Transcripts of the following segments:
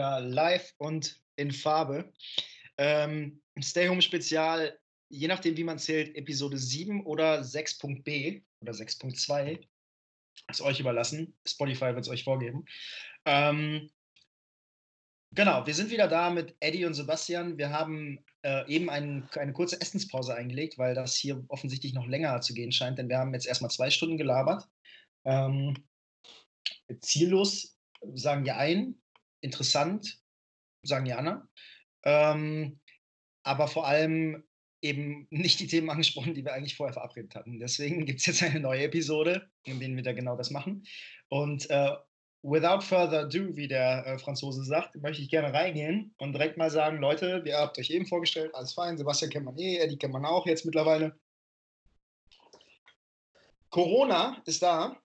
wieder live und in Farbe. Ähm, Stay Home Spezial, je nachdem, wie man zählt, Episode 7 oder 6.b oder 6.2. Ist euch überlassen. Spotify wird es euch vorgeben. Ähm, genau, wir sind wieder da mit Eddie und Sebastian. Wir haben äh, eben ein, eine kurze Essenspause eingelegt, weil das hier offensichtlich noch länger zu gehen scheint, denn wir haben jetzt erstmal zwei Stunden gelabert. Ähm, ziellos sagen ja ein, interessant sagen anderen. Ähm, aber vor allem eben nicht die Themen angesprochen, die wir eigentlich vorher verabredet hatten. Deswegen gibt es jetzt eine neue Episode, in der wir da genau das machen. Und äh, without further ado, wie der äh, Franzose sagt, möchte ich gerne reingehen und direkt mal sagen, Leute, ihr habt euch eben vorgestellt, alles fein, Sebastian kennt man eh, Eddie kennt man auch jetzt mittlerweile. Corona ist da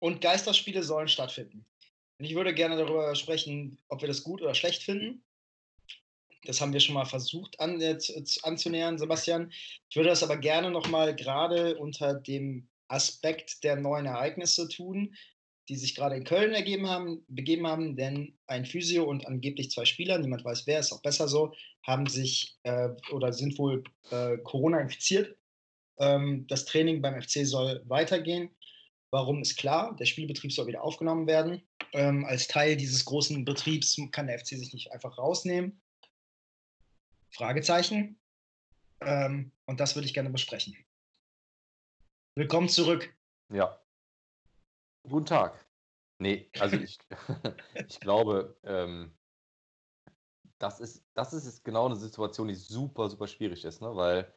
und Geisterspiele sollen stattfinden. Ich würde gerne darüber sprechen, ob wir das gut oder schlecht finden. Das haben wir schon mal versucht an, äh, anzunähern, Sebastian. Ich würde das aber gerne nochmal gerade unter dem Aspekt der neuen Ereignisse tun, die sich gerade in Köln ergeben haben, begeben haben, denn ein Physio und angeblich zwei Spieler, niemand weiß wer, ist auch besser so, haben sich äh, oder sind wohl äh, Corona infiziert. Ähm, das Training beim FC soll weitergehen. Warum ist klar, der Spielbetrieb soll wieder aufgenommen werden. Ähm, als Teil dieses großen Betriebs kann der FC sich nicht einfach rausnehmen. Fragezeichen. Ähm, und das würde ich gerne besprechen. Willkommen zurück. Ja. Guten Tag. Nee, also ich, ich glaube, ähm, das, ist, das ist genau eine Situation, die super, super schwierig ist, ne? weil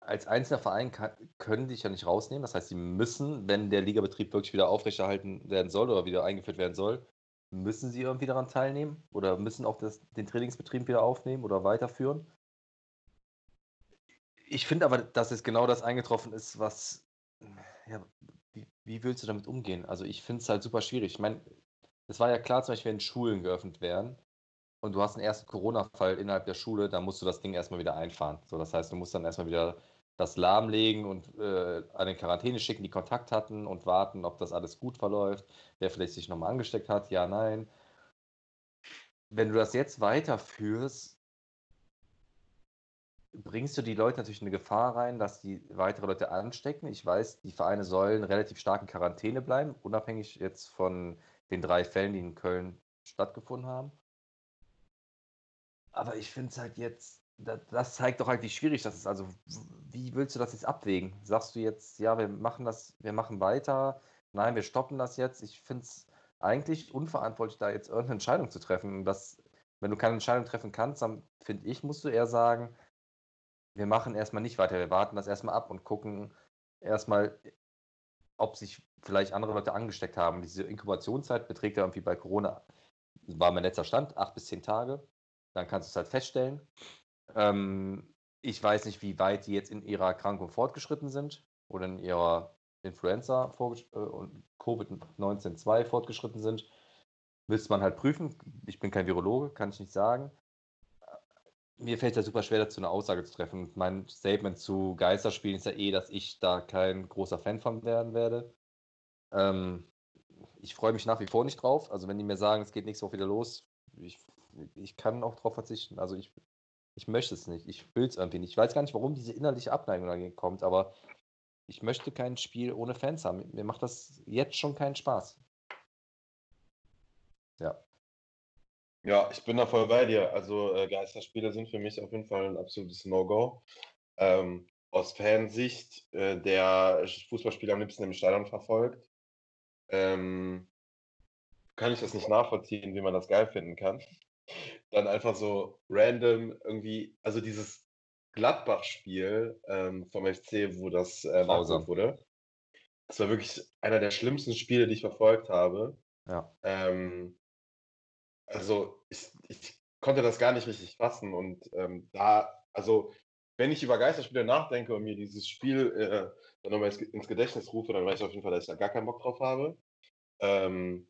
als einzelner Verein kann, können dich ja nicht rausnehmen. Das heißt, sie müssen, wenn der Ligabetrieb wirklich wieder aufrechterhalten werden soll oder wieder eingeführt werden soll, müssen sie irgendwie daran teilnehmen oder müssen auch das, den Trainingsbetrieb wieder aufnehmen oder weiterführen. Ich finde aber, dass es genau das eingetroffen ist, was. Ja, wie, wie willst du damit umgehen? Also, ich finde es halt super schwierig. Ich meine, es war ja klar, zum Beispiel, wenn Schulen geöffnet werden, und du hast einen ersten Corona-Fall innerhalb der Schule, dann musst du das Ding erstmal wieder einfahren. So, das heißt, du musst dann erstmal wieder das lahmlegen und äh, an den Quarantäne schicken, die Kontakt hatten und warten, ob das alles gut verläuft, wer vielleicht sich nochmal angesteckt hat, ja, nein. Wenn du das jetzt weiterführst, bringst du die Leute natürlich in eine Gefahr rein, dass die weitere Leute anstecken. Ich weiß, die Vereine sollen relativ stark in Quarantäne bleiben, unabhängig jetzt von den drei Fällen, die in Köln stattgefunden haben. Aber ich finde es halt jetzt, das, das, zeigt doch halt, wie schwierig das ist. Also, wie willst du das jetzt abwägen? Sagst du jetzt, ja, wir machen das, wir machen weiter, nein, wir stoppen das jetzt. Ich finde es eigentlich unverantwortlich, da jetzt irgendeine Entscheidung zu treffen. Das, wenn du keine Entscheidung treffen kannst, dann finde ich, musst du eher sagen, wir machen erstmal nicht weiter, wir warten das erstmal ab und gucken erstmal, ob sich vielleicht andere Leute angesteckt haben. Diese Inkubationszeit beträgt ja irgendwie bei Corona, war mein letzter Stand, acht bis zehn Tage. Dann kannst du es halt feststellen. Ähm, ich weiß nicht, wie weit die jetzt in ihrer Erkrankung fortgeschritten sind oder in ihrer Influenza äh, und Covid-19-2 fortgeschritten sind. Müsste man halt prüfen. Ich bin kein Virologe, kann ich nicht sagen. Mir fällt es ja super schwer, dazu eine Aussage zu treffen. Mein Statement zu Geisterspielen ist ja eh, dass ich da kein großer Fan von werden werde. Ähm, ich freue mich nach wie vor nicht drauf. Also wenn die mir sagen, es geht nächste Woche wieder los, ich ich kann auch darauf verzichten. Also ich, ich möchte es nicht. Ich will es irgendwie nicht. Ich weiß gar nicht, warum diese innerliche Abneigung dagegen kommt, aber ich möchte kein Spiel ohne Fans haben. Mir macht das jetzt schon keinen Spaß. Ja. Ja, ich bin da voll bei dir. Also äh, Geisterspiele sind für mich auf jeden Fall ein absolutes No-Go. Ähm, aus Fansicht, äh, der Fußballspieler am liebsten im Stadion verfolgt, ähm, kann ich das nicht nachvollziehen, wie man das geil finden kann dann einfach so random irgendwie, also dieses Gladbach-Spiel ähm, vom FC, wo das äh, wurde. Das war wirklich einer der schlimmsten Spiele, die ich verfolgt habe. Ja. Ähm, also ich, ich konnte das gar nicht richtig fassen und ähm, da, also wenn ich über Geisterspiele nachdenke und mir dieses Spiel äh, dann nochmal ins Gedächtnis rufe, dann weiß ich auf jeden Fall, dass ich da gar keinen Bock drauf habe. Ähm,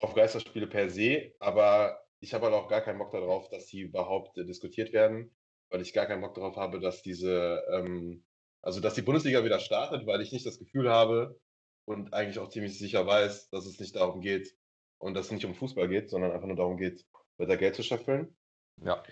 auf Geisterspiele per se, aber ich habe halt auch gar keinen Bock darauf, dass die überhaupt äh, diskutiert werden, weil ich gar keinen Bock darauf habe, dass diese, ähm, also dass die Bundesliga wieder startet, weil ich nicht das Gefühl habe und eigentlich auch ziemlich sicher weiß, dass es nicht darum geht, und dass es nicht um Fußball geht, sondern einfach nur darum geht, weiter Geld zu scheffeln. Ja.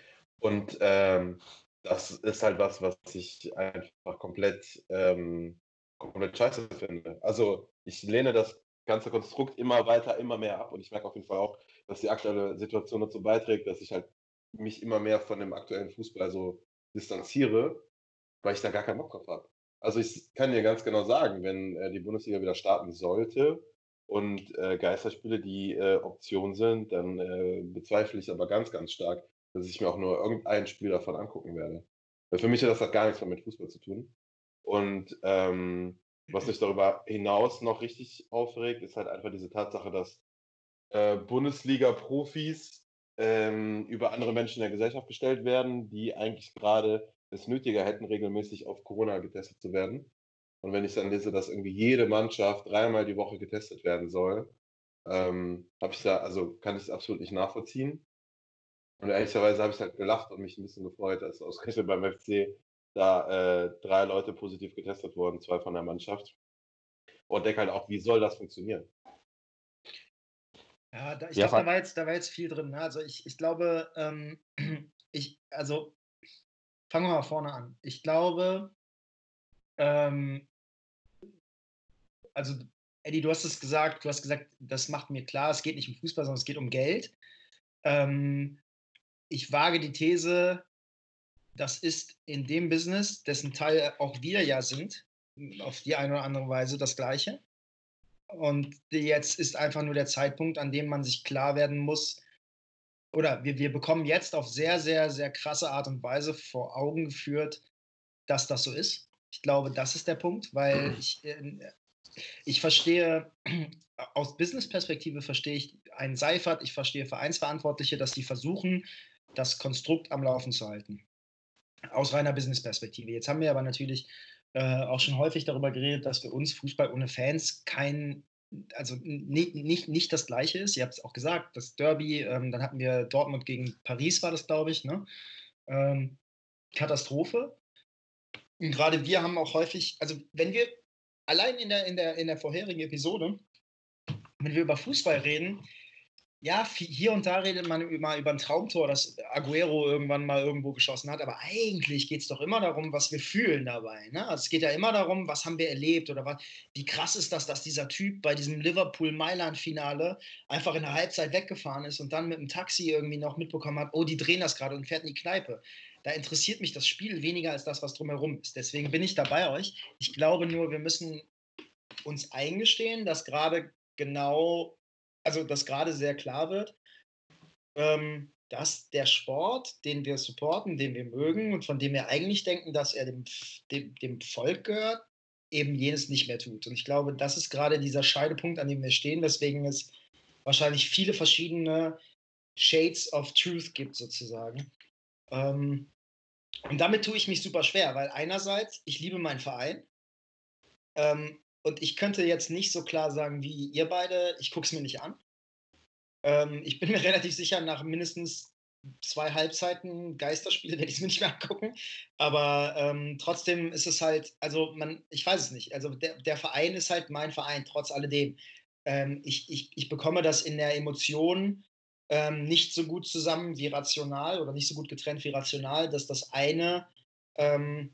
Und ähm, das ist halt was, was ich einfach komplett, ähm, komplett scheiße finde. Also ich lehne das ganze Konstrukt immer weiter, immer mehr ab und ich merke auf jeden Fall auch, dass die aktuelle Situation dazu beiträgt, dass ich halt mich immer mehr von dem aktuellen Fußball so distanziere, weil ich da gar keinen Bock drauf habe. Also ich kann dir ganz genau sagen, wenn äh, die Bundesliga wieder starten sollte und äh, Geisterspiele die äh, Option sind, dann äh, bezweifle ich aber ganz, ganz stark, dass ich mir auch nur irgendein Spiel davon angucken werde. Weil für mich hat das hat gar nichts mehr mit Fußball zu tun. Und ähm, was mich darüber hinaus noch richtig aufregt, ist halt einfach diese Tatsache, dass äh, Bundesliga-Profis ähm, über andere Menschen in der Gesellschaft gestellt werden, die eigentlich gerade es nötiger hätten, regelmäßig auf Corona getestet zu werden. Und wenn ich dann lese, dass irgendwie jede Mannschaft dreimal die Woche getestet werden soll, ähm, habe ich da, also kann ich es absolut nicht nachvollziehen. Und ehrlicherweise habe ich halt gelacht und mich ein bisschen gefreut, dass ausgerechnet beim FC da äh, drei Leute positiv getestet wurden, zwei von der Mannschaft. Und denke halt auch, wie soll das funktionieren? Ja, da, ich ja, glaube, da, war jetzt, da war jetzt viel drin. Ne? Also ich, ich glaube, ähm, ich, also fangen wir mal vorne an. Ich glaube, ähm, also Eddie, du hast es gesagt, du hast gesagt, das macht mir klar, es geht nicht um Fußball, sondern es geht um Geld. Ähm, ich wage die These, das ist in dem Business, dessen Teil auch wir ja sind, auf die eine oder andere Weise das Gleiche. Und jetzt ist einfach nur der Zeitpunkt, an dem man sich klar werden muss, oder wir, wir bekommen jetzt auf sehr, sehr, sehr krasse Art und Weise vor Augen geführt, dass das so ist. Ich glaube, das ist der Punkt, weil ich, äh, ich verstehe, aus Business-Perspektive verstehe ich einen Seifert, ich verstehe Vereinsverantwortliche, dass die versuchen, das Konstrukt am Laufen zu halten. Aus reiner Business-Perspektive. Jetzt haben wir aber natürlich äh, auch schon häufig darüber geredet, dass für uns Fußball ohne Fans kein, also nicht, nicht, nicht das Gleiche ist. Ihr habt es auch gesagt, das Derby, ähm, dann hatten wir Dortmund gegen Paris, war das, glaube ich, ne? Ähm, Katastrophe. Und gerade wir haben auch häufig, also wenn wir allein in der, in der, in der vorherigen Episode, wenn wir über Fußball reden, ja, hier und da redet man mal über ein Traumtor, das Aguero irgendwann mal irgendwo geschossen hat, aber eigentlich geht es doch immer darum, was wir fühlen dabei. Ne? Also es geht ja immer darum, was haben wir erlebt oder was, wie krass ist das, dass dieser Typ bei diesem Liverpool-Mailand-Finale einfach in der Halbzeit weggefahren ist und dann mit dem Taxi irgendwie noch mitbekommen hat, oh, die drehen das gerade und fährt in die Kneipe. Da interessiert mich das Spiel weniger als das, was drumherum ist. Deswegen bin ich da bei euch. Ich glaube nur, wir müssen uns eingestehen, dass gerade genau also dass gerade sehr klar wird, ähm, dass der Sport, den wir supporten, den wir mögen und von dem wir eigentlich denken, dass er dem, dem, dem Volk gehört, eben jenes nicht mehr tut. Und ich glaube, das ist gerade dieser Scheidepunkt, an dem wir stehen, weswegen es wahrscheinlich viele verschiedene Shades of Truth gibt, sozusagen. Ähm, und damit tue ich mich super schwer, weil einerseits, ich liebe meinen Verein. Ähm, und ich könnte jetzt nicht so klar sagen wie ihr beide, ich gucke es mir nicht an. Ähm, ich bin mir relativ sicher, nach mindestens zwei Halbzeiten Geisterspiele werde ich es mir nicht mehr angucken. Aber ähm, trotzdem ist es halt, also man, ich weiß es nicht. Also der, der Verein ist halt mein Verein, trotz alledem. Ähm, ich, ich, ich bekomme das in der Emotion ähm, nicht so gut zusammen wie rational oder nicht so gut getrennt wie rational, dass das eine ähm,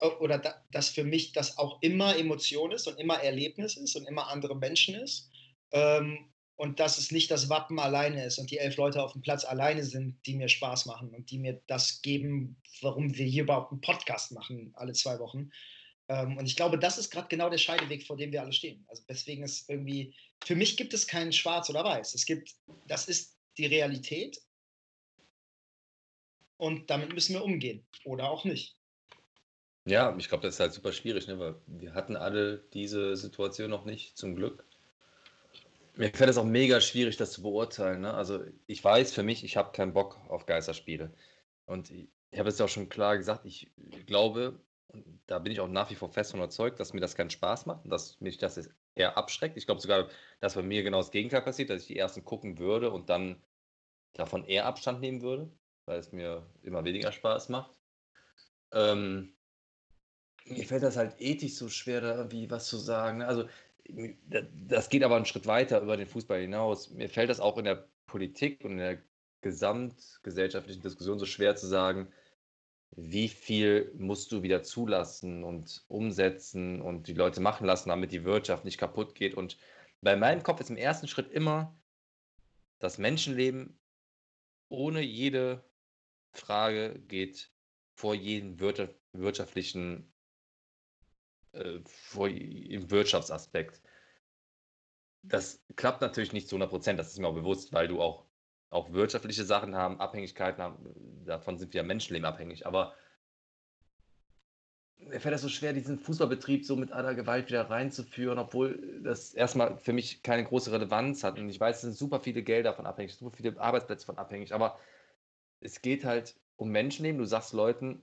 oder da, dass für mich das auch immer Emotion ist und immer Erlebnis ist und immer andere Menschen ist. Ähm, und dass es nicht das Wappen alleine ist und die elf Leute auf dem Platz alleine sind, die mir Spaß machen und die mir das geben, warum wir hier überhaupt einen Podcast machen, alle zwei Wochen. Ähm, und ich glaube, das ist gerade genau der Scheideweg, vor dem wir alle stehen. Also deswegen ist irgendwie, für mich gibt es kein Schwarz oder Weiß. Es gibt, das ist die Realität und damit müssen wir umgehen oder auch nicht. Ja, ich glaube, das ist halt super schwierig, ne? weil wir hatten alle diese Situation noch nicht, zum Glück. Mir fällt es auch mega schwierig, das zu beurteilen. Ne? Also ich weiß für mich, ich habe keinen Bock auf Geisterspiele. Und ich habe es ja auch schon klar gesagt, ich glaube, da bin ich auch nach wie vor fest von überzeugt, dass mir das keinen Spaß macht und dass mich das eher abschreckt. Ich glaube sogar, dass bei mir genau das Gegenteil passiert, dass ich die ersten gucken würde und dann davon eher Abstand nehmen würde, weil es mir immer weniger Spaß macht. Ähm, mir fällt das halt ethisch so schwer, da wie was zu sagen. Ne? Also das geht aber einen Schritt weiter über den Fußball hinaus. Mir fällt das auch in der Politik und in der gesamtgesellschaftlichen Diskussion so schwer zu sagen, wie viel musst du wieder zulassen und umsetzen und die Leute machen lassen, damit die Wirtschaft nicht kaputt geht. Und bei meinem Kopf ist im ersten Schritt immer das Menschenleben ohne jede Frage geht vor jedem wirtschaftlichen, äh, vor im Wirtschaftsaspekt. Das klappt natürlich nicht zu 100 Prozent, das ist mir auch bewusst, weil du auch auch wirtschaftliche Sachen haben, Abhängigkeiten haben, davon sind wir Menschenleben abhängig. Aber mir fällt das so schwer, diesen Fußballbetrieb so mit aller Gewalt wieder reinzuführen, obwohl das erstmal für mich keine große Relevanz hat. Und ich weiß, es sind super viele Gelder davon abhängig, super viele Arbeitsplätze davon abhängig, aber es geht halt um Menschenleben. Du sagst Leuten,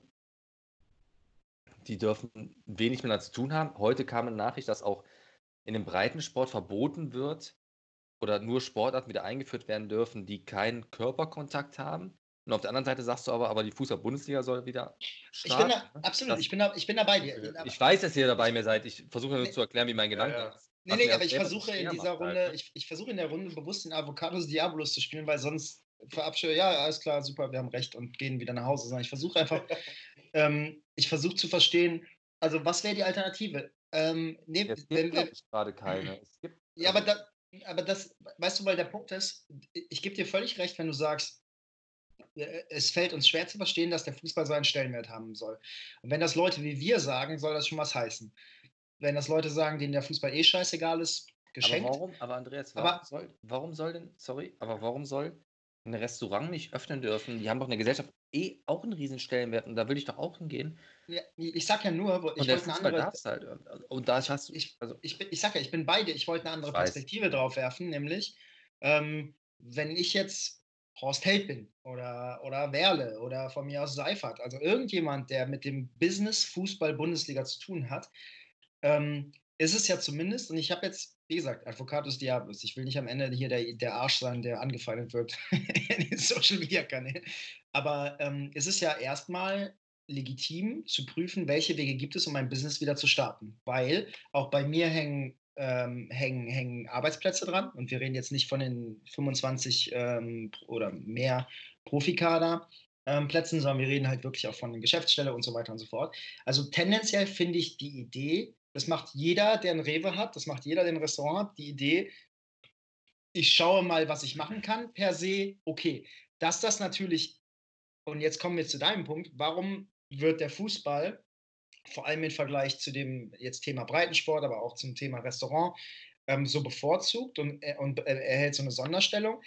die dürfen wenig miteinander zu tun haben. Heute kam eine Nachricht, dass auch in dem Breitensport verboten wird, oder nur Sportarten wieder eingeführt werden dürfen, die keinen Körperkontakt haben. Und auf der anderen Seite sagst du aber, aber die Fußball-Bundesliga soll wieder starten. Ich bin da, ne? absolut, das, ich, bin da, ich bin da bei dir. Äh, ich weiß, dass ihr dabei mir seid. Ich versuche nur nee, zu erklären, wie mein Gedanke ja, ja. ist. Nee, nee, aber ich versuche in dieser Runde, halt, ne? ich, ich versuche in der Runde bewusst den Avocados Diabolos zu spielen, weil sonst verabscheue, ja, alles klar, super, wir haben recht und gehen wieder nach Hause. Sondern ich versuche einfach, ähm, ich versuche zu verstehen, also was wäre die Alternative? Ähm, nee, es gibt wenn, gerade keine. Es gibt, ja, aber da, aber das, weißt du, weil der Punkt ist, ich gebe dir völlig recht, wenn du sagst, äh, es fällt uns schwer zu verstehen, dass der Fußball so einen Stellenwert haben soll. Und wenn das Leute wie wir sagen, soll das schon was heißen. Wenn das Leute sagen, denen der Fußball eh scheißegal ist, geschenkt. Aber warum, aber Andreas, warum, aber, soll, warum soll denn, sorry, aber warum soll ein Restaurant nicht öffnen dürfen? Die haben doch in der Gesellschaft eh auch einen riesen Stellenwert und da will ich doch auch hingehen. Ja, ich sag ja nur, ich und wollte eine andere. Halt. Und da hast du. Ich, also, ich, ich sag ja, ich bin beide. Ich wollte eine andere Perspektive drauf werfen, nämlich, ähm, wenn ich jetzt Horst Held bin oder, oder Werle oder von mir aus Seifert, also irgendjemand, der mit dem Business Fußball Bundesliga zu tun hat, ähm, ist es ja zumindest, und ich habe jetzt, wie gesagt, Advocatus Diablos, ich will nicht am Ende hier der, der Arsch sein, der angefeindet wird in den Social Media Kanälen, aber ähm, es ist ja erstmal legitim zu prüfen, welche Wege gibt es, um ein Business wieder zu starten. Weil auch bei mir hängen, ähm, hängen, hängen Arbeitsplätze dran und wir reden jetzt nicht von den 25 ähm, oder mehr Profikader. Ähm, sondern wir reden halt wirklich auch von der Geschäftsstelle und so weiter und so fort. Also tendenziell finde ich die Idee, das macht jeder, der ein Rewe hat, das macht jeder, der ein Restaurant hat, die Idee, ich schaue mal, was ich machen kann, per se, okay. Dass das natürlich, und jetzt kommen wir zu deinem Punkt, warum wird der Fußball, vor allem im Vergleich zu dem jetzt Thema Breitensport, aber auch zum Thema Restaurant, ähm, so bevorzugt und, äh, und äh, erhält so eine Sonderstellung.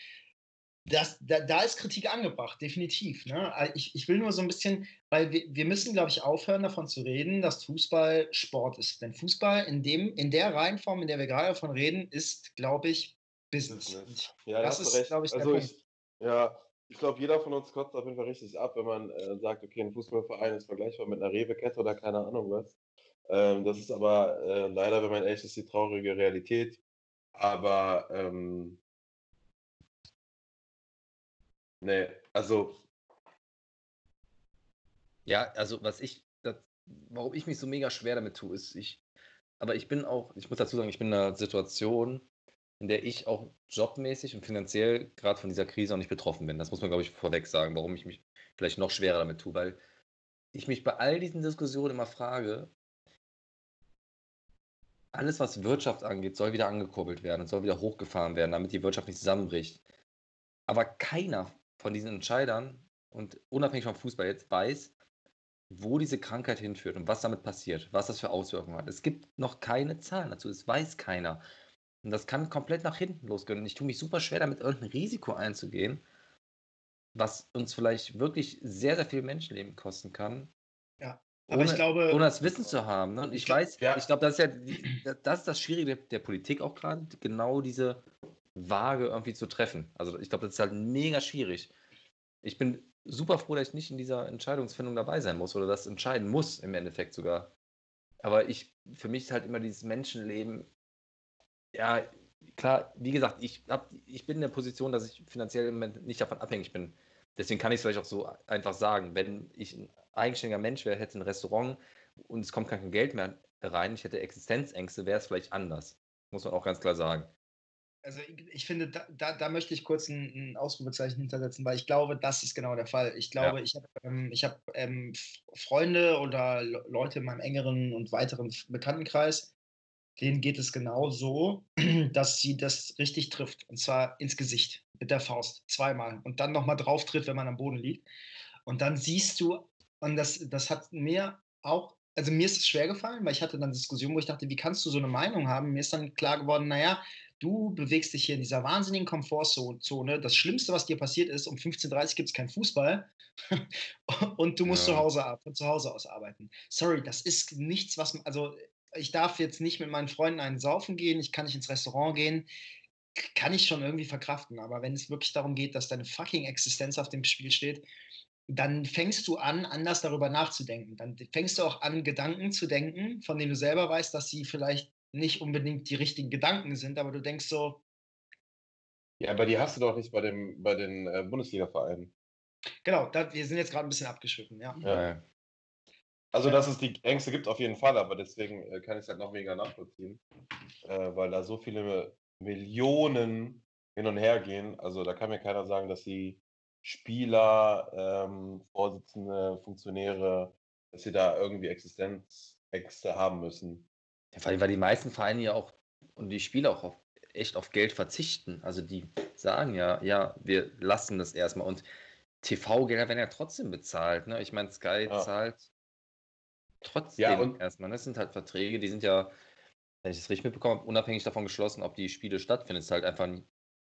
Das, da, da, ist Kritik angebracht, definitiv. Ne? Ich, ich, will nur so ein bisschen, weil wir, wir müssen, glaube ich, aufhören davon zu reden, dass Fußball Sport ist. Denn Fußball in, dem, in der Reihenform, in der wir gerade davon reden, ist, glaube ich, Business. Ja, das ist, glaube ich, der also Punkt. Ich, ja, ich glaube, jeder von uns kotzt auf jeden Fall richtig ab, wenn man äh, sagt, okay, ein Fußballverein ist vergleichbar mit einer Rewe-Kette oder keine Ahnung was. Ähm, das ist aber äh, leider, wenn man echt ist, die traurige Realität. Aber ähm, nee, also. Ja, also was ich, das, warum ich mich so mega schwer damit tue, ist, ich, aber ich bin auch, ich muss dazu sagen, ich bin in einer Situation, in der ich auch jobmäßig und finanziell gerade von dieser Krise auch nicht betroffen bin. Das muss man, glaube ich, vorweg sagen, warum ich mich vielleicht noch schwerer damit tue, weil ich mich bei all diesen Diskussionen immer frage, alles, was Wirtschaft angeht, soll wieder angekurbelt werden und soll wieder hochgefahren werden, damit die Wirtschaft nicht zusammenbricht. Aber keiner von diesen Entscheidern und unabhängig vom Fußball jetzt weiß, wo diese Krankheit hinführt und was damit passiert, was das für Auswirkungen hat. Es gibt noch keine Zahlen dazu, es weiß keiner. Und das kann komplett nach hinten losgehen. Und ich tue mich super schwer damit, irgendein Risiko einzugehen, was uns vielleicht wirklich sehr, sehr viel Menschenleben kosten kann. Ja. Aber ohne, ich glaube. Ohne das Wissen zu haben. Ne? Und ich, weiß, ja. ich glaube, das ist ja das, ist das Schwierige der, der Politik auch gerade, genau diese Waage irgendwie zu treffen. Also ich glaube, das ist halt mega schwierig. Ich bin super froh, dass ich nicht in dieser Entscheidungsfindung dabei sein muss oder das entscheiden muss, im Endeffekt sogar. Aber ich, für mich ist halt immer dieses Menschenleben ja, klar, wie gesagt, ich, hab, ich bin in der Position, dass ich finanziell im Moment nicht davon abhängig bin. Deswegen kann ich es vielleicht auch so einfach sagen. Wenn ich ein eigenständiger Mensch wäre, hätte ein Restaurant und es kommt kein Geld mehr rein, ich hätte Existenzängste, wäre es vielleicht anders. muss man auch ganz klar sagen. Also ich, ich finde, da, da, da, möchte ich kurz ein, ein, Ausrufezeichen hintersetzen, weil ich glaube, das ist genau der Fall. Ich glaube, ja. ich habe ähm, hab, ähm, Freunde oder Leute in meinem engeren und weiteren Bekanntenkreis, denen geht es genau so, dass sie das richtig trifft. Und zwar ins Gesicht mit der Faust zweimal und dann nochmal drauf tritt, wenn man am Boden liegt. Und dann siehst du, und das, das hat mir auch, also mir ist es schwer gefallen, weil ich hatte dann Diskussionen, wo ich dachte, wie kannst du so eine Meinung haben? Mir ist dann klar geworden, naja, du bewegst dich hier in dieser wahnsinnigen Komfortzone. Das Schlimmste, was dir passiert ist, um 15.30 Uhr gibt es keinen Fußball und du musst ja. zu Hause von zu Hause aus arbeiten. Sorry, das ist nichts, was, also ich darf jetzt nicht mit meinen Freunden einen saufen gehen, ich kann nicht ins Restaurant gehen, kann ich schon irgendwie verkraften. Aber wenn es wirklich darum geht, dass deine fucking Existenz auf dem Spiel steht, dann fängst du an, anders darüber nachzudenken. Dann fängst du auch an, Gedanken zu denken, von denen du selber weißt, dass sie vielleicht nicht unbedingt die richtigen Gedanken sind, aber du denkst so. Ja, aber die hast du doch nicht bei, dem, bei den äh, Bundesliga-Vereinen. Genau, da, wir sind jetzt gerade ein bisschen abgeschwiffen, ja. ja. Also, dass es die Ängste gibt, auf jeden Fall, aber deswegen äh, kann ich es halt noch weniger nachvollziehen, äh, weil da so viele Millionen hin und her gehen. Also, da kann mir keiner sagen, dass die Spieler, ähm, Vorsitzende, Funktionäre, dass sie da irgendwie Existenzängste haben müssen. Ja, vor allem, weil die meisten Vereine ja auch und die Spieler auch auf, echt auf Geld verzichten. Also die sagen ja, ja, wir lassen das erstmal. Und TV-Gelder werden ja trotzdem bezahlt. Ne? Ich meine, Sky ja. zahlt trotzdem ja, erstmal. Das sind halt Verträge, die sind ja, wenn ich das richtig mitbekomme, unabhängig davon geschlossen, ob die Spiele stattfinden. Es ist halt einfach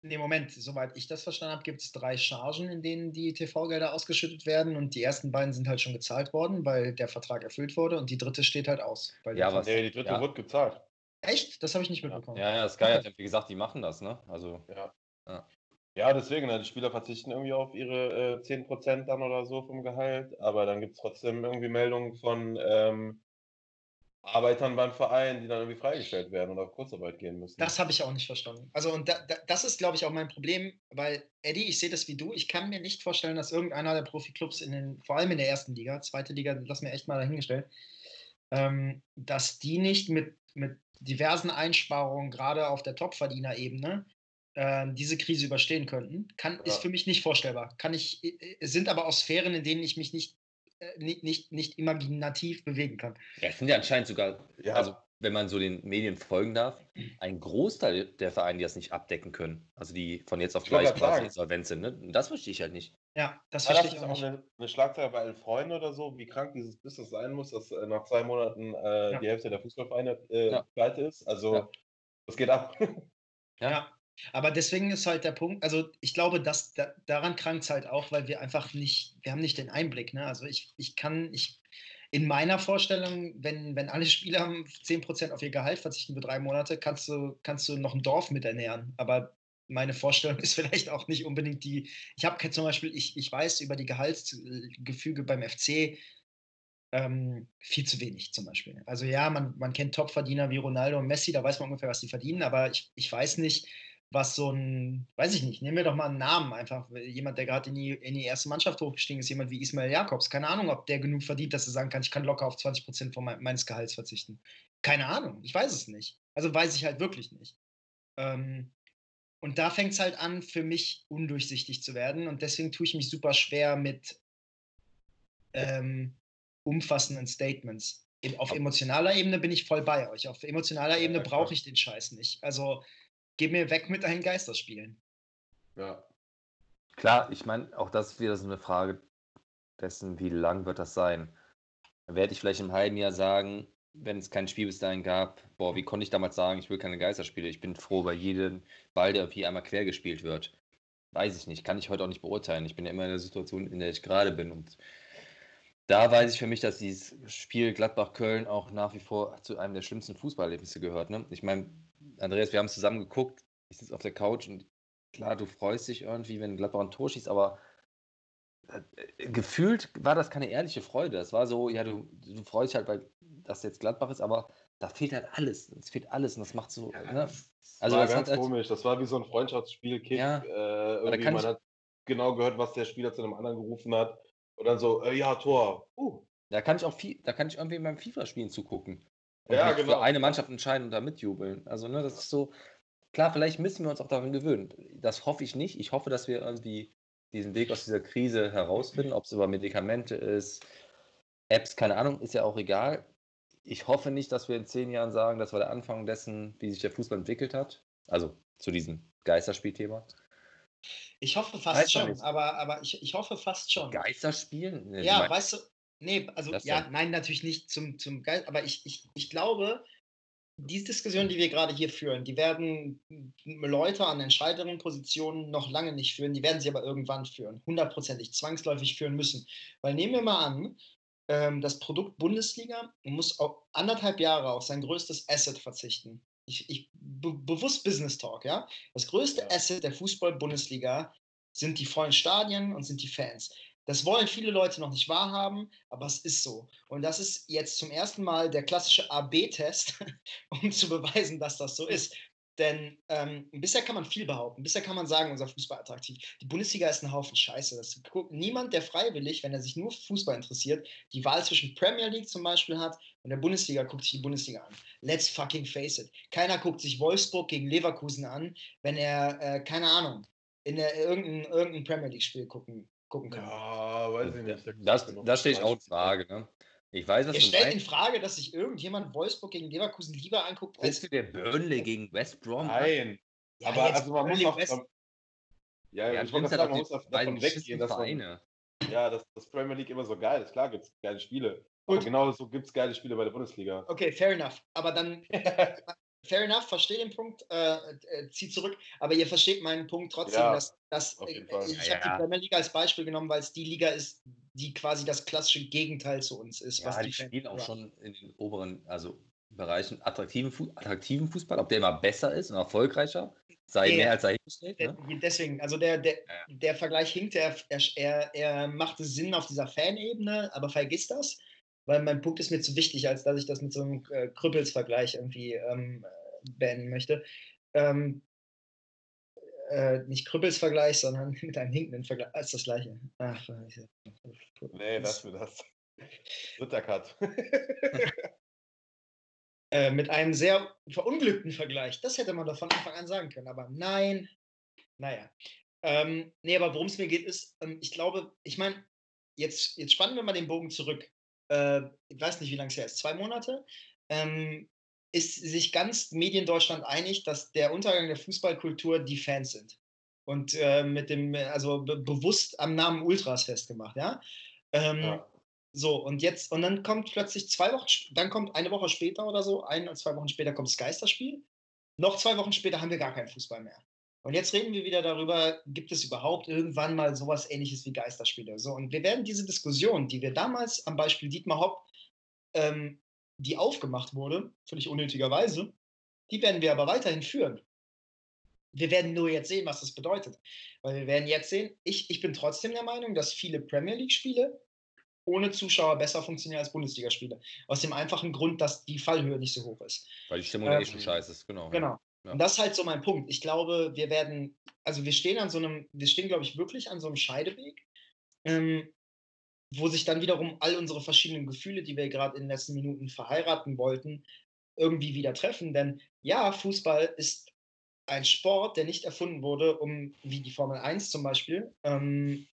Nee, Moment, soweit ich das verstanden habe, gibt es drei Chargen, in denen die TV-Gelder ausgeschüttet werden und die ersten beiden sind halt schon gezahlt worden, weil der Vertrag erfüllt wurde und die dritte steht halt aus. ja, was? Nee, die dritte ja. wird gezahlt. Echt? Das habe ich nicht mitbekommen. Ja, ja, Sky hat, wie gesagt, die machen das, ne? Also. Ja. Ja, ja deswegen, ne, die Spieler verzichten irgendwie auf ihre äh, 10% dann oder so vom Gehalt, aber dann gibt es trotzdem irgendwie Meldungen von ähm, Arbeitern beim Verein, die dann irgendwie freigestellt werden oder auf Kurzarbeit gehen müssen. Das habe ich auch nicht verstanden. Also, und da, da, das ist, glaube ich, auch mein Problem, weil, Eddie, ich sehe das wie du. Ich kann mir nicht vorstellen, dass irgendeiner der Profiklubs, in den, vor allem in der ersten Liga, zweite Liga, lass mir echt mal dahingestellt, ähm, dass die nicht mit, mit diversen Einsparungen, gerade auf der Topverdienerebene, äh, diese Krise überstehen könnten. Kann, ja. Ist für mich nicht vorstellbar. Kann ich, sind aber auch Sphären, in denen ich mich nicht äh, nicht, nicht, nicht imaginativ bewegen kann. Ja, es sind ja anscheinend sogar, ja. also wenn man so den Medien folgen darf, ein Großteil der Vereine, die das nicht abdecken können. Also die von jetzt auf gleich quasi insolvent sind. Ne? Das verstehe ich halt nicht. Ja, das verstehe das ich auch nicht. Eine, eine Schlagzeile bei Elf Freunden oder so, wie krank dieses Business sein muss, dass äh, nach zwei Monaten äh, ja. die Hälfte der Fußballvereine äh, ja. pleite ist. Also das geht ab. Ja, aber deswegen ist halt der Punkt, also ich glaube, dass da, daran krankt es halt auch, weil wir einfach nicht, wir haben nicht den Einblick. Ne? Also ich, ich kann, ich, in meiner Vorstellung, wenn, wenn alle Spieler 10% auf ihr Gehalt verzichten für drei Monate, kannst du, kannst du noch ein Dorf mit ernähren. Aber meine Vorstellung ist vielleicht auch nicht unbedingt die. Ich habe zum Beispiel, ich, ich weiß über die Gehaltsgefüge beim FC ähm, viel zu wenig zum Beispiel. Also ja, man, man kennt Topverdiener wie Ronaldo und Messi, da weiß man ungefähr, was die verdienen, aber ich, ich weiß nicht, was so ein, weiß ich nicht, nehmen wir doch mal einen Namen einfach. Jemand, der gerade in die, in die erste Mannschaft hochgestiegen ist, jemand wie Ismail Jakobs. Keine Ahnung, ob der genug verdient, dass er sagen kann, ich kann locker auf 20 Prozent von mein, meines Gehalts verzichten. Keine Ahnung, ich weiß es nicht. Also weiß ich halt wirklich nicht. Ähm, und da fängt es halt an, für mich undurchsichtig zu werden. Und deswegen tue ich mich super schwer mit ähm, umfassenden Statements. Auf emotionaler Ebene bin ich voll bei euch. Auf emotionaler Ebene brauche ich den Scheiß nicht. Also geh mir weg mit deinen Geisterspielen. Ja. Klar, ich meine, auch das ist wieder so eine Frage dessen, wie lang wird das sein. Da werde ich vielleicht im halben Jahr sagen, wenn es kein Spiel bis dahin gab, boah, wie konnte ich damals sagen, ich will keine Geisterspiele. Ich bin froh bei jedem Ball, der hier einmal quer gespielt wird. Weiß ich nicht, kann ich heute auch nicht beurteilen. Ich bin ja immer in der Situation, in der ich gerade bin. Und da weiß ich für mich, dass dieses Spiel Gladbach-Köln auch nach wie vor zu einem der schlimmsten Fußballerlebnisse gehört. Ne? Ich meine, Andreas, wir haben zusammen geguckt. Ich sitze auf der Couch und klar, du freust dich irgendwie, wenn Gladbach ein Tor schießt, aber äh, gefühlt war das keine ehrliche Freude. Das war so, ja, du, du freust dich halt, weil das jetzt Gladbach ist, aber da fehlt halt alles. Es fehlt alles und das macht so. Ja, ne? Also war das ganz halt, komisch. Das war wie so ein Freundschaftsspiel. Kick. Ja, äh, irgendwie man hat genau gehört, was der Spieler zu einem anderen gerufen hat. Und dann so, äh, ja, Tor. Uh. Da kann ich auch viel, da kann ich irgendwie beim FIFA-Spielen zugucken. Und Ja, nicht genau. für eine Mannschaft entscheiden und da mitjubeln. Also, ne, das ist so, klar, vielleicht müssen wir uns auch daran gewöhnen. Das hoffe ich nicht. Ich hoffe, dass wir irgendwie diesen Weg aus dieser Krise herausfinden, ob es über Medikamente ist, Apps, keine Ahnung, ist ja auch egal. Ich hoffe nicht, dass wir in zehn Jahren sagen, das war der Anfang dessen, wie sich der Fußball entwickelt hat. Also zu diesem Geisterspielthema. Ich hoffe fast schon, aber, aber ich, ich hoffe fast schon. Geisterspielen? Ja, weißt du, nee, also Das ja, denn? nein, natürlich nicht zum, zum Geist, aber ich, ich, ich glaube, diese Diskussion, die wir gerade hier führen, die werden Leute an entscheidenden Positionen noch lange nicht führen, die werden sie aber irgendwann führen, hundertprozentig, zwangsläufig führen müssen. Weil nehmen wir mal an, ähm, das Produkt Bundesliga muss auch anderthalb Jahre auf sein größtes Asset verzichten. Ich, ich be bewusst Business Talk, ja. Das größte Ja. Asset der Fußball-Bundesliga sind die vollen Stadien und sind die Fans. Das wollen viele Leute noch nicht wahrhaben, aber es ist so. Und das ist jetzt zum ersten Mal der klassische AB-Test, um zu beweisen, dass das so ist. Denn ähm, bisher kann man viel behaupten. Bisher kann man sagen, unser Fußball attraktiv. Die Bundesliga ist ein Haufen Scheiße. Das guckt niemand, der freiwillig, wenn er sich nur für Fußball interessiert, die Wahl zwischen Premier League zum Beispiel hat und der Bundesliga, guckt sich die Bundesliga an. Let's fucking face it. Keiner guckt sich Wolfsburg gegen Leverkusen an, wenn er, äh, keine Ahnung, in der, irgendein, irgendein Premier League-Spiel gucken, gucken kann. Ja, weiß ich nicht. Da Das, stehe ich auch in. Frage. Ne? Ich weiß, was Er du stellt in meinst. Frage, dass sich irgendjemand Wolfsburg gegen Leverkusen lieber anguckt Willst als du dir Burnley gegen West Brom? Nein, Ja, aber jetzt also man muss Burnley auch. West- Ja, Ja, ich wollte sagen, man muss davon weggehen, dass man, ja, dass das Premier League immer so geil ist. Klar gibt es geile Spiele. Aber Gut. genau so gibt es geile Spiele bei der Bundesliga. Okay, fair enough. Aber dann, fair enough, verstehe den Punkt, äh, äh, zieh zurück. Aber ihr versteht meinen Punkt trotzdem, Ja, dass, dass auf äh, jeden Fall. ich Ja, habe ja. die Premier League als Beispiel genommen, weil es die Liga ist, die quasi das klassische Gegenteil zu uns ist. Ja, die Fans spielen auch schon in den oberen, also Bereichen attraktiven, Fu attraktiven Fußball. Ob der immer besser ist und erfolgreicher, sei Der- mehr als dahingestellt. Ne? Deswegen, also der, der, Ja. der Vergleich hinkt, er, er, er, er machte Sinn auf dieser Fanebene, aber vergiss das, weil mein Punkt ist mir zu wichtig, als dass ich das mit so einem äh, Krüppelsvergleich irgendwie ähm, äh, beenden möchte. Ähm, äh, nicht Krüppelsvergleich, sondern mit einem hinkenden Vergleich. Ah, ist das gleiche. Ach, scheiße. Nee, lass mir das. Dritter Cut. äh, mit einem sehr verunglückten Vergleich. Das hätte man doch von Anfang an sagen können, aber nein. Naja. Ähm, nee, aber worum es mir geht, ist, ähm, ich glaube, ich meine, jetzt, jetzt spannen wir mal den Bogen zurück. Äh, ich weiß nicht, wie lange es her ist, zwei Monate. Ähm, ist sich ganz Mediendeutschland einig, dass der Untergang der Fußballkultur die Fans sind. Und äh, mit dem, also be bewusst am Namen Ultras festgemacht, ja. Ähm, Ja. so, und jetzt, und dann kommt plötzlich zwei Wochen, dann kommt eine Woche später oder so, ein oder zwei Wochen später kommt das Geisterspiel. Noch zwei Wochen später haben wir gar keinen Fußball mehr. Und jetzt reden wir wieder darüber, gibt es überhaupt irgendwann mal sowas ähnliches wie Geisterspiele? So, und wir werden diese Diskussion, die wir damals am Beispiel Dietmar Hopp, ähm, die aufgemacht wurde, völlig unnötigerweise, die werden wir aber weiterhin führen. Wir werden nur jetzt sehen, was das bedeutet. Weil wir werden jetzt sehen, ich, ich bin trotzdem der Meinung, dass viele Premier League-Spiele ohne Zuschauer besser funktionieren als Bundesligaspiele. Aus dem einfachen Grund, dass die Fallhöhe nicht so hoch ist. Weil die Stimmung Ähm, eh schon scheiße ist, genau. Genau. Ja. Und das ist halt so mein Punkt. Ich glaube, wir werden, also wir stehen an so einem, wir stehen, glaube ich, wirklich an so einem Scheideweg, ähm, wo sich dann wiederum all unsere verschiedenen Gefühle, die wir gerade in den letzten Minuten verheiraten wollten, irgendwie wieder treffen. Denn ja, Fußball ist ein Sport, der nicht erfunden wurde, um, wie die Formel 1 zum Beispiel, ähm,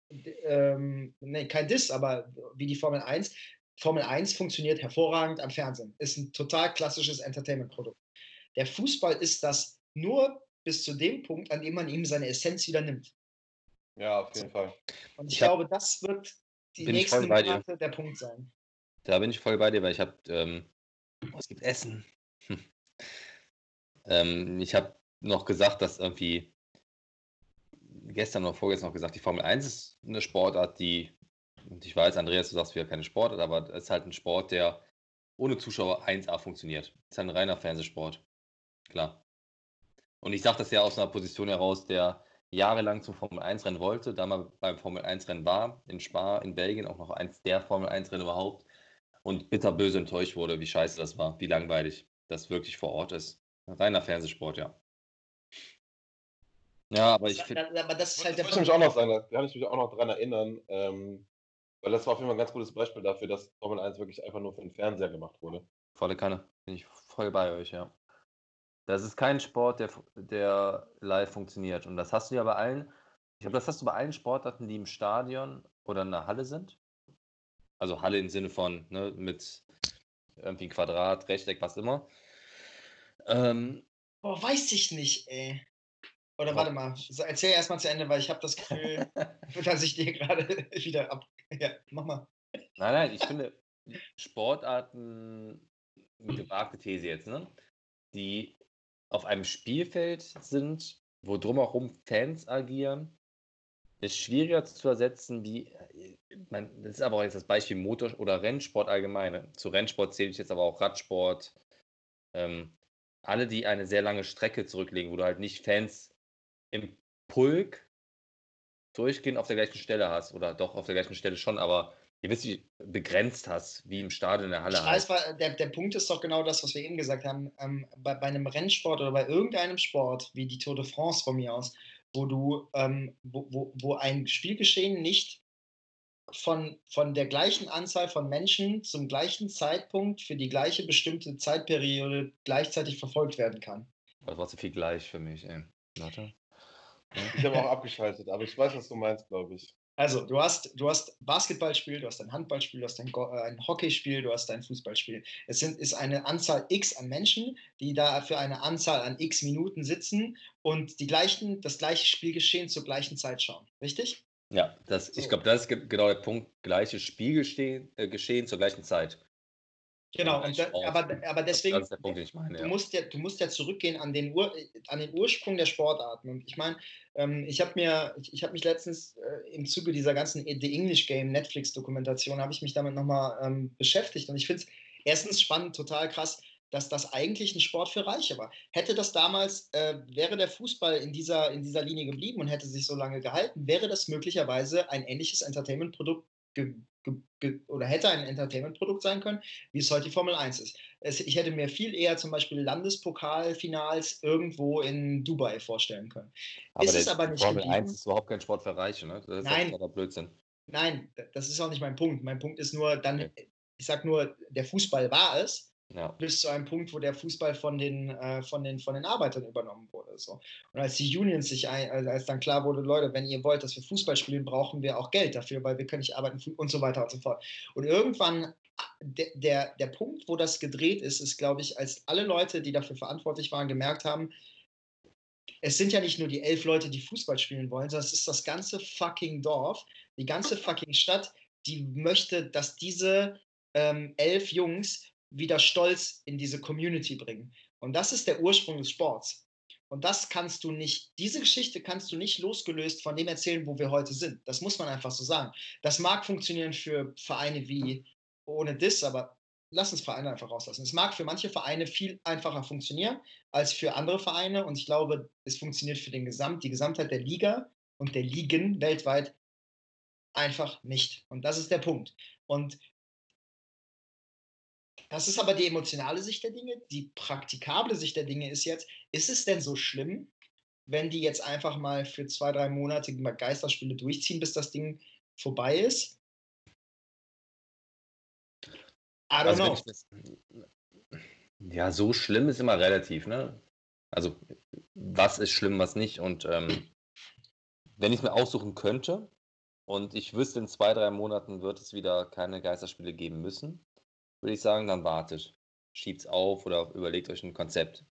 ähm, nee, kein Diss, aber wie die Formel 1. Formel 1 funktioniert hervorragend am Fernsehen. Ist ein total klassisches Entertainment-Produkt. Der Fußball ist das nur bis zu dem Punkt, an dem man ihm seine Essenz wieder nimmt. Ja, auf jeden Fall. Und ich, Ich hab- glaube, das wird die nächsten dir. Monate der Punkt sein. Da bin ich voll bei dir, weil ich habe, ähm, oh, es gibt Essen. Hm. Ähm, ich habe noch gesagt, dass irgendwie gestern oder vorgestern noch gesagt, die Formel 1 ist eine Sportart, die, und ich weiß, Andreas, du sagst wieder keine Sportart, aber es ist halt ein Sport, der ohne Zuschauer 1A funktioniert. Es ist ein reiner Fernsehsport. Klar. Und ich sage das ja aus einer Position heraus, der jahrelang zum Formel 1-Rennen wollte, da mal beim Formel 1-Rennen war, in Spa, in Belgien, auch noch eins der Formel 1-Rennen überhaupt, und bitterböse enttäuscht wurde, wie scheiße das war, wie langweilig das wirklich vor Ort ist. Ein reiner Fernsehsport, ja. Ja, aber ich finde, aber das ist Das halt der wollte ich mich auch noch sagen, da kann ich mich auch noch dran erinnern, ähm, weil das war auf jeden Fall ein ganz gutes Beispiel dafür, dass Formel 1 wirklich einfach nur für den Fernseher gemacht wurde. Volle Kanne. Bin ich voll bei euch, ja. Das ist kein Sport, der, der live funktioniert. Und das hast du ja bei allen, ich glaube, das hast du bei allen Sportarten, die im Stadion oder in der Halle sind. Also Halle im Sinne von ne, mit irgendwie Quadrat, Rechteck, was immer. Ähm, Boah, weiß ich nicht, ey. Oder warte mal, erzähl erstmal zu Ende, weil ich habe das Gefühl, dass ich dir gerade wieder ab. Ja, mach mal. Nein, nein, ich finde Sportarten, gewagte These jetzt, ne? Die auf einem Spielfeld sind, wo drumherum Fans agieren, ist schwieriger zu ersetzen wie, man, das ist aber auch jetzt das Beispiel Motor- oder Rennsport allgemein. Zu Rennsport zähle ich jetzt aber auch Radsport. Ähm, alle, die eine sehr lange Strecke zurücklegen, wo du halt nicht Fans im Pulk durchgehend auf der gleichen Stelle hast. Oder doch auf der gleichen Stelle schon, aber ihr wisst, wie begrenzt hast, wie im Stadion in der Halle. Ich weiß, halt. der, der Punkt ist doch genau das, was wir eben gesagt haben. Ähm, bei, bei einem Rennsport oder bei irgendeinem Sport, wie die Tour de France von mir aus, wo du, ähm, wo, wo, wo ein Spielgeschehen nicht von, von der gleichen Anzahl von Menschen zum gleichen Zeitpunkt für die gleiche bestimmte Zeitperiode gleichzeitig verfolgt werden kann. Das war zu viel gleich für mich, ey. Warte. Ich habe auch abgeschaltet, aber ich weiß, was du meinst, glaube ich. Also, du hast, du hast Basketballspiel, du hast ein Handballspiel, du hast ein, äh, ein Hockeyspiel, du hast ein Fußballspiel. Es sind, ist eine Anzahl X an Menschen, die da für eine Anzahl an X Minuten sitzen und die gleichen, das gleiche Spielgeschehen zur gleichen Zeit schauen. Richtig? Ja, das, so. ich glaube, das ist genau der Punkt. Gleiches Spielgeschehen äh, geschehen zur gleichen Zeit. Genau, da, aber, aber deswegen, Punkt, meine, du, ja. musst ja, du musst ja zurückgehen an den, Ur, an den Ursprung der Sportarten. Und ich meine, ähm, ich habe mir, ich, ich habe mich letztens äh, im Zuge dieser ganzen The English Game Netflix-Dokumentation, habe ich mich damit nochmal ähm, beschäftigt. Und ich finde es erstens spannend, total krass, dass das eigentlich ein Sport für Reiche war. Hätte das damals, äh, wäre der Fußball in dieser, in dieser Linie geblieben und hätte sich so lange gehalten, wäre das möglicherweise ein ähnliches Entertainment-Produkt ge, ge, oder hätte ein Entertainment-Produkt sein können, wie es heute die Formel 1 ist. Es, ich hätte mir viel eher zum Beispiel Landespokalfinals irgendwo in Dubai vorstellen können. Aber ist es aber nicht Formel geblieben. 1 ist überhaupt kein Sport für Reiche, ne? Das ist Nein. Blödsinn. Nein, das ist auch nicht mein Punkt. Mein Punkt ist nur, dann, okay. ich sag nur, der Fußball war es, ja. bis zu einem Punkt, wo der Fußball von den, äh, von den, von den Arbeitern übernommen wurde. So. Und als die Unions sich, ein, als dann klar wurde, Leute, wenn ihr wollt, dass wir Fußball spielen, brauchen wir auch Geld dafür, weil wir können nicht arbeiten und so weiter und so fort. Und irgendwann, der, der, der Punkt, wo das gedreht ist, ist, glaube ich, als alle Leute, die dafür verantwortlich waren, gemerkt haben, es sind ja nicht nur die elf Leute, die Fußball spielen wollen, sondern es ist das ganze fucking Dorf, die ganze fucking Stadt, die möchte, dass diese ähm, elf Jungs wieder Stolz in diese Community bringen. Und das ist der Ursprung des Sports. Und das kannst du nicht, diese Geschichte kannst du nicht losgelöst von dem erzählen, wo wir heute sind. Das muss man einfach so sagen. Das mag funktionieren für Vereine wie ohne Diss, aber lass uns Vereine einfach rauslassen. Es mag für manche Vereine viel einfacher funktionieren als für andere Vereine. Und ich glaube, es funktioniert für den Gesamt, die Gesamtheit der Liga und der Ligen weltweit einfach nicht. Und das ist der Punkt. Und das ist aber die emotionale Sicht der Dinge. Die praktikable Sicht der Dinge ist jetzt, ist es denn so schlimm, wenn die jetzt einfach mal für zwei, drei Monate Geisterspiele durchziehen, bis das Ding vorbei ist? I don't also know. ja, so schlimm ist immer relativ, ne? Also, was ist schlimm, was nicht? Und ähm, wenn ich es mir aussuchen könnte und ich wüsste, in zwei, drei Monaten wird es wieder keine Geisterspiele geben müssen, würde ich sagen, dann wartet. Schiebt's auf oder überlegt euch ein Konzept.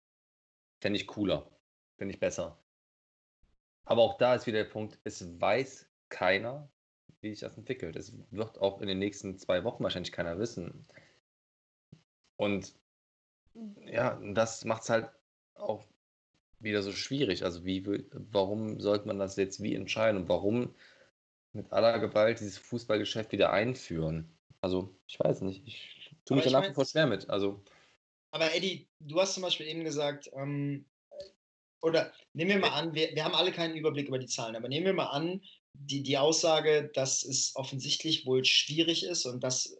Fände ich cooler. Finde ich besser. Aber auch da ist wieder der Punkt, es weiß keiner, wie sich das entwickelt. Es wird auch in den nächsten zwei Wochen wahrscheinlich keiner wissen. Und ja, das macht es halt auch wieder so schwierig. Also wie, warum sollte man das jetzt wie entscheiden und warum mit aller Gewalt dieses Fußballgeschäft wieder einführen? Also ich weiß nicht. Ich tue mich da nach wie vor schwer mit. Also. Aber Eddie, du hast zum Beispiel eben gesagt, ähm, oder nehmen wir mal an, wir, wir haben alle keinen Überblick über die Zahlen, aber nehmen wir mal an, die, die Aussage, dass es offensichtlich wohl schwierig ist und dass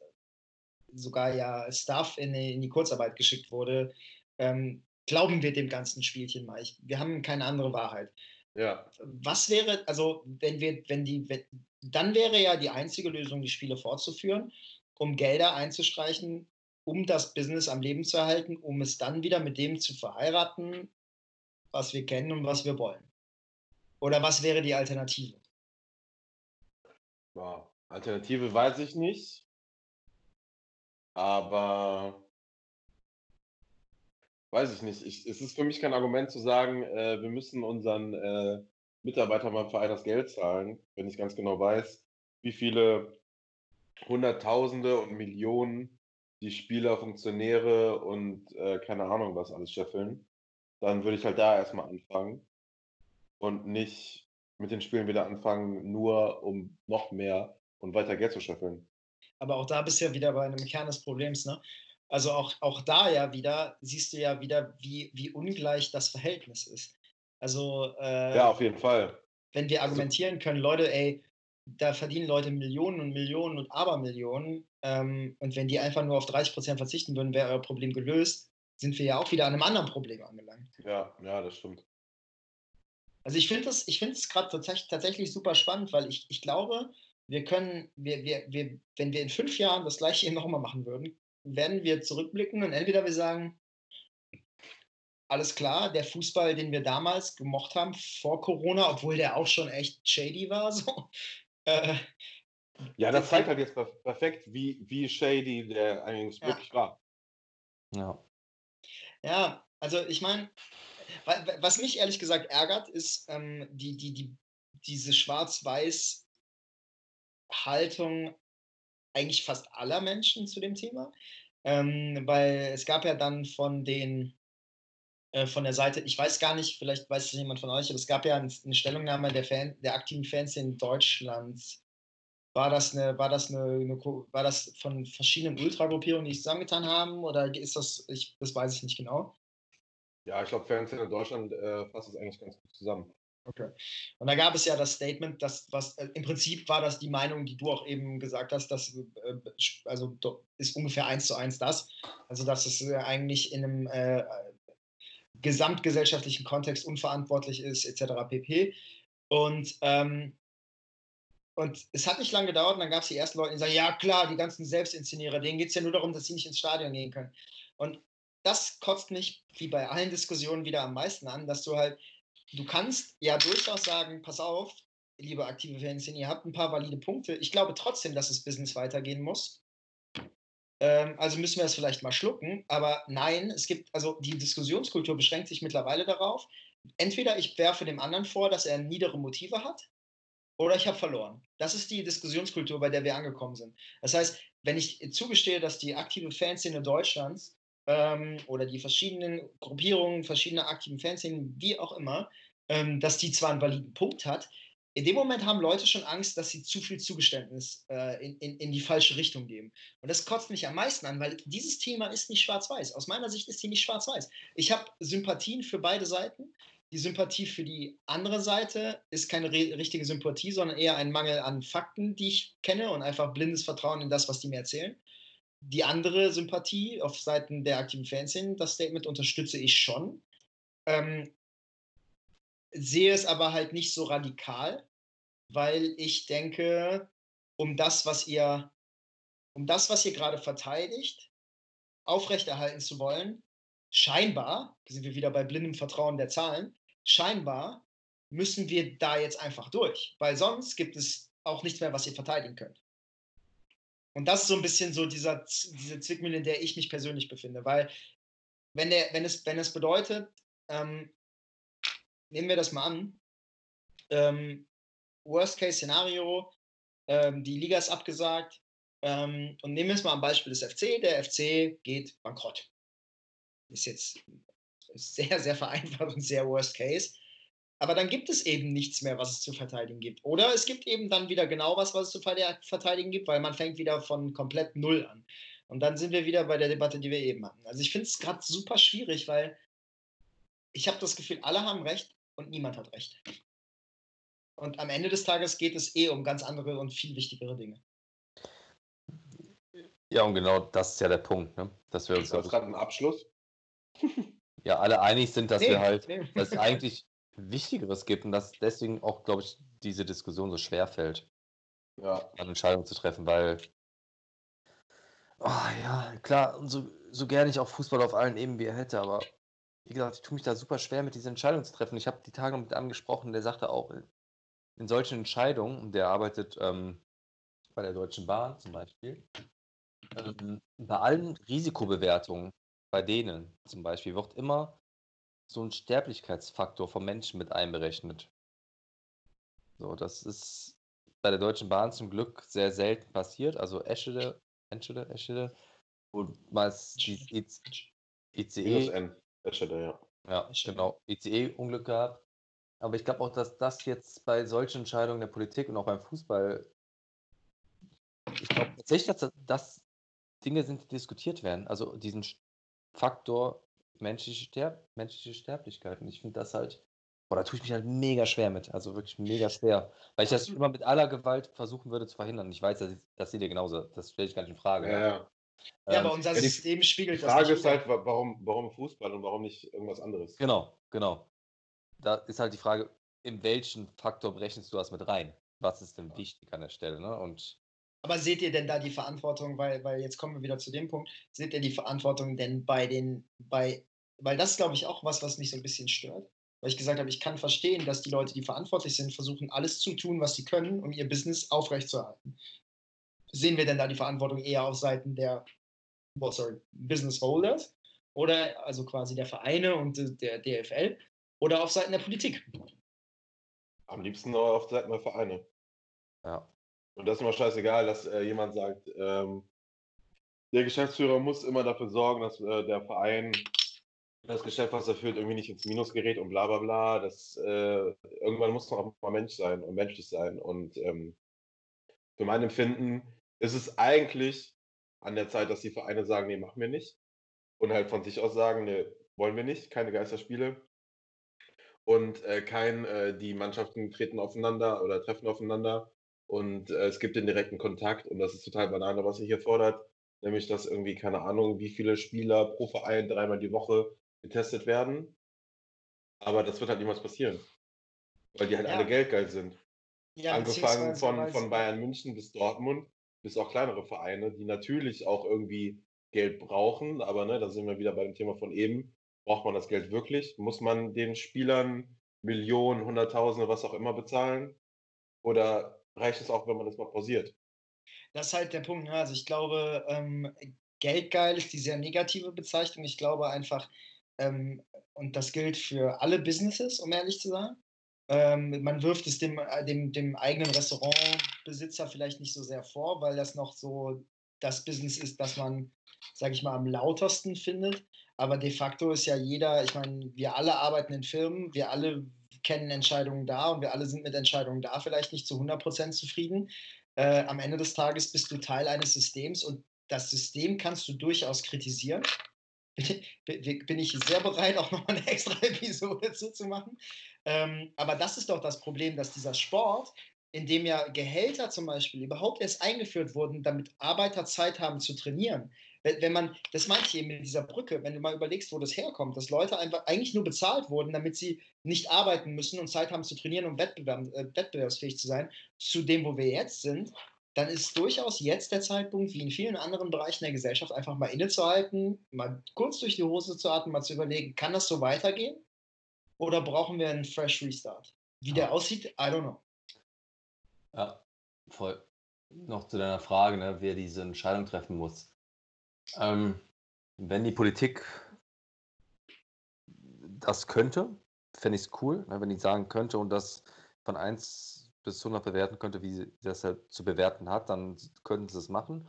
sogar ja Staff in die, in die Kurzarbeit geschickt wurde, ähm, glauben wir dem ganzen Spielchen mal. Ich, wir haben keine andere Wahrheit. Ja. Was wäre, also wenn wir, wenn die, wenn, dann wäre ja die einzige Lösung, die Spiele fortzuführen um Gelder einzustreichen um das Business am Leben zu erhalten, um es dann wieder mit dem zu verheiraten, was wir kennen und was wir wollen? Oder was wäre die Alternative? Ja, Alternative weiß ich nicht. Aber weiß ich nicht. Ich, es ist für mich kein Argument zu sagen, äh, wir müssen unseren äh, Mitarbeitern beim Verein das Geld zahlen, wenn ich ganz genau weiß, wie viele Hunderttausende und Millionen die Spieler, Funktionäre und äh, keine Ahnung was alles scheffeln. Dann würde ich halt da erstmal anfangen und nicht mit den Spielen wieder anfangen, nur um noch mehr und weiter Geld zu scheffeln. Aber auch da bist du ja wieder bei einem Kern des Problems, ne? Also auch, auch da ja wieder, siehst du ja wieder, wie, wie ungleich das Verhältnis ist. Also äh, Ja, auf jeden Fall. wenn wir argumentieren können, Leute, ey, da verdienen Leute Millionen und Millionen und Abermillionen ähm, und wenn die einfach nur auf 30 Prozent verzichten würden, wäre euer Problem gelöst, sind wir ja auch wieder an einem anderen Problem angelangt. Ja, ja, das stimmt. Also ich finde es gerade tatsächlich, tatsächlich super spannend, weil ich, ich glaube, wir können, wir, wir, wir, wenn wir in fünf Jahren das gleiche hier nochmal machen würden, werden wir zurückblicken und entweder wir sagen, alles klar, der Fußball, den wir damals gemocht haben vor Corona, obwohl der auch schon echt shady war, so. Äh, Ja, das zeigt halt jetzt per- perfekt, wie, wie shady der eigentlich Ja. wirklich war. Ja. Ja, also ich meine, was mich ehrlich gesagt ärgert, ist ähm, die, die, die, diese Schwarz-Weiß-Haltung eigentlich fast aller Menschen zu dem Thema. Ähm, weil es gab ja dann von den äh, von der Seite, ich weiß gar nicht, vielleicht weiß es jemand von euch, aber es gab ja ein- eine Stellungnahme der, Fan, der aktiven Fans in Deutschland. War das eine, war das eine, eine war das von verschiedenen Ultragruppierungen, die sich zusammengetan haben, oder ist das, ich, das weiß ich nicht genau. Ja, ich glaube, Fernsehen in Deutschland äh, fasst es eigentlich ganz gut zusammen. Okay. Und da gab es ja das Statement, dass was äh, im Prinzip war das die Meinung, die du auch eben gesagt hast, dass äh, also ist ungefähr eins zu eins das. Also dass es äh, eigentlich in einem äh, gesamtgesellschaftlichen Kontext unverantwortlich ist, etc. pp. Und ähm, und es hat nicht lange gedauert, und dann gab es die ersten Leute, die sagen, ja klar, die ganzen Selbstinszenierer, denen geht es ja nur darum, dass sie nicht ins Stadion gehen können. Und das kotzt mich, wie bei allen Diskussionen, wieder am meisten an, dass du halt du kannst ja durchaus sagen, pass auf, liebe aktive Fans, ihr habt ein paar valide Punkte. Ich glaube trotzdem, dass das Business weitergehen muss. Ähm, also müssen wir es vielleicht mal schlucken. Aber nein, es gibt, also die Diskussionskultur beschränkt sich mittlerweile darauf. Entweder ich werfe dem anderen vor, dass er niedere Motive hat, oder ich habe verloren. Das ist die Diskussionskultur, bei der wir angekommen sind. Das heißt, wenn ich zugestehe, dass die aktive Fanszene Deutschlands ähm, oder die verschiedenen Gruppierungen, verschiedene aktiven Fanszenen, wie auch immer, ähm, dass die zwar einen validen Punkt hat, in dem Moment haben Leute schon Angst, dass sie zu viel Zugeständnis äh, in, in, in die falsche Richtung geben. Und das kotzt mich am meisten an, weil dieses Thema ist nicht schwarz-weiß. Aus meiner Sicht ist die nicht schwarz-weiß. Ich habe Sympathien für beide Seiten. Die Sympathie für die andere Seite ist keine richtige Sympathie, sondern eher ein Mangel an Fakten, die ich kenne und einfach blindes Vertrauen in das, was die mir erzählen die andere Sympathie auf Seiten der aktiven Fanszene, das Statement unterstütze ich schon. Ähm, sehe es aber halt nicht so radikal, weil ich denke, um das, was ihr, um das, was ihr gerade verteidigt, aufrechterhalten zu wollen, scheinbar, sind wir wieder bei blindem Vertrauen der Zahlen, scheinbar müssen wir da jetzt einfach durch, weil sonst gibt es auch nichts mehr, was ihr verteidigen könnt. Und das ist so ein bisschen so dieser, diese Zwickmühle, in der ich mich persönlich befinde. Weil, wenn, der, wenn, es, wenn es bedeutet, ähm, nehmen wir das mal an, ähm, Worst-Case-Szenario, ähm, die Liga ist abgesagt, ähm, und nehmen wir es mal am Beispiel des FC, der FC geht bankrott. Ist jetzt sehr, sehr vereinfacht und sehr Worst-Case. Aber dann gibt es eben nichts mehr, was es zu verteidigen gibt. Oder es gibt eben dann wieder genau was, was es zu verteidigen gibt, weil man fängt wieder von komplett Null an. Und dann sind wir wieder bei der Debatte, die wir eben hatten. Also ich finde es gerade super schwierig, weil ich habe das Gefühl, alle haben recht und niemand hat recht. Und am Ende des Tages geht es eh um ganz andere und viel wichtigere Dinge. Ja, und genau das ist ja der Punkt, ne? dass wir uns Ist das gerade ein Abschluss? ja alle einig sind, dass Nee, wir halt, nee. dass es eigentlich Wichtigeres gibt und dass deswegen auch, glaube ich, diese Diskussion so schwer fällt, Ja. an Entscheidungen zu treffen, weil Oh, ja, klar, und so, so gerne ich auch Fußball auf allen Ebenen wie er hätte, aber wie gesagt, ich tue mich da super schwer mit dieser Entscheidung zu treffen. Ich habe die Tage mit angesprochen, der sagte auch, in solchen Entscheidungen, der arbeitet ähm, bei der Deutschen Bahn zum Beispiel, ähm, bei allen Risikobewertungen, bei denen zum Beispiel, wird immer so ein Sterblichkeitsfaktor vom Menschen mit einberechnet. So, das ist bei der Deutschen Bahn zum Glück sehr selten passiert. Also Eschede, Eschede, Eschede, wo meist die ICE. Eschede, ja. Ja, genau. ICE-Unglück gehabt. Aber ich glaube auch, dass das jetzt bei solchen Entscheidungen der Politik und auch beim Fußball, ich glaube tatsächlich, dass das Dinge sind, die diskutiert werden. Also diesen Faktor menschliche, Sterb menschliche Sterblichkeit. Und ich finde das halt, boah, da tue ich mich halt mega schwer mit. Also wirklich mega schwer. Weil ich das immer mit aller Gewalt versuchen würde zu verhindern. Ich weiß, dass, das seht ihr genauso. Das stelle ich gar nicht in Frage. Ja, ja. Ja, aber ähm, unser ja, die, System spiegelt die Frage das. Die Frage ist halt, warum, warum Fußball und warum nicht irgendwas anderes? Genau, genau. Da ist halt die Frage, in welchen Faktor berechnest du das mit rein? Was ist denn wichtig an der Stelle? Ne? Und aber seht ihr denn da die Verantwortung, weil, weil jetzt kommen wir wieder zu dem Punkt, seht ihr die Verantwortung denn bei den, bei, weil das glaube ich auch was, was mich so ein bisschen stört. Weil ich gesagt habe, ich kann verstehen, dass die Leute, die verantwortlich sind, versuchen, alles zu tun, was sie können, um ihr Business aufrechtzuerhalten. Sehen wir denn da die Verantwortung eher auf Seiten der oh, sorry, Business Holders oder also quasi der Vereine und der DFL oder auf Seiten der Politik? Am liebsten auf Seiten der Vereine. Ja. Und das ist immer scheißegal, dass äh, jemand sagt, ähm, der Geschäftsführer muss immer dafür sorgen, dass äh, der Verein das Geschäft, was er führt, irgendwie nicht ins Minus gerät und bla bla bla. Das, äh, irgendwann muss man auch mal Mensch sein und menschlich sein. Und ähm, für mein Empfinden ist es eigentlich an der Zeit, dass die Vereine sagen, nee, machen wir nicht. Und halt von sich aus sagen, nee, wollen wir nicht, keine Geisterspiele. Und äh, kein, äh, die Mannschaften treten aufeinander oder treffen aufeinander und äh, es gibt den direkten Kontakt und das ist total banal, was ihr hier fordert, nämlich dass irgendwie, keine Ahnung, wie viele Spieler pro Verein dreimal die Woche getestet werden. Aber das wird halt niemals passieren, weil die halt ja. alle geldgeil sind. Ja, Angefangen von, von Bayern München bis Dortmund, bis auch kleinere Vereine, die natürlich auch irgendwie Geld brauchen, aber ne, da sind wir wieder bei dem Thema von eben. Braucht man das Geld wirklich? Muss man den Spielern Millionen, Hunderttausende, was auch immer bezahlen? Oder reicht es auch, wenn man das mal pausiert. Das ist halt der Punkt. Ne? Also ich glaube, ähm, geldgeil ist die sehr negative Bezeichnung. Ich glaube einfach, ähm, und das gilt für alle Businesses, um ehrlich zu sein. Ähm, man wirft es dem, äh, dem, dem eigenen Restaurantbesitzer vielleicht nicht so sehr vor, weil das noch so das Business ist, das man, sage ich mal, am lautersten findet. Aber de facto ist ja jeder, ich meine, wir alle arbeiten in Firmen, wir alle kennen Entscheidungen da und wir alle sind mit Entscheidungen da vielleicht nicht zu 100% zufrieden. Äh, am Ende des Tages bist du Teil eines Systems und das System kannst du durchaus kritisieren. Bin ich sehr bereit, auch nochmal eine extra Episode dazu zu machen. Ähm, aber das ist doch das Problem, dass dieser Sport, in dem ja Gehälter zum Beispiel überhaupt erst eingeführt wurden, damit Arbeiter Zeit haben zu trainieren, wenn, wenn man, das meinte ich eben mit dieser Brücke, wenn du mal überlegst, wo das herkommt, dass Leute einfach eigentlich nur bezahlt wurden, damit sie nicht arbeiten müssen und Zeit haben zu trainieren, um Wettbewerb, äh, wettbewerbsfähig zu sein, zu dem, wo wir jetzt sind, dann ist durchaus jetzt der Zeitpunkt, wie in vielen anderen Bereichen der Gesellschaft, einfach mal innezuhalten, mal kurz durch die Hose zu atmen, mal zu überlegen, kann das so weitergehen? Oder brauchen wir einen Fresh Restart? Wie der aussieht, I don't know. Ja, voll. Noch zu deiner Frage, ne, wer diese Entscheidung treffen muss. Ähm, wenn die Politik das könnte, fände ich es cool, ne, wenn die sagen könnte und das von 1 bis 100 bewerten könnte, wie sie das halt zu bewerten hat, dann könnten sie es machen.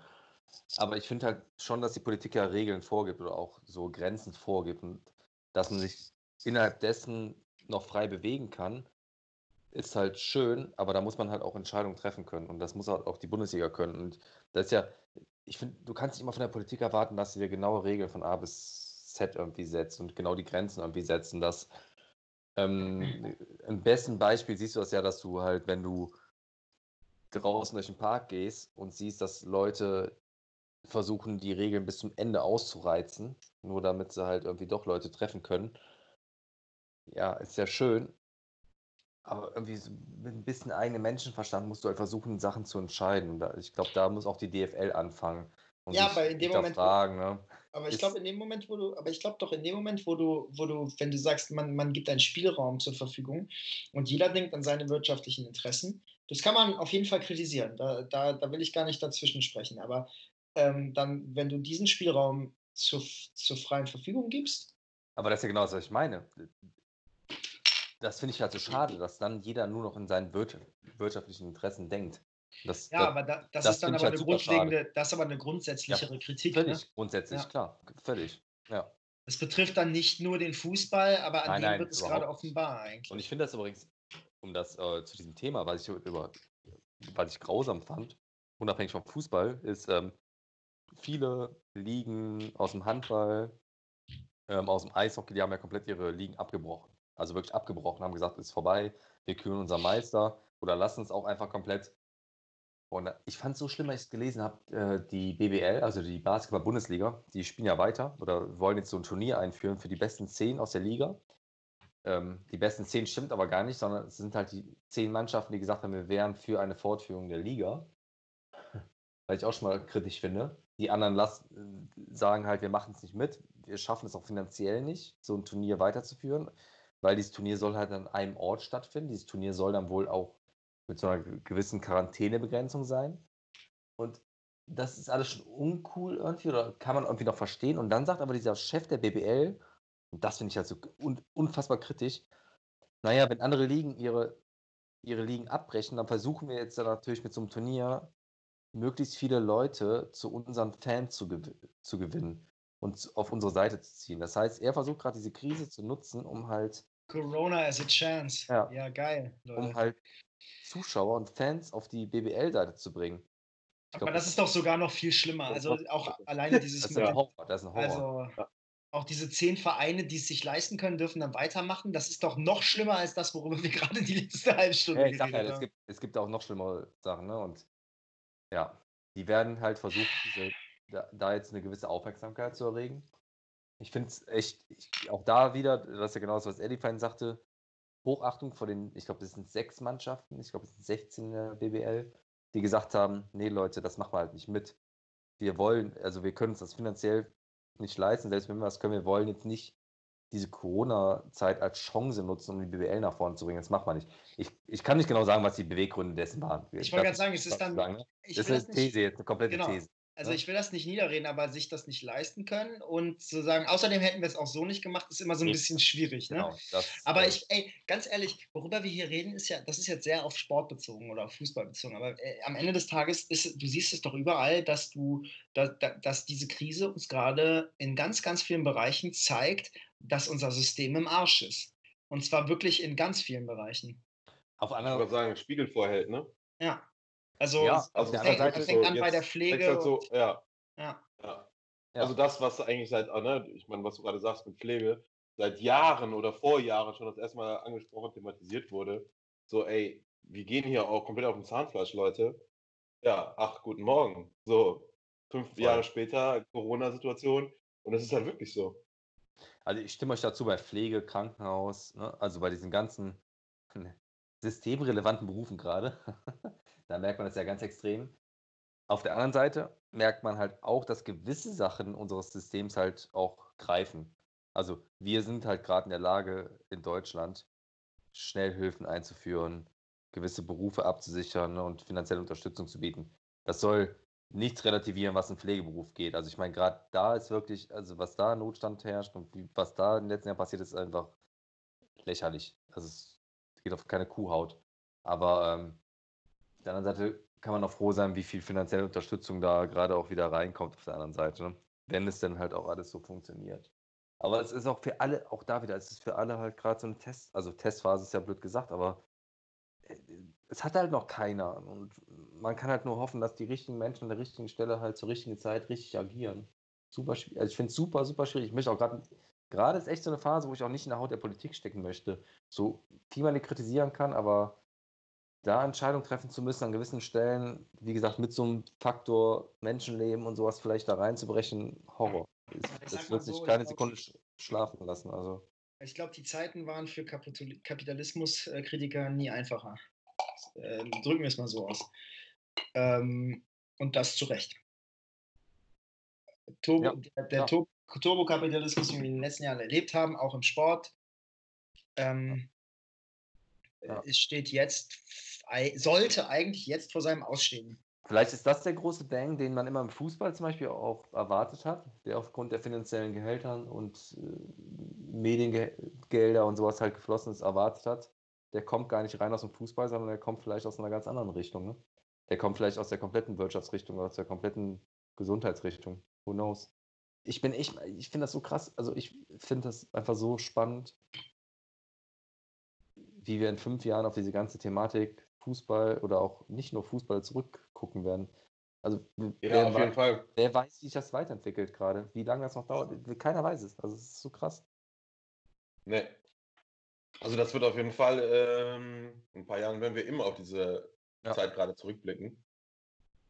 Aber ich finde halt schon, dass die Politik ja Regeln vorgibt oder auch so Grenzen vorgibt und dass man sich innerhalb dessen noch frei bewegen kann, ist halt schön, aber da muss man halt auch Entscheidungen treffen können und das muss halt auch die Bundesliga können. Und das ist ja, ich finde, du kannst nicht immer von der Politik erwarten, dass sie dir genaue Regeln von A bis Z irgendwie setzt und genau die Grenzen irgendwie setzen. Dass, ähm, Im besten Beispiel siehst du das ja, dass du halt, wenn du draußen durch den Park gehst und siehst, dass Leute versuchen, die Regeln bis zum Ende auszureizen, nur damit sie halt irgendwie doch Leute treffen können. Ja, ist ja schön, aber irgendwie so mit ein bisschen eigenem Menschenverstand musst du halt versuchen, Sachen zu entscheiden. Und ich glaube, da muss auch die DFL anfangen, und Ja, aber in dem Moment, wo- hinterfragen. Ne? Aber ich glaube, in dem Moment, wo du, aber ich glaube doch, in dem Moment, wo du, wo du, wenn du sagst, man, man gibt einen Spielraum zur Verfügung und jeder denkt an seine wirtschaftlichen Interessen, das kann man auf jeden Fall kritisieren. Da, da, da will ich gar nicht dazwischen sprechen. Aber ähm, dann, wenn du diesen Spielraum zur, zur freien Verfügung gibst, Aber das ist ja genau das, was ich meine. Das finde ich halt so schade, dass dann jeder nur noch in seinen wirtschaft wirtschaftlichen Interessen denkt. Das, ja, das aber da, das, das ist dann aber halt eine super schade. grundlegende, das ist aber eine grundsätzlichere Kritik. Ne? völlig grundsätzlich, Ja. klar. Völlig. Ja. Das betrifft dann nicht nur den Fußball, aber an Nein, dem nein, wird es überhaupt gerade offenbar eigentlich. Und ich finde das übrigens, um das äh, zu diesem Thema, was ich über, was ich grausam fand, unabhängig vom Fußball, ist, ähm, viele Ligen aus dem Handball, ähm, aus dem Eishockey, die haben ja komplett ihre Ligen abgebrochen. Also wirklich abgebrochen, haben gesagt, ist vorbei, wir küren unser Meister oder lassen es auch einfach komplett. Und ich fand es so schlimm, als ich es gelesen habe, äh, die BBL, also die Basketball-Bundesliga, die spielen ja weiter oder wollen jetzt so ein Turnier einführen für die besten zehn aus der Liga. Ähm, die besten zehn stimmt aber gar nicht, sondern es sind halt die zehn Mannschaften, die gesagt haben, wir wären für eine Fortführung der Liga. Weil ich auch schon mal kritisch finde. Die anderen las sagen halt, wir machen es nicht mit, wir schaffen es auch finanziell nicht, so ein Turnier weiterzuführen, weil dieses Turnier soll halt an einem Ort stattfinden. Dieses Turnier soll dann wohl auch mit so einer gewissen Quarantänebegrenzung sein. Und das ist alles schon uncool irgendwie oder kann man irgendwie noch verstehen. Und dann sagt aber dieser Chef der BBL, und das finde ich halt so un unfassbar kritisch, naja, wenn andere Ligen ihre, ihre Ligen abbrechen, dann versuchen wir jetzt dann natürlich mit so einem Turnier möglichst viele Leute zu unseren Fans zu, gew zu gewinnen und auf unsere Seite zu ziehen. Das heißt, er versucht gerade diese Krise zu nutzen, um halt, Corona as a chance. Ja. ja geil. Leute. um halt Zuschauer und Fans auf die BBL-Seite zu bringen. Ich Aber glaub, das ist doch sogar noch viel schlimmer. Also auch alleine dieses das ist ein Horror. Das ist ein Horror. also Ja. auch diese zehn Vereine, die es sich leisten können, dürfen dann weitermachen. Das ist doch noch schlimmer als das, worüber wir gerade die letzte halbe Stunde Ja, ich sag ja, es gibt, es gibt auch noch schlimmere Sachen, ne? Und ja, die werden halt versuchen, diese, da, da jetzt eine gewisse Aufmerksamkeit zu erregen. Ich finde es echt, ich, auch da wieder, das ist ja genau das, was Eddie vorhin sagte, Hochachtung vor den, ich glaube, das sind sechs Mannschaften, ich glaube, es sind 16 in der BBL, die gesagt haben, nee Leute, das machen wir halt nicht mit. Wir wollen, also wir können uns das finanziell nicht leisten, selbst wenn wir das können, wir wollen jetzt nicht diese Corona-Zeit als Chance nutzen, um die BBL nach vorne zu bringen. Das macht man nicht. Ich, ich kann nicht genau sagen, was die Beweggründe dessen waren. Ich wollte gerade sagen, es ist dann. sagen, ne? Das ist eine These, jetzt eine komplette Genau. These. Also ich will das nicht niederreden, aber sich das nicht leisten können und zu sagen, außerdem hätten wir es auch so nicht gemacht, ist immer so ein bisschen schwierig. Ne? Genau, das, Aber äh, ich, ey, ganz ehrlich, worüber wir hier reden, ist ja, das ist jetzt sehr auf Sport bezogen oder auf Fußball bezogen. Aber äh, am Ende des Tages ist, du siehst es doch überall, dass du, da, da, dass diese Krise uns gerade in ganz, ganz vielen Bereichen zeigt, dass unser System im Arsch ist. Und zwar wirklich in ganz vielen Bereichen. auf Ich einer würde sagen, Spiegel vorhält, ne? Ja. Also, Ja, es auf der fängt, anderen Seite fängt so, an bei der Pflege. Halt so, und, ja, ja. ja. Ja. Also das, was eigentlich seit, ne, ich meine, was du gerade sagst mit Pflege, seit Jahren oder vor Jahren schon das erstmal angesprochen, thematisiert wurde. So, ey, wir gehen hier auch komplett auf dem Zahnfleisch, Leute. Ja, ach, guten Morgen. So, fünf Voll. Jahre später, Corona-Situation. Und das ist halt wirklich so. Also ich stimme euch dazu bei Pflege, Krankenhaus, ne? also bei diesen ganzen systemrelevanten Berufen gerade. da merkt man das ja ganz extrem. Auf der anderen Seite merkt man halt auch, dass gewisse Sachen unseres Systems halt auch greifen. Also wir sind halt gerade in der Lage, in Deutschland Schnellhilfen einzuführen, gewisse Berufe abzusichern und finanzielle Unterstützung zu bieten. Das soll nichts relativieren, was im Pflegeberuf geht. Also ich meine, gerade da ist wirklich, also was da Notstand herrscht und was da in den letzten Jahren passiert ist, einfach lächerlich. Also es geht auf keine Kuhhaut. Aber ähm, der anderen Seite kann man auch froh sein, wie viel finanzielle Unterstützung da gerade auch wieder reinkommt auf der anderen Seite. Ne? Wenn es denn halt auch alles so funktioniert. Aber es ist auch für alle, auch da wieder, es ist für alle halt gerade so ein Test, also Testphase ist ja blöd gesagt, aber äh, es hat halt noch keiner. Und man kann halt nur hoffen, dass die richtigen Menschen an der richtigen Stelle halt zur richtigen Zeit richtig agieren. Super schwierig. Also ich finde es super, super schwierig. Ich möchte auch gerade, gerade ist echt so eine Phase, wo ich auch nicht in der Haut der Politik stecken möchte. So viel man die kritisieren kann, aber da Entscheidungen treffen zu müssen an gewissen Stellen, wie gesagt, mit so einem Faktor Menschenleben und sowas vielleicht da reinzubrechen, Horror. Das sag wird sich so, keine Sekunde sch schlafen lassen. Also. Ich glaube, die Zeiten waren für Kapitalismuskritiker nie einfacher. Ähm, drücken wir es mal so aus. Ähm, und das zu Recht. Turbo, Ja, der, der ja. Tur Turbokapitalismus, den wir in den letzten Jahren erlebt haben, auch im Sport. Ähm, Ja. Es steht jetzt, sollte eigentlich jetzt vor seinem Ausstehen. Vielleicht ist das der große Bang, den man immer im Fußball zum Beispiel auch erwartet hat, der aufgrund der finanziellen Gehältern und äh, Mediengelder und sowas halt geflossen ist, erwartet hat. Der kommt gar nicht rein aus dem Fußball, sondern der kommt vielleicht aus einer ganz anderen Richtung. Ne? Der kommt vielleicht aus der kompletten Wirtschaftsrichtung, aus der kompletten Gesundheitsrichtung. Who knows? Ich bin echt, ich finde das so krass. Also ich finde das einfach so spannend, wie wir in fünf Jahren auf diese ganze Thematik Fußball oder auch nicht nur Fußball zurückgucken werden. Also Ja, wer, auf jeden Fall. wer weiß, wie sich das weiterentwickelt gerade, wie lange das noch dauert. Keiner weiß es. Also es ist so krass. Nee. Also das wird auf jeden Fall, ähm, in ein paar Jahren werden wir immer auf diese Ja. Zeit gerade zurückblicken.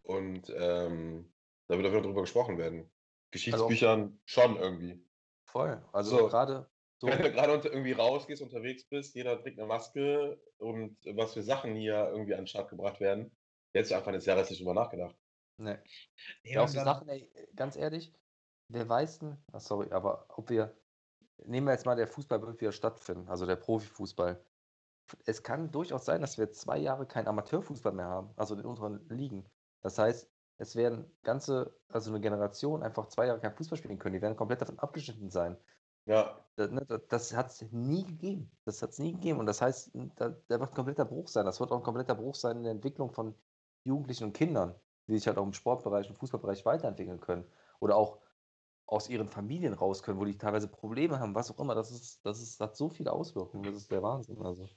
Und ähm, da wird auf jeden Fall drüber gesprochen werden. Geschichtsbüchern schon irgendwie. Voll. Also So. gerade so. Wenn du gerade unter, irgendwie rausgehst, unterwegs bist, jeder trägt eine Maske und was für Sachen hier irgendwie an den Start gebracht werden, jetzt einfach des Jahres nicht drüber nachgedacht. Ne. Nee, Ja, auch dann- Sachen, ey, ganz ehrlich, wer weiß denn, ach sorry, aber ob wir, nehmen wir jetzt mal, der Fußball wird wieder stattfinden, also der Profifußball. Es kann durchaus sein, dass wir zwei Jahre keinen Amateurfußball mehr haben, also in unteren Ligen. Das heißt, es werden ganze, also eine Generation einfach zwei Jahre kein Fußball spielen können, die werden komplett davon abgeschnitten sein. Ja, Das, ne, das, das hat es nie gegeben. Das hat es nie gegeben. Und das heißt, da, da wird ein kompletter Bruch sein. Das wird auch ein kompletter Bruch sein in der Entwicklung von Jugendlichen und Kindern, die sich halt auch im Sportbereich und Fußballbereich weiterentwickeln können. Oder auch aus ihren Familien raus können, wo die teilweise Probleme haben, was auch immer. Das ist, das ist, hat so viele Auswirkungen. Das ist der Wahnsinn. Also, Auf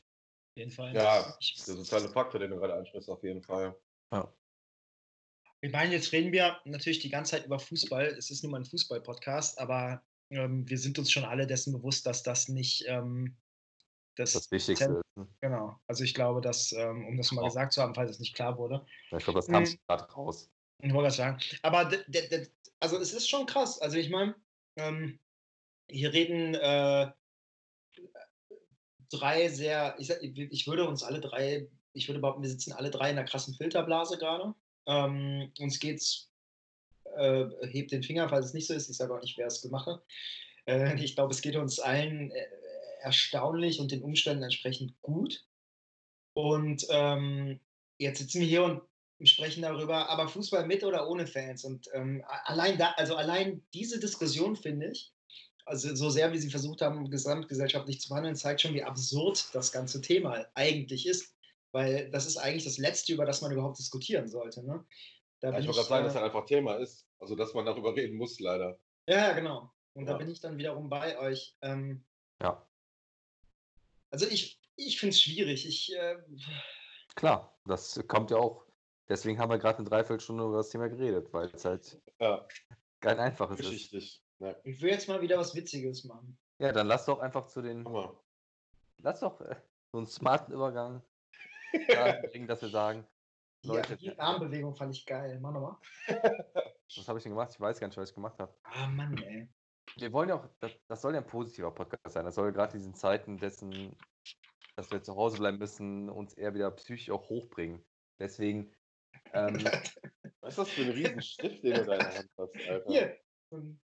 jeden Fall. ja, der soziale Faktor, den du gerade ansprichst, auf jeden Fall. ja. ich meine, jetzt reden wir natürlich die ganze Zeit über Fußball. Es ist nun mal ein Fußball-Podcast, aber ähm, wir sind uns schon alle dessen bewusst, dass das nicht ähm, das, das Wichtigste ist. ne? Genau. Also ich glaube, dass, ähm, um das mal Auch. gesagt zu haben, falls es nicht klar wurde, Ja, Ich glaube, das kam Mhm. gerade raus. Ich wollte gerade sagen. Aber also es ist schon krass. Also ich meine, ähm, hier reden äh, drei sehr, ich, sag, ich würde uns alle drei, ich würde behaupten, wir sitzen alle drei in einer krassen Filterblase gerade. Ähm, uns geht's, äh, hebt den Finger, falls es nicht so ist. Ich sage auch nicht, wer es gemacht hat. Äh, ich glaube, es geht uns allen äh, erstaunlich und den Umständen entsprechend gut. Und ähm, jetzt sitzen wir hier und sprechen darüber, aber Fußball mit oder ohne Fans. Und ähm, allein da, also allein diese Diskussion finde ich, also so sehr wie sie versucht haben, gesamtgesellschaftlich zu behandeln, zeigt schon, wie absurd das ganze Thema eigentlich ist. Weil das ist eigentlich das Letzte, über das man überhaupt diskutieren sollte. Ne? Da Ja, ich wollte gerade sagen, dass äh, das einfach Thema ist. Also, dass man darüber reden muss, leider. ja, genau. Und da Ja. bin ich dann wiederum bei euch. Ähm, Ja, also ich, ich finde es schwierig. Ich, äh, klar. Das kommt ja auch. Deswegen haben wir gerade eine Dreiviertelstunde über das Thema geredet, weil es halt Ja, kein einfaches ist. geschichtlich. Ja, ich will jetzt mal wieder was Witziges machen. Ja, dann lass doch einfach zu den Hammer. Lass doch äh, so einen smarten Übergang da bringen, dass wir sagen, Leute, ja, die Armbewegung fand ich geil. Mach nochmal. was habe ich denn gemacht? Ich weiß gar nicht, was ich gemacht habe. Ah, Mann, ey. Wir wollen ja auch, das, das soll ja ein positiver Podcast sein. Das soll gerade diesen Zeiten dessen, dass wir zu Hause bleiben müssen, uns eher wieder psychisch auch hochbringen. Deswegen, ähm, Was ist das für ein riesen Stift, den du in deiner Hand hast, Alter? Hier, so ein,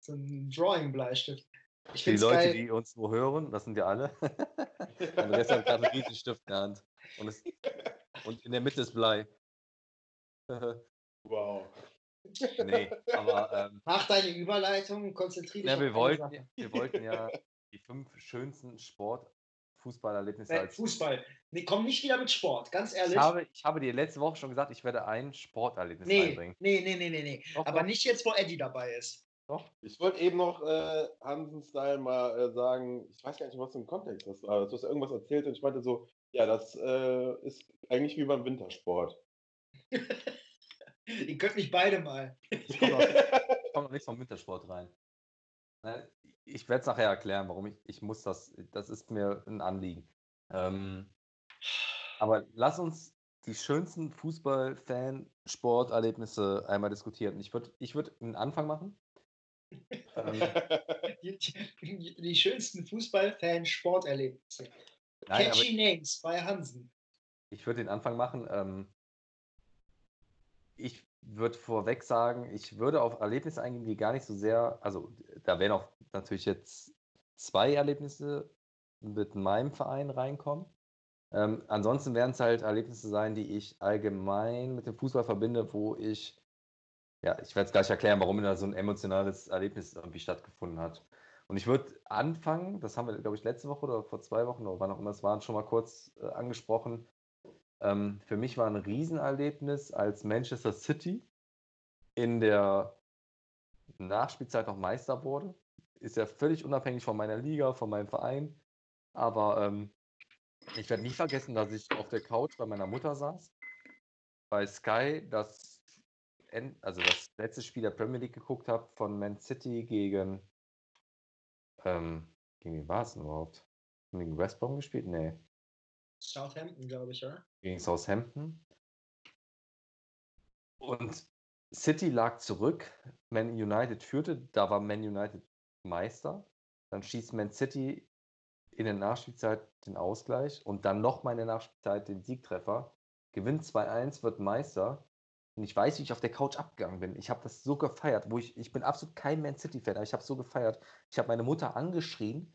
so ein Drawing-Bleistift. Ich die Leute, geil. die uns nur hören, das sind ja alle. Andreas hat gerade einen riesen Stift in der Hand. Und, es, und in der Mitte ist Blei. Wow. nee, aber ähm, Mach deine Überleitung, konzentriere dich Ja, wir wollten, Sache. wir wollten ja die fünf schönsten Sport-Fußballerlebnisse Äh, als. Fußball. Nee, komm nicht wieder mit Sport, ganz ehrlich. Ich habe, ich habe dir letzte Woche schon gesagt, ich werde ein Sporterlebnis nee, einbringen. nee, nee, nee, nee, nee. Doch, Aber doch, nicht jetzt, wo Eddie dabei ist. doch. Ich wollte eben noch äh, Hansen-Style mal äh, sagen, ich weiß gar nicht, was im Kontext das war. Du hast irgendwas erzählt und ich meinte so, ja, das äh, ist eigentlich wie beim Wintersport. Ihr könnt mich beide mal. Ich komme noch, komm noch nicht vom Wintersport rein. Ne, Ich werde es nachher erklären, warum ich, ich muss das. Das ist mir ein Anliegen. Ähm, aber lass uns die schönsten Fußball-Fan-Sporterlebnisse einmal diskutieren. Ich würde ich würd einen Anfang machen. Ähm, Die, die, die schönsten Fußball-Fan-Sporterlebnisse. Nein, Catchy Names bei Hansen. Ich würde den Anfang machen. Ähm, ich würde vorweg sagen, ich würde auf Erlebnisse eingehen, die gar nicht so sehr, also da wären auch natürlich jetzt zwei Erlebnisse mit meinem Verein reinkommen. Ähm, ansonsten werden es halt Erlebnisse sein, die ich allgemein mit dem Fußball verbinde, wo ich, ja, ich werde es gleich erklären, warum da so ein emotionales Erlebnis irgendwie stattgefunden hat. Und ich würde anfangen, das haben wir, glaube ich, letzte Woche oder vor zwei Wochen oder wann auch immer es war, schon mal kurz äh, angesprochen. Ähm, für mich war ein Riesenerlebnis, als Manchester City in der Nachspielzeit noch Meister wurde. Ist ja völlig unabhängig von meiner Liga, von meinem Verein. Aber ähm, ich werde nie vergessen, dass ich auf der Couch bei meiner Mutter saß, bei Sky das, also das letzte Spiel der Premier League geguckt habe von Man City gegen ähm, gegen wen war es denn überhaupt? Gegen West Brom gespielt? Nee. Southampton, glaube ich, oder? Gegen Southampton. Und City lag zurück, Man United führte, da war Man United Meister. Dann schießt Man City in der Nachspielzeit den Ausgleich und dann nochmal in der Nachspielzeit den Siegtreffer. Gewinnt 2-1, wird Meister. Und ich weiß, wie ich auf der Couch abgegangen bin. Ich habe das so gefeiert, wo ich, ich bin absolut kein Man City-Fan, aber ich habe so gefeiert. Ich habe meine Mutter angeschrien,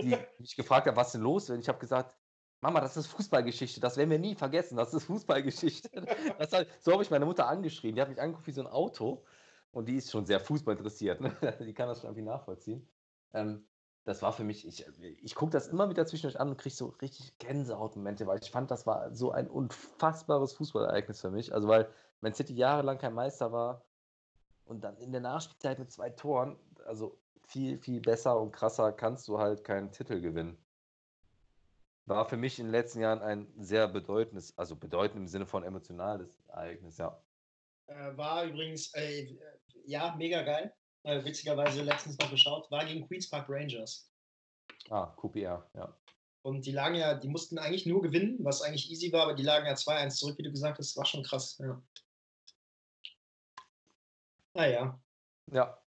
die mich gefragt hat, was denn los ist. Und ich habe gesagt, Mama, das ist Fußballgeschichte, das werden wir nie vergessen, das ist Fußballgeschichte. Das hat, so habe ich meine Mutter angeschrien. Die hat mich angeguckt wie so ein Auto und die ist schon sehr Fußball interessiert. Ne? Die kann das schon irgendwie nachvollziehen. Ähm, das war für mich, ich, ich gucke das immer wieder zwischendurch an und kriege so richtig Gänsehautmomente, weil ich fand, das war so ein unfassbares Fußballereignis für mich. Also, weil Man City jahrelang kein Meister war und dann in der Nachspielzeit mit zwei Toren, also viel, viel besser und krasser kannst du halt keinen Titel gewinnen. War für mich in den letzten Jahren ein sehr bedeutendes, also bedeutend im Sinne von emotionales Ereignis, ja. Äh, war übrigens, äh, ja, mega geil äh, witzigerweise letztens noch geschaut, war gegen Queens Park Rangers. Ah, QPR, ja. Und die lagen ja, die mussten eigentlich nur gewinnen, was eigentlich easy war, aber die lagen ja 2-1 zurück, wie du gesagt hast, war schon krass, ja. Naja. Ja.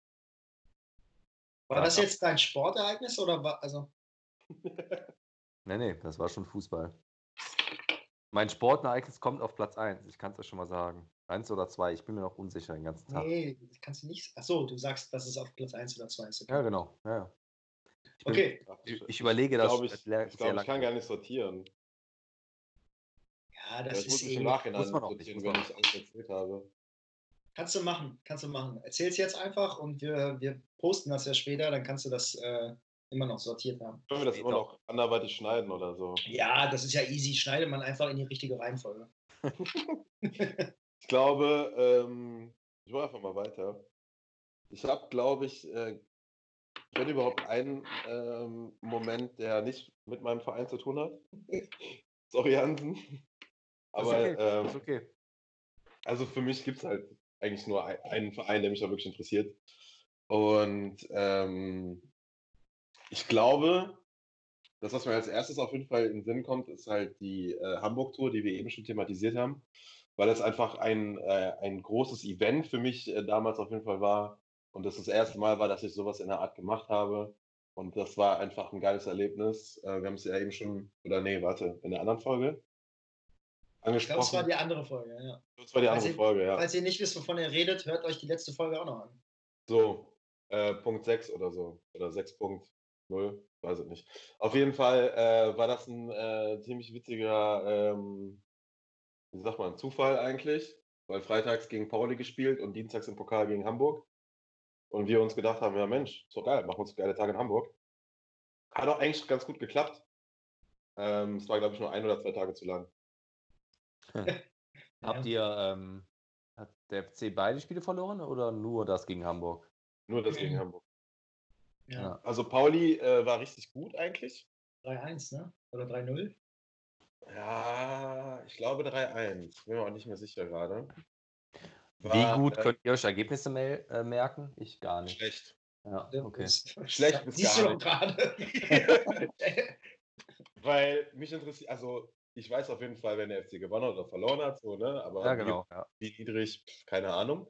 War ja, das jetzt dein Sportereignis oder war, also? nee, nee, das war schon Fußball. Mein Sportereignis kommt auf Platz 1, ich kann es euch schon mal sagen. Eins oder zwei, ich bin mir noch unsicher den ganzen Tag. Nee, kannst du nicht. Achso, du sagst, dass es auf Platz 1 oder 2 ist. Okay. Ja, genau. Ja, ja. Ich bin, okay. Ich, ich, überlege das. Glaub ich ich glaube, ich kann gar nicht sortieren. Ja, das, das ist eben. Nachhinein muss man auch nicht, wenn ich alles erzählt habe. Kannst du machen, kannst du machen. Erzähl es jetzt einfach und wir, wir posten das ja später, dann kannst du das äh, immer noch sortiert haben. Können wir das immer noch anderweitig schneiden oder so? Ja, das ist ja easy. Schneidet man einfach in die richtige Reihenfolge. Ich glaube, ähm, ich mache einfach mal weiter. Ich habe, glaube ich, äh, wenn überhaupt einen ähm, Moment, der nicht mit meinem Verein zu tun hat. Sorry, Hansen. Aber ist okay. Ähm, ist okay. also für mich gibt es halt eigentlich nur ein, einen Verein, der mich da wirklich interessiert. Und ähm, ich glaube, das, was mir als erstes auf jeden Fall in den Sinn kommt, ist halt die äh, Hamburg-Tour, die wir eben schon thematisiert haben weil es einfach ein, äh, ein großes Event für mich äh, damals auf jeden Fall war. Und das das erste Mal war, dass ich sowas in der Art gemacht habe. Und das war einfach ein geiles Erlebnis. Äh, wir haben es ja eben schon, oder nee, warte, in der anderen Folge angesprochen. Ich glaube, das war die andere Folge, ja. Das war die andere ihr, Folge, ja. Falls ihr nicht wisst, wovon ihr redet, hört euch die letzte Folge auch noch an. So, äh, Punkt 6 oder so. Oder 6.0, weiß ich nicht. Auf jeden Fall äh, war das ein äh, ziemlich witziger ähm, wie sagt man, Zufall eigentlich, weil freitags gegen Pauli gespielt und dienstags im Pokal gegen Hamburg. Und wir uns gedacht haben, ja Mensch, ist doch geil, machen uns geile Tage in Hamburg. Hat auch eigentlich ganz gut geklappt. Ähm, es war, glaube ich, nur ein oder zwei Tage zu lang. Habt ihr, ähm, hat der FC beide Spiele verloren oder nur das gegen Hamburg? Nur das gegen Hamburg. Ja. Also Pauli äh, war richtig gut eigentlich. 3-1, ne? Oder 3-0? Ja, ich glaube 3-1. Bin mir auch nicht mehr sicher gerade. Wie gut äh, könnt ihr euch Ergebnisse äh, merken? Ich gar nicht. Schlecht. Ja, okay. Schlecht bis gar nicht. gerade. Weil mich interessiert, also ich weiß auf jeden Fall, wenn der FC gewonnen oder verloren hat, so, ne? Aber ja, genau, wie, ja. wie niedrig, keine Ahnung.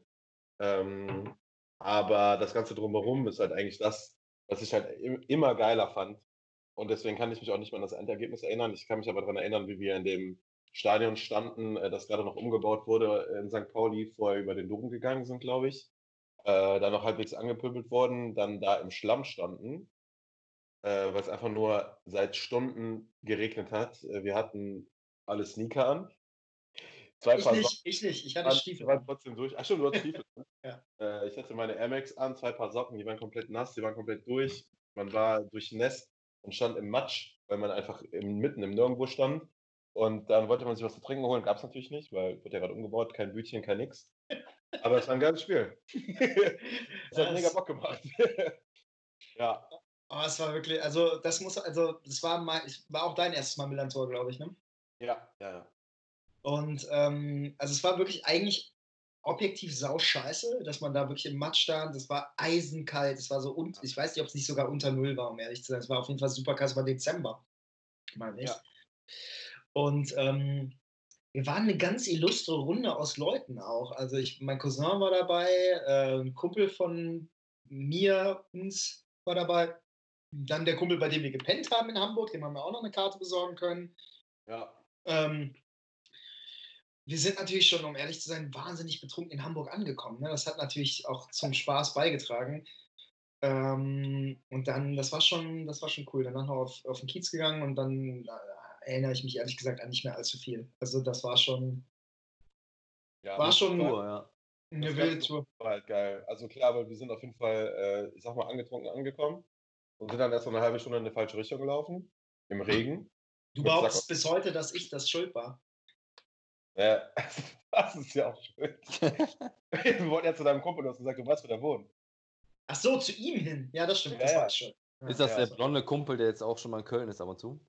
Ähm, aber das Ganze drumherum ist halt eigentlich das, was ich halt immer geiler fand und deswegen kann ich mich auch nicht mehr an das Endergebnis erinnern. Ich kann mich aber daran erinnern, wie wir in dem Stadion standen, äh, das gerade noch umgebaut wurde in St. Pauli, vorher über den Dom gegangen sind, glaube ich. Äh, dann noch halbwegs angepöbelt worden, dann da im Schlamm standen, äh, weil es einfach nur seit Stunden geregnet hat. Äh, wir hatten alle Sneaker an. Zwei ich Paar nicht, Socken ich nicht, ich hatte an, Stiefel. waren trotzdem durch. Ach schon, du hast Stiefel. ja. Äh, ich hatte meine Air Max an, zwei Paar Socken, die waren komplett nass, die waren komplett durch. Man war durchnässt und stand im Matsch, weil man einfach im, mitten im Nirgendwo stand. Und dann wollte man sich was zu trinken holen, gab es natürlich nicht, weil wird ja gerade umgebaut, kein Bütchen, kein nix. Aber es war ein geiles Spiel. Es hat mega Bock gemacht. ja. Oh, es war wirklich, also das muss, also das war mal, war auch dein erstes Mal Milan-Tor, glaube ich, ne? Ja, ja, ja. Und ähm, also es war wirklich eigentlich objektiv sau scheiße, dass man da wirklich im Matsch stand. Es war eisenkalt, es war so, und ich weiß nicht, ob es nicht sogar unter Null war, um ehrlich zu sein. Es war auf jeden Fall super kalt, es war Dezember. Mal nicht. Ja. Und ähm, wir waren eine ganz illustre Runde aus Leuten auch. Also ich, mein Cousin war dabei, äh, ein Kumpel von mir, uns war dabei. Dann der Kumpel, bei dem wir gepennt haben in Hamburg, dem haben wir auch noch eine Karte besorgen können. Ja. Ähm, wir sind natürlich schon, um ehrlich zu sein, wahnsinnig betrunken in Hamburg angekommen. Ne? Das hat natürlich auch zum Spaß beigetragen. Ähm, und dann, das war schon, das war schon cool. Danach noch auf, auf den Kiez gegangen und dann äh, erinnere ich mich ehrlich gesagt an nicht mehr allzu viel. Also das war schon, ja, war schon Tour, ja. eine wilde Tour. War halt geil. Also klar, aber wir sind auf jeden Fall, äh, ich sag mal, angetrunken angekommen und sind dann erst mal eine halbe Stunde in eine falsche Richtung gelaufen, im Regen. Du behauptest bis heute, dass ich das schuld war. Ja, das ist ja auch schön. Wir wollten ja zu deinem Kumpel, du hast gesagt, du weißt, wo der wohnt. Ach so, zu ihm hin. Ja, das stimmt, ja, das ja. war schon. Ist das ja, der blonde Kumpel, der jetzt auch schon mal in Köln ist, ab und zu?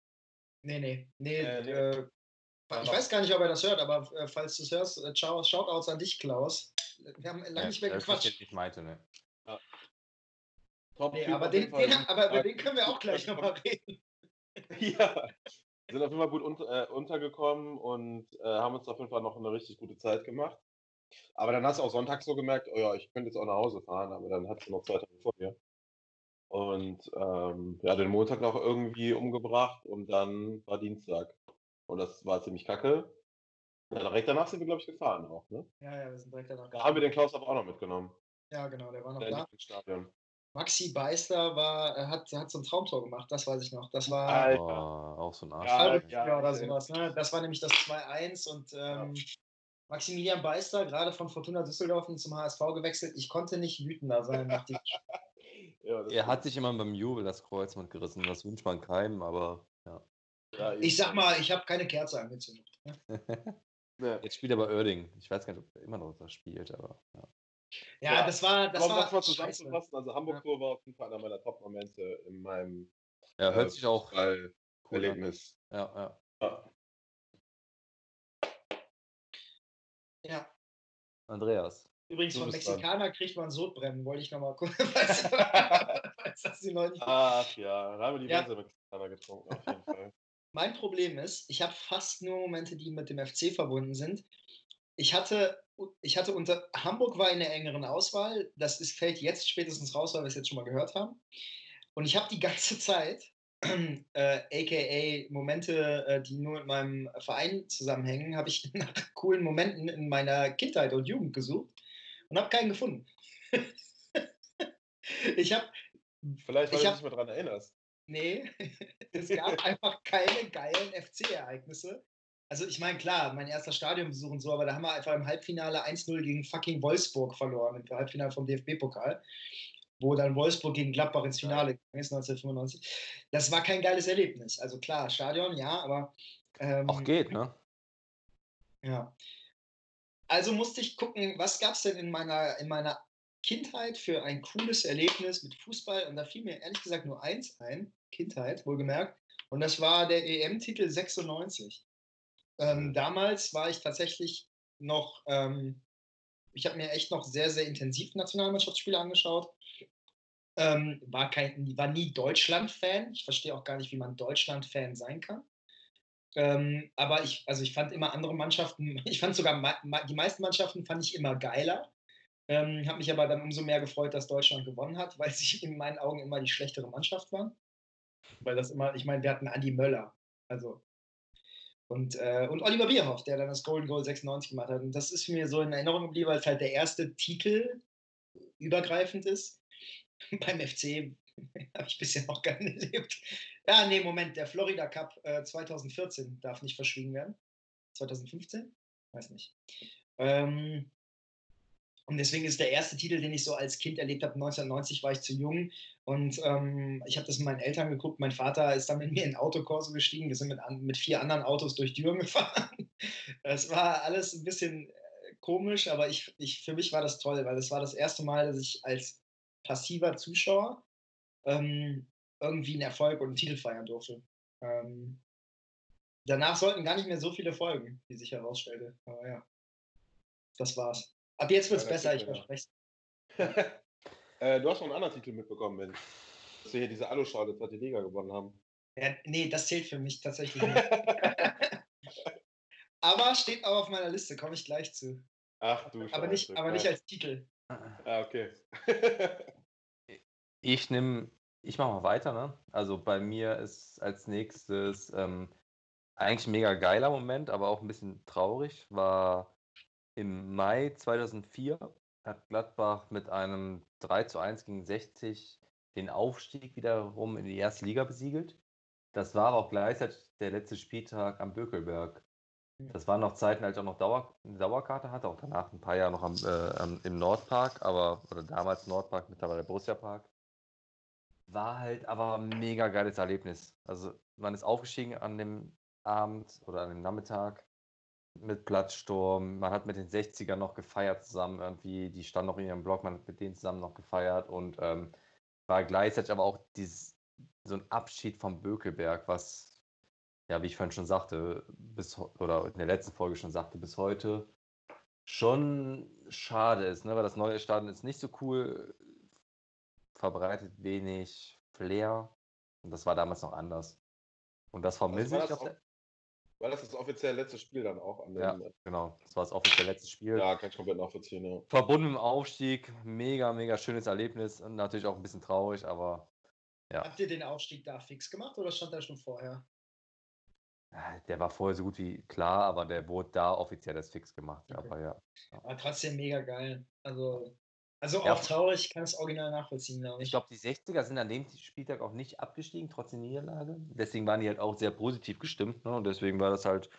Nee, nee. nee, äh, nee. Äh, ich weiß gar nicht, ob er das hört, aber äh, falls du es hörst, äh, Shoutouts an dich, Klaus. Wir haben lange nicht mehr gequatscht. Ich meinte, ne? Ja. Nee, aber, den, den, aber über den können wir auch gleich nochmal reden. ja sind auf jeden Fall gut unter, äh, untergekommen und äh, haben uns auf jeden Fall noch eine richtig gute Zeit gemacht. Aber dann hast du auch Sonntag so gemerkt, oh ja, ich könnte jetzt auch nach Hause fahren, aber dann hattest du noch zwei Tage vor mir. Und ähm, ja, den Montag noch irgendwie umgebracht und dann war Dienstag. Und das war ziemlich kacke. Ja, direkt danach sind wir, glaube ich, gefahren auch, ne? Ja, ja, wir sind direkt danach. Da haben wir den Klaus aber auch noch mitgenommen. Ja, genau, der war noch der da. Stadion. Maxi Beister war, äh, hat, hat so ein Traumtor gemacht, das weiß ich noch. Das war Alter. Oh, auch so ein Arsch. Ja, ja, oder sowas. Ne? Das war nämlich das 2-1 und ähm, ja. Maximilian Beister, gerade von Fortuna Düsseldorf zum HSV gewechselt. Ich konnte nicht wütender sein nach ja, Er hat sich immer beim Jubel das Kreuzband gerissen. Das wünscht man keinem, aber ja. ja ich sag mal, ich habe keine Kerze angezündet. Ne? Jetzt spielt er bei Oerding. Ich weiß gar nicht, ob er immer noch da spielt, aber ja. Ja, ja, das war. Das war mal zusammenzufassen. Also, Hamburg-Tour war auf jeden Fall einer meiner Top-Momente in meinem ja, hört äh, sich auch cool Erlebnis. Ja, ja. ja. Ja. Andreas. Übrigens, von Mexikaner dran. kriegt man Sodbrennen, wollte ich nochmal gucken. falls, das die Leute Ach ja, da haben wir die ja. Mexikaner getrunken, auf jeden Fall. Mein Problem ist, ich habe fast nur Momente, die mit dem FC verbunden sind. Ich hatte ich hatte unter Hamburg war in der engeren Auswahl. Das ist, fällt jetzt spätestens raus, weil wir es jetzt schon mal gehört haben. Und ich habe die ganze Zeit, äh, aka Momente, äh, die nur mit meinem Verein zusammenhängen, habe ich nach coolen Momenten in meiner Kindheit und Jugend gesucht und habe keinen gefunden. ich habe. Vielleicht, weil ich du dich mal daran erinnerst. Nee, es gab einfach keine geilen FC-Ereignisse, also ich meine, klar, mein erster Stadionbesuch und so, aber da haben wir einfach im Halbfinale 1-0 gegen fucking Wolfsburg verloren, im Halbfinale vom DFB-Pokal, wo dann Wolfsburg gegen Gladbach ins Finale gegangen ist, 1995. Das war kein geiles Erlebnis. Also klar, Stadion, ja, aber. Ähm, Auch geht, ne? Ja. Also musste ich gucken, was gab es denn in meiner, in meiner Kindheit für ein cooles Erlebnis mit Fußball? Und da fiel mir ehrlich gesagt nur eins ein, Kindheit, wohlgemerkt. Und das war der EM-Titel 96. Ähm, damals war ich tatsächlich noch, ähm, ich habe mir echt noch sehr, sehr intensiv Nationalmannschaftsspiele angeschaut. Ähm, war, kein, war nie Deutschland-Fan. Ich verstehe auch gar nicht, wie man Deutschland-Fan sein kann. Ähm, aber ich, also ich fand immer andere Mannschaften, ich fand sogar die meisten Mannschaften fand ich immer geiler. Ähm, habe mich aber dann umso mehr gefreut, dass Deutschland gewonnen hat, weil sie in meinen Augen immer die schlechtere Mannschaft waren. Weil das immer, ich meine, wir hatten Andi Möller. Also Und, äh, und Oliver Bierhoff, der dann das Golden Goal 96 gemacht hat. Und das ist mir so in Erinnerung geblieben, weil es halt der erste Titel übergreifend ist. Beim FC habe ich bisher noch gar nicht erlebt. Ja, nee, Moment, der Florida Cup äh, 2014 darf nicht verschwiegen werden. 2015? Weiß nicht. Ähm, und deswegen ist der erste Titel, den ich so als Kind erlebt habe, 1990 war ich zu jung und ähm, ich habe das mit meinen Eltern geguckt. Mein Vater ist dann mit mir in Autokorso gestiegen. Wir sind mit, mit vier anderen Autos durch Düren gefahren. Das war alles ein bisschen äh, komisch, aber ich, ich, für mich war das toll, weil das war das erste Mal, dass ich als passiver Zuschauer ähm, irgendwie einen Erfolg und einen Titel feiern durfte. Ähm, danach sollten gar nicht mehr so viele folgen, wie sich herausstellte. Aber ja, das war's. Ab jetzt wird es ja, besser, ich verspreche äh, Du hast noch einen anderen Titel mitbekommen, Ben. Dass wir hier diese Aluschale zweite Liga gewonnen haben. Ja, nee, das zählt für mich tatsächlich nicht. aber steht auch auf meiner Liste, komme ich gleich zu. Ach du Aber, nicht, aber nicht als Titel. Ah, okay. ich nehme, ich mache mal weiter, ne? Also bei mir ist als nächstes ähm, eigentlich ein mega geiler Moment, aber auch ein bisschen traurig, war im Mai 2004 hat Gladbach mit einem 3 zu 1 gegen 60 den Aufstieg wiederum in die erste Liga besiegelt. Das war aber auch gleichzeitig der letzte Spieltag am Bökelberg. Das waren noch Zeiten, als ich auch noch Dauer, eine Dauerkarte hatte, auch danach ein paar Jahre noch am, äh, im Nordpark, aber, oder damals Nordpark, mittlerweile Borussia Park. War halt aber ein mega geiles Erlebnis. Also man ist aufgestiegen an dem Abend oder an dem Nachmittag mit Platzsturm. Man hat mit den 60ern noch gefeiert zusammen irgendwie. Die standen noch in ihrem Blog, man hat mit denen zusammen noch gefeiert und ähm, war gleichzeitig aber auch dieses, so ein Abschied vom Bökelberg, was, ja, wie ich vorhin schon sagte, bis oder in der letzten Folge schon sagte, bis heute schon schade ist, ne? weil das neue Stadion ist nicht so cool, verbreitet wenig Flair und das war damals noch anders. Und das vermisse also ich auf der war das das offizielle letzte Spiel dann auch? An ja, genau. Das war das offizielle letzte Spiel. Ja, kann ich komplett nachvollziehen. Ja. Verbunden mit dem Aufstieg. Mega, mega schönes Erlebnis und natürlich auch ein bisschen traurig, aber ja. Habt ihr den Aufstieg da fix gemacht oder stand der schon vorher? Der war vorher so gut wie klar, aber der wurde da offiziell das fix gemacht. Okay. Aber ja. Aber trotzdem mega geil. Also also auch ja. traurig, ich kann es original nachvollziehen, glaube ich. Ich glaube, die 60er sind an dem Spieltag auch nicht abgestiegen, trotz der Niederlage. Deswegen waren die halt auch sehr positiv gestimmt. Ne? Und deswegen war das halt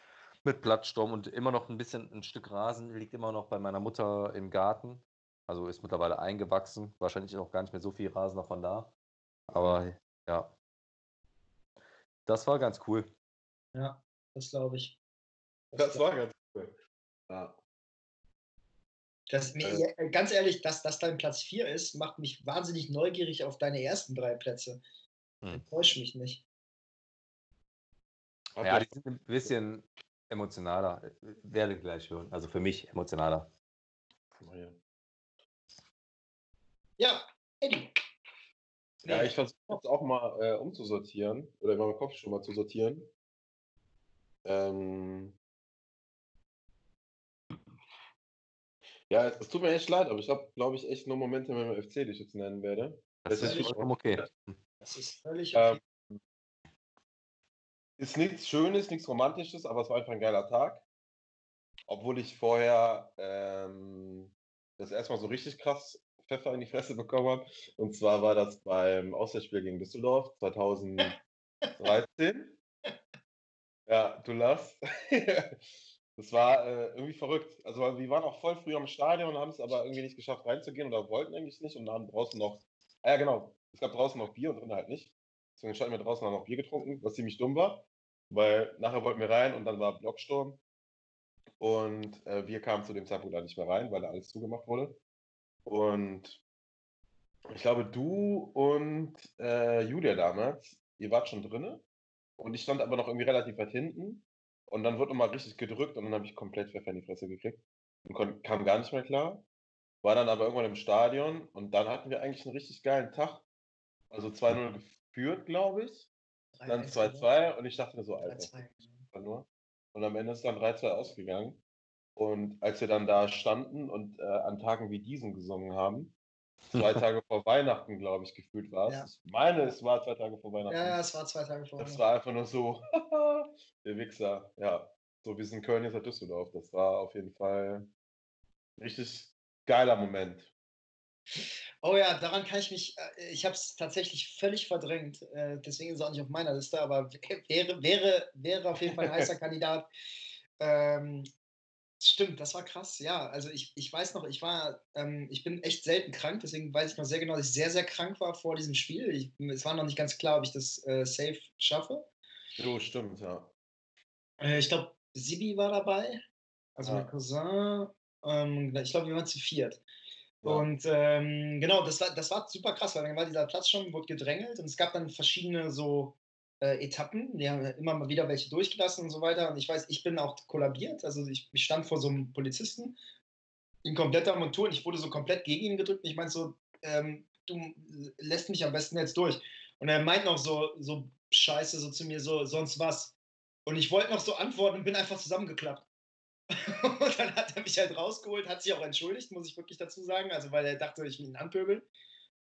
mit Plattsturm und immer noch ein bisschen ein Stück Rasen liegt immer noch bei meiner Mutter im Garten. Also ist mittlerweile eingewachsen. Wahrscheinlich auch gar nicht mehr so viel Rasen davon da. Aber ja. Das war ganz cool. Ja, das glaube ich. Das, das war ganz cool. Ja. Das, äh, ganz ehrlich, dass das dein Platz 4 ist, macht mich wahnsinnig neugierig auf deine ersten drei Plätze. Hm. Enttäuscht mich nicht. Ja, die sind ein bisschen emotionaler. Werde gleich hören. Also für mich emotionaler. Ja, Eddie. Ja, ich versuche jetzt auch mal äh, umzusortieren oder in meinem Kopf schon mal zu sortieren. Ähm, Ja, es, tut mir echt leid, aber ich habe, glaube ich, echt nur Momente mit dem FC, die ich jetzt nennen werde. Das, das ist vollkommen okay. Das ist völlig okay. Ähm, ist nichts Schönes, nichts Romantisches, aber es war einfach ein geiler Tag. Obwohl ich vorher ähm, das erstmal so richtig krass Pfeffer in die Fresse bekommen habe. Und zwar war das beim Auswärtsspiel gegen Düsseldorf 2013. ja, du lachst. Das war äh, irgendwie verrückt. Also wir waren auch voll früh am Stadion, haben es aber irgendwie nicht geschafft reinzugehen oder wollten eigentlich nicht und haben draußen noch, ah ja genau, es gab draußen noch Bier und drinnen halt nicht. Deswegen standen wir draußen haben noch Bier getrunken, was ziemlich dumm war, weil nachher wollten wir rein und dann war Blocksturm und äh, wir kamen zu dem Zeitpunkt da nicht mehr rein, weil da alles zugemacht wurde. Und ich glaube, du und äh, Julia damals, ihr wart schon drinne und ich stand aber noch irgendwie relativ weit hinten und dann wurde nochmal richtig gedrückt und dann habe ich komplett Pfeffer in die Fresse gekriegt und kam gar nicht mehr klar. War dann aber irgendwann im Stadion und dann hatten wir eigentlich einen richtig geilen Tag. Also 2-0 geführt, glaube ich. Dann 2-2 und ich dachte mir so, Alter, nur. Und am Ende ist dann 3-2 ausgegangen. Und als wir dann da standen und äh, an Tagen wie diesen gesungen haben, zwei Tage vor Weihnachten, glaube ich, gefühlt war es. Ja. Ich meine, es war zwei Tage vor Weihnachten. Ja, ja, es war zwei Tage vor. Das war einfach nur so, der Wichser. Ja, so wie es in Köln ist, hat Düsseldorf. Das war auf jeden Fall ein richtig geiler Moment. Oh ja, daran kann ich mich, äh, ich habe es tatsächlich völlig verdrängt, äh, deswegen ist es auch nicht auf meiner Liste, aber wäre, wäre, wäre auf jeden Fall ein heißer Kandidat. Ähm, stimmt, das war krass, ja. Also ich, ich weiß noch, ich war, ähm, ich bin echt selten krank, deswegen weiß ich noch sehr genau, dass ich sehr, sehr krank war vor diesem Spiel. Ich, es war noch nicht ganz klar, ob ich das äh, safe schaffe. Jo, stimmt, ja. Äh, ich glaube, Sibi war dabei, also Ja. mein Cousin. Ähm, ich glaube, wir waren zu viert. Ja. Und ähm, genau, das war, das war super krass, weil dann war dieser Platz schon, wurde gedrängelt und es gab dann verschiedene so äh, Etappen, die haben immer mal wieder welche durchgelassen und so weiter. Und ich weiß, ich bin auch kollabiert, also ich, ich stand vor so einem Polizisten in kompletter Montur und ich wurde so komplett gegen ihn gedrückt und ich meinte so, ähm, du lässt mich am besten jetzt durch. Und er meint noch so, so scheiße, so zu mir, so, sonst was. Und ich wollte noch so antworten und bin einfach zusammengeklappt. und dann hat er mich halt rausgeholt, hat sich auch entschuldigt, muss ich wirklich dazu sagen. Also, weil er dachte, ich will ihn anpöbeln.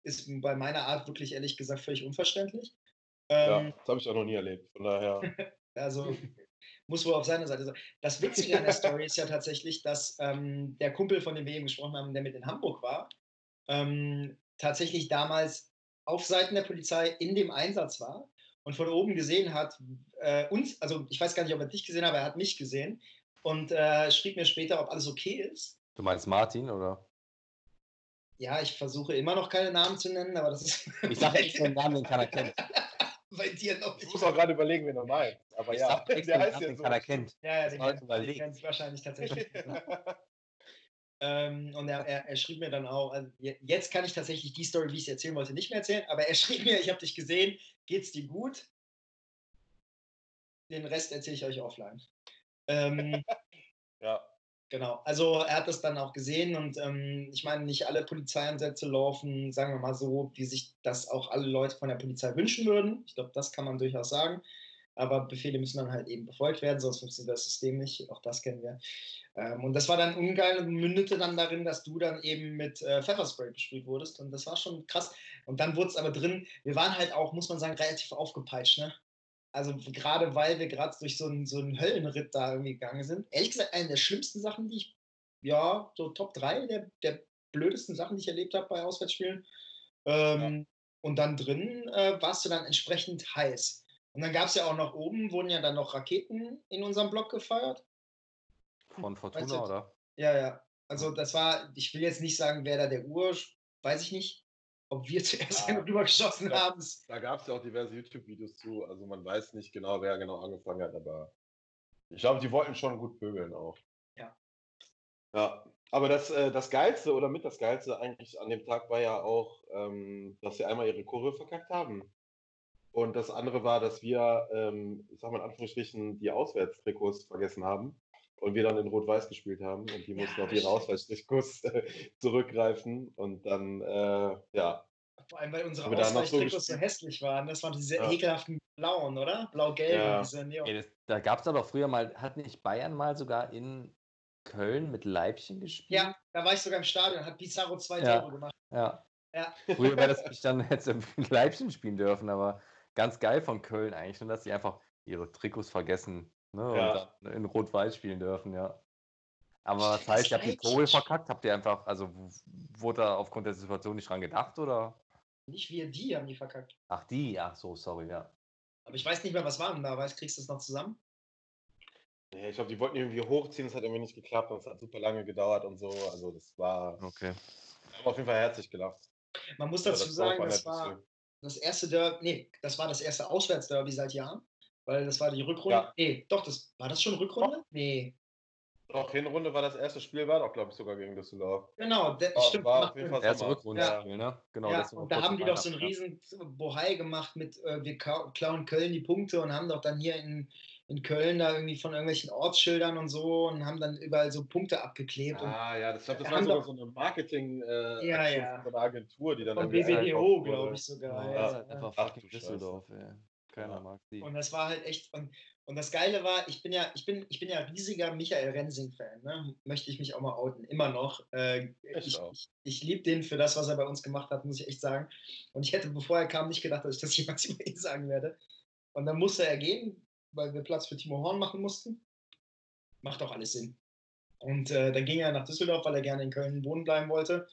Ist bei meiner Art wirklich ehrlich gesagt völlig unverständlich. Ja, Ähm, das habe ich auch noch nie erlebt. Von daher, also muss wohl auf seiner Seite sein. Das Witzige an der Story ist ja tatsächlich, dass ähm, der Kumpel, von dem wir eben gesprochen haben, der mit in Hamburg war, ähm, tatsächlich damals auf Seiten der Polizei in dem Einsatz war und von oben gesehen hat, äh, uns, also ich weiß gar nicht, ob er dich gesehen hat, aber er hat mich gesehen und äh, schrieb mir später, ob alles okay ist. Du meinst Martin, oder? Ja, ich versuche immer noch keine Namen zu nennen, aber das ist Ich sage extra den Namen, den keiner kennt. Bei dir noch ich nicht. muss auch gerade überlegen, wen er meint. Aber Ich ja, sag den Namen, den so. kennt. Ja, ja, den kennt es wahrscheinlich tatsächlich. Ähm, und er, er, er schrieb mir dann auch, also je- jetzt kann ich tatsächlich die Story, wie ich es erzählen wollte, nicht mehr erzählen, aber er schrieb mir, ich habe dich gesehen, geht's dir gut? Den Rest erzähle ich euch offline. Ähm, ja, genau, also er hat das dann auch gesehen und ähm, ich meine, nicht alle Polizeieinsätze laufen, sagen wir mal so, wie sich das auch alle Leute von der Polizei wünschen würden. Ich glaube, das kann man durchaus sagen. Aber Befehle müssen dann halt eben befolgt werden, sonst funktioniert das System nicht. Auch das kennen wir. Ähm, und das war dann ungeil und mündete dann darin, dass du dann eben mit äh, Pfefferspray besprüht wurdest. Und das war schon krass. Und dann wurde es aber drin, wir waren halt auch, muss man sagen, relativ aufgepeitscht. Ne? Also gerade weil wir gerade durch so einen, so einen Höllenritt da irgendwie gegangen sind. Ehrlich gesagt, eine der schlimmsten Sachen, die ich, ja, so Top 3 der, der blödesten Sachen, die ich erlebt habe bei Auswärtsspielen. Ähm, Und dann drin äh, warst du dann entsprechend heiß. Und dann gab es ja auch noch oben, wurden ja dann noch Raketen in unserem Block gefeuert. Von Weißt du- Fortuna, oder? Ja, ja. Also das war, ich will jetzt nicht sagen, wer da der Ur, weiß ich nicht, ob wir zuerst Ja. einen drüber geschossen Ja. haben. da gab es ja auch diverse YouTube-Videos zu. Also man weiß nicht genau, wer genau angefangen hat, aber ich glaube, die wollten schon gut pöbeln auch. Ja. Ja, aber das, äh, das Geilste oder mit das Geilste eigentlich an dem Tag war ja auch, ähm, dass sie einmal ihre Kurve verkackt haben. Und das andere war, dass wir, ähm, ich sag mal in Anführungsstrichen, die Auswärtstrikots vergessen haben und wir dann in Rot-Weiß gespielt haben und die Ja, mussten auf ihre stimmt. Auswärtstrikots äh, zurückgreifen und dann, äh, ja, Vor allem, weil unsere Aber noch so so hässlich waren. Das waren diese Ja. ekelhaften blauen, oder? Blau-gelb, Ja. diese Neon. Ey, das, da gab es doch früher mal, hat nicht Bayern mal sogar in Köln mit Leibchen gespielt? Ja, da war ich sogar im Stadion, hat Pizarro zwei Ja. Tore gemacht. Ja. Ja. Früher wäre das nicht dann hätte in Leipzig spielen dürfen, aber ganz geil von Köln eigentlich, nur dass sie einfach ihre Trikots vergessen ne, Ja. und dann in Rot-Weiß spielen dürfen, ja. Aber was Das heißt, ihr habt die. Probe verkackt? Habt ihr einfach, also wurde da aufgrund der Situation nicht dran gedacht oder? Nicht wir, die haben die verkackt. Ach, die, ach so, sorry, ja. Aber ich weiß nicht mehr, was war denn da. Weißt, kriegst du das noch zusammen? Nee, ich glaube, die wollten irgendwie hochziehen, das hat irgendwie nicht geklappt und es hat super lange gedauert und so. Also das war, Okay. wir haben auf jeden Fall herzlich gelacht. Man muss dazu das war auch sagen, das war das erste Derby, nee, das war das erste Auswärtsderby seit Jahren. Weil das war die Rückrunde. Ja. Nee, doch, das war das schon Rückrunde? Nee. wir- Doch, Hinrunde war das erste Spiel, war doch, glaube ich, sogar gegen Düsseldorf. Genau, der, War, stimmt. war auf jeden. Fall Erste Sommer. Rückrundenspiel, ne? Genau. ja, und da haben die doch so einen riesen Bohai gemacht mit, äh, wir klauen Köln die Punkte und haben doch dann hier in, in Köln da irgendwie von irgendwelchen Ortsschildern und so und haben dann überall so Punkte abgeklebt. Und Ah, ja, das, ich glaube, das war sogar doch- so eine marketing äh, Ja, ja. von einer Agentur, die dann von eingekauft glaube ich sogar. Ja, Ja, das ja, einfach Ach, fucking. Düsseldorf, ey. Keiner mag sie. Und das war halt echt. Und, und das Geile war, ich bin ja, ich bin, ich bin ja riesiger Michael Rensing-Fan, ne? Möchte ich mich auch mal outen, immer noch. Äh, Ich ich, ich liebe den für das, was er bei uns gemacht hat, muss ich echt sagen. Und ich hätte, bevor er kam, nicht gedacht, dass ich das jemals über ihn sagen werde. Und dann musste er gehen, weil wir Platz für Timo Horn machen mussten. Macht auch alles Sinn. Und äh, dann ging er nach Düsseldorf, weil er gerne in Köln wohnen bleiben wollte.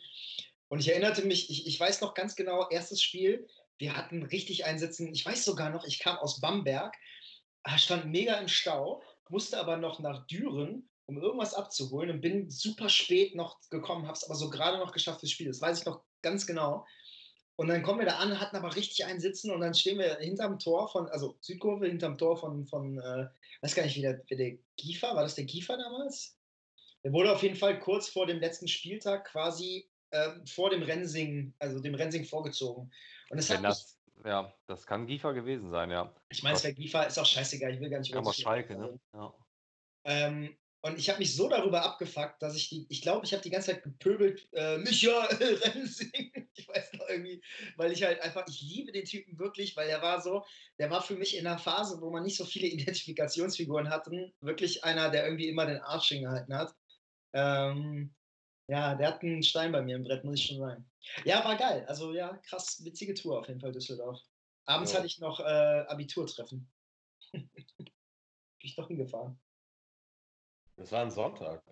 Und ich erinnerte mich, ich, ich weiß noch ganz genau, erstes Spiel, wir hatten richtig einsitzen. Ich weiß sogar noch, ich kam aus Bamberg, ah, stand mega im Stau, musste aber noch nach Düren, um irgendwas abzuholen und bin super spät noch gekommen, habe es aber so gerade noch geschafft fürs Spiel. Das weiß ich noch ganz genau. Und dann kommen wir da an, hatten aber richtig einen sitzen und dann stehen wir hinterm Tor von, also Südkurve, hinterm Tor von, von äh, weiß gar nicht, wie der, wie der Giefer, war das der Giefer damals? Der wurde auf jeden Fall kurz vor dem letzten Spieltag quasi ähm, vor dem Rensing, also dem Rensing vorgezogen. Und das hat Wenn mich, das, ja, das kann Giefer gewesen sein, ja. ich meine, es wäre Giefer, ist auch scheißegal, ich will gar nicht über Schalke, ne? Ja. ähm, und ich habe mich so darüber abgefuckt, dass ich die, ich glaube, ich habe die ganze Zeit gepöbelt, äh, Michael Rensing. Ich weiß noch irgendwie, weil ich halt einfach, ich liebe den Typen wirklich, weil er war so, der war für mich in einer Phase, wo man nicht so viele Identifikationsfiguren hatten, wirklich einer, der irgendwie immer den Arsch hingehalten hat. Ähm, ja, der hat einen Stein bei mir im Brett, muss ich schon sagen. Ja, war geil. Also ja, krass, witzige Tour auf jeden Fall Düsseldorf. Abends Ja. hatte ich noch äh, Abiturtreffen. Bin ich doch hingefahren. Das war ein Sonntag.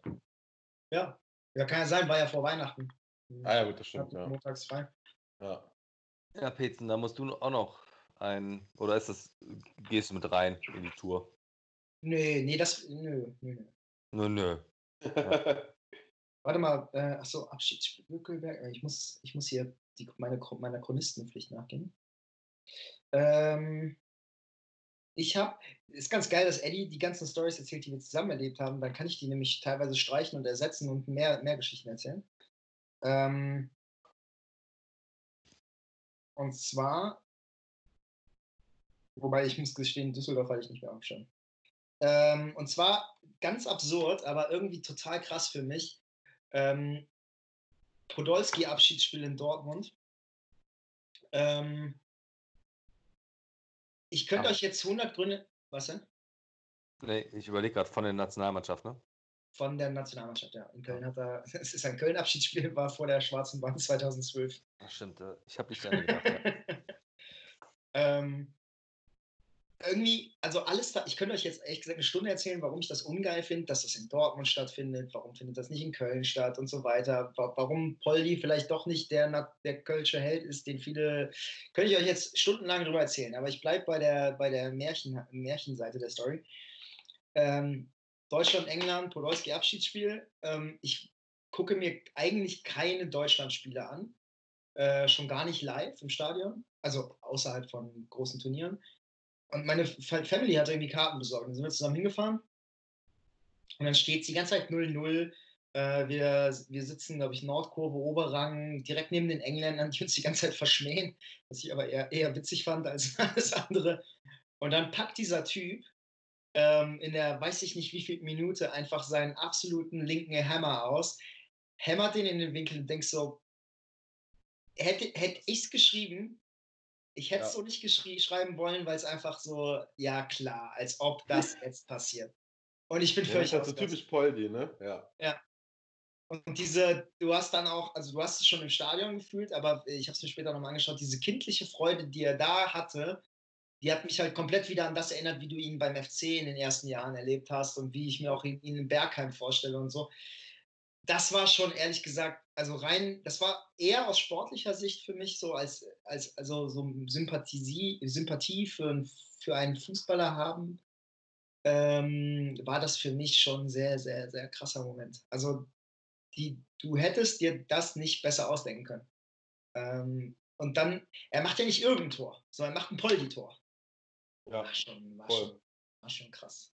Ja. Ja, kann ja sein, war ja vor Weihnachten. Ah ja, gut, das stimmt, ja. Montags frei. ja. Ja, Petzen, da musst du auch noch ein, oder ist das, gehst du mit rein in die Tour? Nee, nee, das. Nö, nö, nö. Nö, nö. Warte mal, äh, achso, Abschiedsspiel Bückelberg. Äh, Ich muss, ich muss hier die, meine, meiner Chronistenpflicht nachgehen. Ähm, ich habe, ist ganz geil, dass Eddie die ganzen Stories erzählt, die wir zusammen erlebt haben. Dann kann ich die nämlich teilweise streichen und ersetzen und mehr, mehr Geschichten erzählen. Ähm, und zwar, wobei ich muss gestehen, Düsseldorf hatte ich nicht mehr aufgeschrieben. Ähm, und zwar ganz absurd, aber irgendwie total krass für mich. Ähm, Podolski-Abschiedsspiel in Dortmund. Ähm, ich könnte Ah. euch jetzt 100 Gründe. Was denn? Nee, ich überlege gerade von der Nationalmannschaft, ne? Von der Nationalmannschaft, ja. In Köln hat er. Es ist ein Köln-Abschiedsspiel, war vor der schwarzen Wand 2012. Ach, stimmt, äh, ich habe nicht an gedacht. Ja. ähm, irgendwie, also alles da, ich könnte euch jetzt ehrlich gesagt eine Stunde erzählen, warum ich das ungeil finde, dass das in Dortmund stattfindet, warum findet das nicht in Köln statt und so weiter, wa- warum Poldi vielleicht doch nicht der, der Kölsche Held ist, den viele, könnte ich euch jetzt stundenlang drüber erzählen, aber ich bleibe bei der, bei der Märchen, Märchenseite der Story. Ähm, Deutschland, England, Podolski Abschiedsspiel. Ähm, ich gucke mir eigentlich keine Deutschlandspiele an, äh, schon gar nicht live im Stadion, also außerhalb von großen Turnieren. Und meine Fa- Family hat irgendwie Karten besorgt. Dann sind wir zusammen hingefahren. Und dann steht es die ganze Zeit 0-0. Äh, wir, wir sitzen, glaube ich, Nordkurve, Oberrang, direkt neben den Engländern, die uns die ganze Zeit verschmähen, was ich aber eher, eher witzig fand als alles andere. Und dann packt dieser Typ ähm, in der, weiß ich nicht wie viel Minute, einfach seinen absoluten linken Hammer aus, hämmert den in den Winkel und denkst so, hätte, hätte ich es geschrieben, ich hätte es Ja. so nicht schreiben wollen, weil es einfach so, ja klar, als ob das jetzt passiert. Und ich bin Ja, das völlig ist halt so ausgerastet. typisch Poldi, ne? Ja. Und diese, du hast dann auch, also du hast es schon im Stadion gefühlt, aber ich habe es mir später nochmal angeschaut, diese kindliche Freude, die er da hatte, die hat mich halt komplett wieder an das erinnert, wie du ihn beim FC in den ersten Jahren erlebt hast und wie ich mir auch ihn ihn in Bergheim vorstelle und so. Das war schon ehrlich gesagt, also rein, das war eher aus sportlicher Sicht für mich so als, als also so Sympathie, Sympathie für, einen- für einen Fußballer haben, ähm, war das für mich schon ein sehr, sehr, sehr krasser Moment. Also die, du hättest dir das nicht besser ausdenken können. Ähm, und dann, er macht ja nicht irgendein Tor, sondern er macht ein Poldi-Tor. Ja, War schon, war, schon, war schon krass.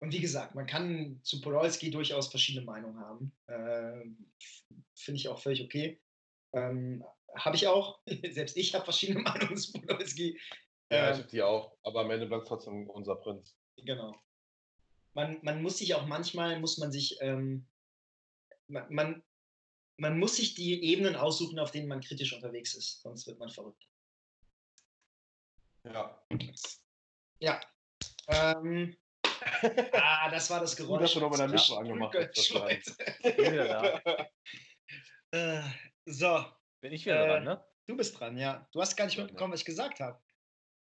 Und wie gesagt, man kann zu Podolski durchaus verschiedene Meinungen haben. Ähm, Finde ich auch völlig okay. Ähm, habe ich auch. Selbst ich habe verschiedene Meinungen zu Podolski. Ja, Ähm, ich hab die auch. Aber am Ende bleibt trotzdem unser Prinz. Genau. Man, man muss sich auch manchmal, muss man sich, ähm, man, man, man muss sich die Ebenen aussuchen, auf denen man kritisch unterwegs ist, sonst wird man verrückt. Ja. Ja. Ähm, ah, das war das Geräusch. Gut, dass du nochmal dein Mikro angemacht hast. Äh, so, Bin ich wieder Äh, dran, ne? du bist dran, ja. Du hast gar nicht Ja, mitbekommen, was ich gesagt habe.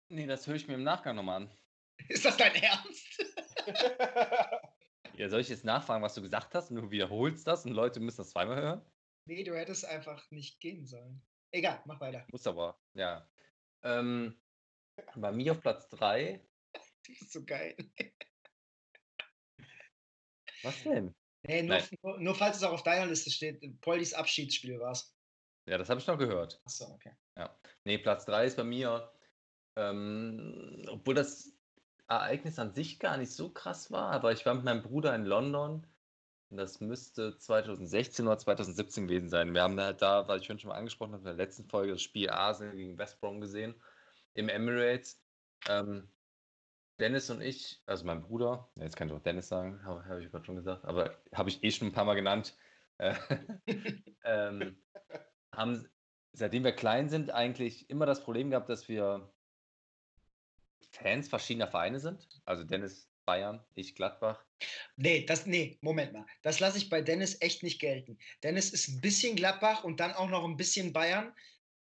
Nee, das höre ich mir im Nachgang nochmal an. Ist das dein Ernst? Ja, soll ich jetzt nachfragen, was du gesagt hast und du wiederholst das und Leute müssen das zweimal hören? Nee, du hättest einfach nicht gehen sollen. Egal, mach weiter. Muss aber, ja. Ähm, bei mir auf Platz 3. Du bist so geil. Was denn? Nee, nur, nur, nur falls es auch auf deiner Liste steht, Poldis Abschiedsspiel war's. Ja, das habe ich noch gehört. Achso, okay. Nee, Platz 3 ist bei mir, ähm, obwohl das Ereignis an sich gar nicht so krass war, aber ich war mit meinem Bruder in London. und Das müsste 2016 oder 2017 gewesen sein. Wir haben halt da, weil ich schon mal angesprochen habe, in der letzten Folge das Spiel Arsenal gegen West Brom gesehen im Emirates. Ähm, Dennis und ich, also mein Bruder, jetzt kann ich auch Dennis sagen, habe hab ich gerade schon gesagt, aber habe ich eh schon ein paar Mal genannt, äh, ähm, haben, seitdem wir klein sind, eigentlich immer das Problem gehabt, dass wir Fans verschiedener Vereine sind. Also Dennis Bayern, ich Gladbach. Nee, das, nee, Moment mal. Das lasse ich bei Dennis echt nicht gelten. Dennis ist ein bisschen Gladbach und dann auch noch ein bisschen Bayern.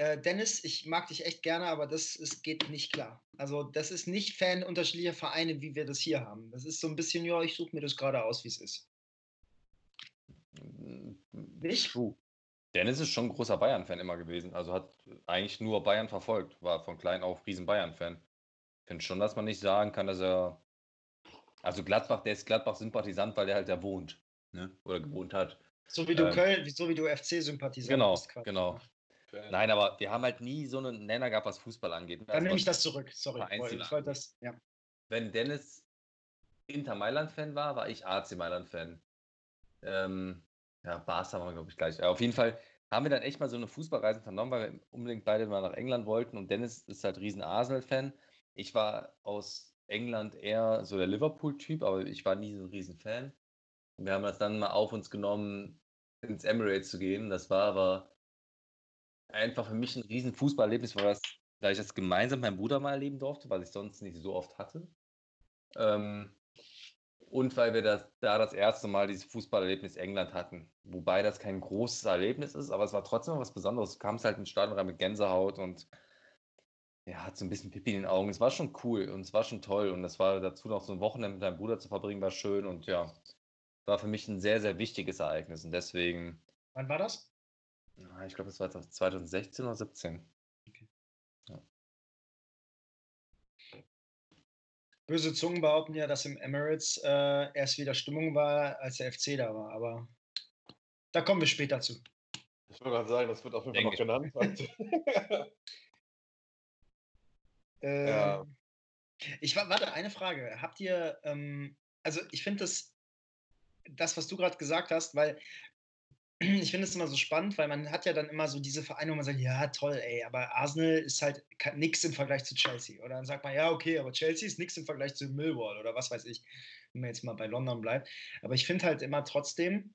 Äh, Dennis, ich mag dich echt gerne, aber das ist, geht nicht klar. Also, das ist nicht Fan unterschiedlicher Vereine, wie wir das hier haben. Das ist so ein bisschen, ja, ich suche mir das gerade aus, wie es ist. Nicht? True. Dennis ist schon ein großer Bayern-Fan immer gewesen. Also hat eigentlich nur Bayern verfolgt. War von klein auf riesen Bayern-Fan. Ich finde schon, dass man nicht sagen kann, dass er. Also Gladbach, der ist Gladbach-Sympathisant, weil der halt da wohnt. Ne? Oder gewohnt hat. So wie du Ähm, Köln, so wie du FC-Sympathisant Genau, bist. quasi. genau. Nein, aber wir haben halt nie so einen Nenner gehabt, was Fußball angeht. Dann Also nehme ich das zurück. Sorry. Ich wollte das, ja. wenn Dennis Inter Mailand-Fan war, war ich AC Mailand-Fan. Ähm, ja, Barca waren wir, glaube ich, gleich. Aber auf jeden Fall haben wir dann echt mal so eine Fußballreise vernommen, weil wir unbedingt beide mal nach England wollten. Und Dennis ist halt riesen Arsenal-Fan. Ich war aus England eher so der Liverpool-Typ, aber ich war nie so ein riesen Fan. Wir haben das dann mal auf uns genommen, ins Emirates zu gehen. Das war aber einfach für mich ein riesen Fußballerlebnis, weil, das, weil ich das gemeinsam mit meinem Bruder mal erleben durfte, was ich sonst nicht so oft hatte. Ähm, und weil wir das, da das erste Mal dieses Fußballerlebnis England hatten. Wobei das kein großes Erlebnis ist, aber es war trotzdem was Besonderes. Du kamst halt ins Stadion rein mit Gänsehaut und ja, hat so ein bisschen Pipi in den Augen. Es war schon cool und es war schon toll. Und das war dazu noch so ein Wochenende mit deinem Bruder zu verbringen, war schön und ja, war für mich ein sehr, sehr wichtiges Ereignis. Und deswegen, Wann war das? Na, ich glaube, es war 2016 oder 17. Böse Zungen behaupten ja, dass im Emirates äh, erst wieder Stimmung war, als der FC da war. Aber da kommen wir später zu. Ich wollte gerade sagen, das wird auf jeden Fall noch genannt. Ähm, Ja. Ich war, warte, eine Frage. Habt ihr, ähm, also ich finde das, das, was du gerade gesagt hast, weil ich finde es immer so spannend, weil man hat ja dann immer so diese Vereine, wo man sagt, ja, toll, ey, aber Arsenal ist halt nichts im Vergleich zu Chelsea. Oder dann sagt man, ja, okay, aber Chelsea ist nichts im Vergleich zu Millwall oder was weiß ich, wenn man jetzt mal bei London bleibt. Aber ich finde halt immer trotzdem,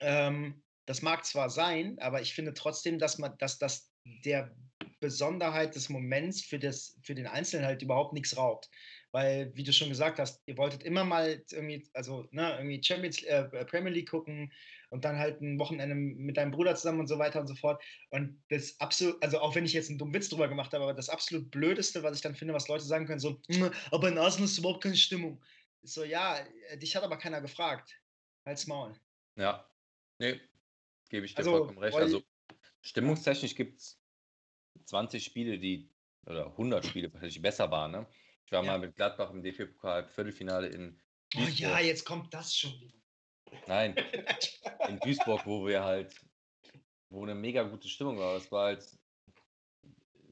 ähm, das mag zwar sein, aber ich finde trotzdem, dass man, dass das der Besonderheit des Moments für, das, für den Einzelnen halt überhaupt nichts raubt. Weil, wie du schon gesagt hast, ihr wolltet immer mal irgendwie, also ne, irgendwie Champions, äh, Premier League gucken und dann halt ein Wochenende mit deinem Bruder zusammen und so weiter und so fort. Und das absolut, also auch wenn ich jetzt einen dummen Witz drüber gemacht habe, aber das absolut Blödeste, was ich dann finde, was Leute sagen können, so, "Mm, aber in Arsenal ist überhaupt keine Stimmung. So, ja, äh, dich hat aber keiner gefragt. Halt's Maul. Ja, nee, gebe ich dir Also, vollkommen recht. Also stimmungstechnisch gibt es 20 Spiele, die, oder 100 Spiele, die besser waren. Ne? Ich war Ja. mal mit Gladbach im DFB-Pokal Viertelfinale in Oh ja, jetzt kommt das schon wieder. Nein, in Duisburg, wo wir halt, wo eine mega gute Stimmung war. Das war halt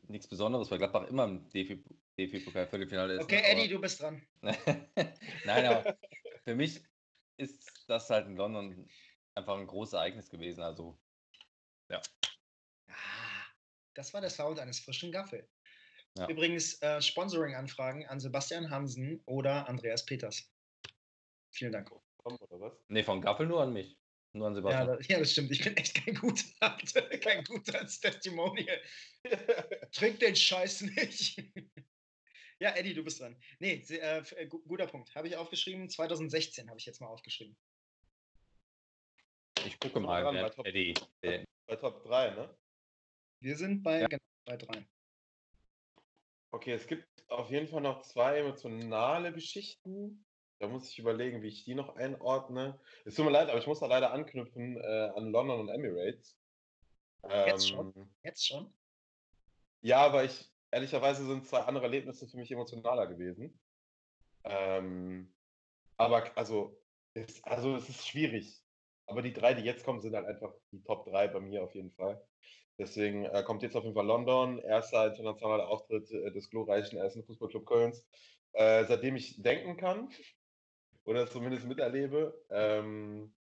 nichts Besonderes, weil Gladbach immer im DFB-Pokal Viertelfinale ist. Okay, ne? Eddie, du bist dran. Nein, aber für mich ist das halt in London einfach ein großes Ereignis gewesen. Also Ah, das war der Sound eines frischen Gaffel. Ja. Übrigens, äh, Sponsoring-Anfragen an Sebastian Hansen oder Andreas Peters. Vielen Dank. Komm, oder was? Nee, von Gaffel nur an mich. Nur an Ja, Sebastian. das, ja, das stimmt. Ich bin echt kein guter, kein guter als Testimonial. Trink den Scheiß nicht. Ja, Eddie, du bist dran. Nee, äh, äh guter Punkt. Habe ich aufgeschrieben. 2016 habe ich jetzt mal aufgeschrieben. Ich gucke mal, dran, bei, Top, Eddie. bei Top 3, ne? Wir sind bei, ja. genau, bei 3. Okay, es gibt auf jeden Fall noch zwei emotionale Geschichten. Da muss ich überlegen, wie ich die noch einordne. Es tut mir leid, aber ich muss da leider anknüpfen äh, an London und Emirates. Ähm, Jetzt schon? Jetzt schon? Ja, aber ich, ehrlicherweise sind zwei andere Erlebnisse für mich emotionaler gewesen. Ähm, aber also, es, also es ist schwierig. Aber die drei, die jetzt kommen, sind halt einfach die Top 3 bei mir auf jeden Fall. Deswegen äh, kommt jetzt auf jeden Fall London, erster internationaler Auftritt äh, des glorreichen ersten Fußballclub Kölns, äh, seitdem ich denken kann oder zumindest miterlebe. Ähm,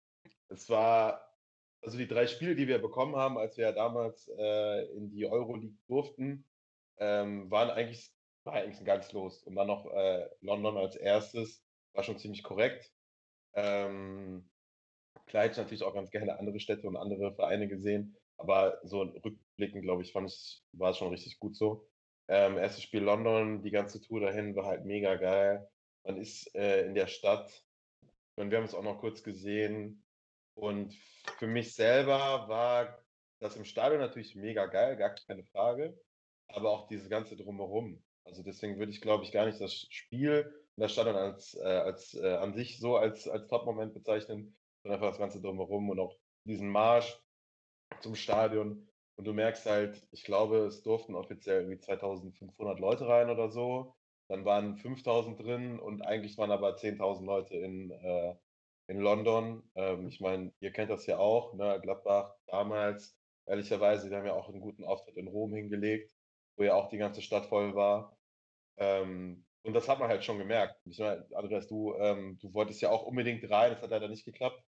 es war, also die drei Spiele, die wir bekommen haben, als wir ja damals äh, in die Euroleague durften, ähm, waren eigentlich, war eigentlich ein ganz los. Und dann noch äh, London als erstes, war schon ziemlich korrekt. Ähm, klar hätte ich natürlich auch ganz gerne andere Städte und andere Vereine gesehen, aber so rückblickend, glaube ich, fand ich, war es schon richtig gut so. Ähm, erstes Spiel London, die ganze Tour dahin war halt mega geil. Man ist äh, in der Stadt und wir haben es auch noch kurz gesehen. Und für mich selber war das im Stadion natürlich mega geil, gar keine Frage. Aber auch dieses ganze Drumherum. Also deswegen würde ich, glaube ich, gar nicht das Spiel und das Stadion als, äh, als äh, an sich so als, als Top-Moment bezeichnen, sondern einfach das ganze Drumherum und auch diesen Marsch zum Stadion. Und du merkst halt, ich glaube, es durften offiziell irgendwie 2500 Leute rein oder so. Dann waren 5000 drin und eigentlich waren aber 10.000 Leute in, äh, in London. Ähm, ich meine, ihr kennt das ja auch, ne? Gladbach damals, ehrlicherweise, die haben ja auch einen guten Auftritt in Rom hingelegt, wo ja auch die ganze Stadt voll war. Ähm, und das hat man halt schon gemerkt. Ich meine, Andreas, du, ähm, du wolltest ja auch unbedingt rein, das hat leider nicht geklappt.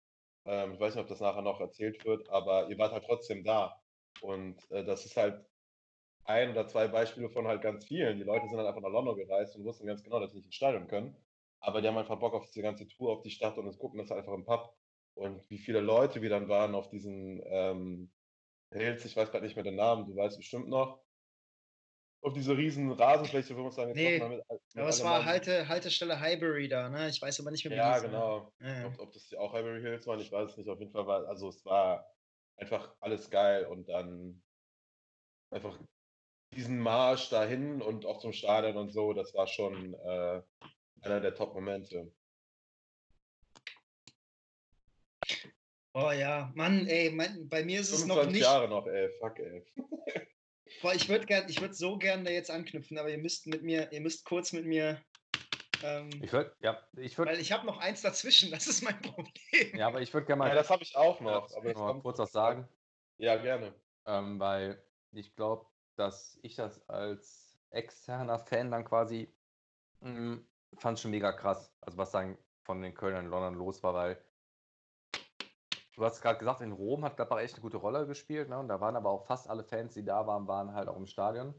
Ähm, ich weiß nicht, ob das nachher noch erzählt wird, aber ihr wart halt trotzdem da. Und äh, das ist halt ein oder zwei Beispiele von halt ganz vielen. Die Leute sind dann einfach nach London gereist und wussten ganz genau, dass sie nicht ins Stadion können. Aber die haben einfach Bock auf diese ganze Tour, auf die Stadt und es gucken das einfach im Pub. Und wie viele Leute wir dann waren auf diesen ähm, Hills, ich weiß gerade nicht mehr den Namen, du weißt bestimmt noch. Auf diese riesen Rasenfläche, wo wir uns dann nee, haben. Mit, mit aber es war Halte, Haltestelle Highbury da, ne? Ich weiß aber nicht mehr, wie Ja, genau. Ja. Ob, ob, das auch Highbury Hills waren, ich weiß es nicht. Auf jeden Fall war, also es war einfach alles geil und dann einfach diesen Marsch dahin und auch zum Stadion und so, das war schon äh, einer der Top-Momente. Oh ja, Mann, ey, mein, bei mir ist es noch nicht. Jahre noch, ey, fuck, ey. Boah, ich würde gern, ich würde so gerne da jetzt anknüpfen, aber ihr müsst mit mir, ihr müsst kurz mit mir. Ähm, ich würde, ja, ich würde. Weil ich habe noch eins dazwischen, das ist mein Problem. Ja, aber ich würde gerne mal. Ja, das habe ich auch noch. Ja, aber noch kurz was sagen. Ja, gerne. Ähm, weil ich glaube, dass ich das als externer Fan dann quasi mh, hm, fand schon mega krass. Also was dann von den Kölnern in London los war, weil du hast gerade gesagt, in Rom hat Gladbach echt eine gute Rolle gespielt. Ne? Und da waren aber auch fast alle Fans, die da waren, waren halt auch im Stadion.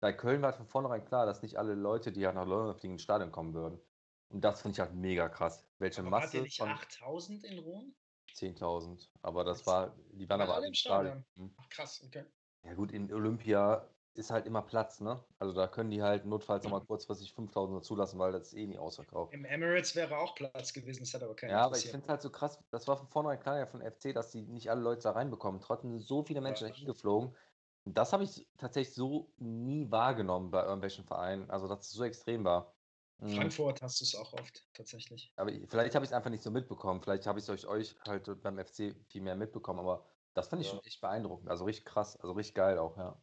Bei Köln war von vornherein klar, dass nicht alle Leute, die ja nach London fliegen, ins Stadion kommen würden. Und das finde ich halt mega krass. Welche aber Masse. Hat ihr nicht 8000 in Rom? 10.000. Aber das war, die waren aber alle im Stadion. Stadion. Hm. Ach, krass, okay. Ja gut, in Olympia ist halt immer Platz, ne? Also da können die halt notfalls nochmal kurzfristig 5000 zulassen, weil das ist eh nie ausverkauft. Im Emirates wäre auch Platz gewesen, das hat aber keiner Ja, aber ich finde es halt so krass, das war von vornherein klar ja von FC, dass die nicht alle Leute da reinbekommen. Trotzdem sind so viele Menschen ja, dahin geflogen. Das habe ich tatsächlich so nie wahrgenommen bei irgendwelchen Vereinen. Also, dass es so extrem war. Mhm. Frankfurt hast du es auch oft, tatsächlich. Aber vielleicht habe ich es einfach nicht so mitbekommen. Vielleicht habe ich es euch, euch halt beim FC viel mehr mitbekommen, aber das fand ich ja. schon echt beeindruckend. Also richtig krass, also richtig geil auch, ja.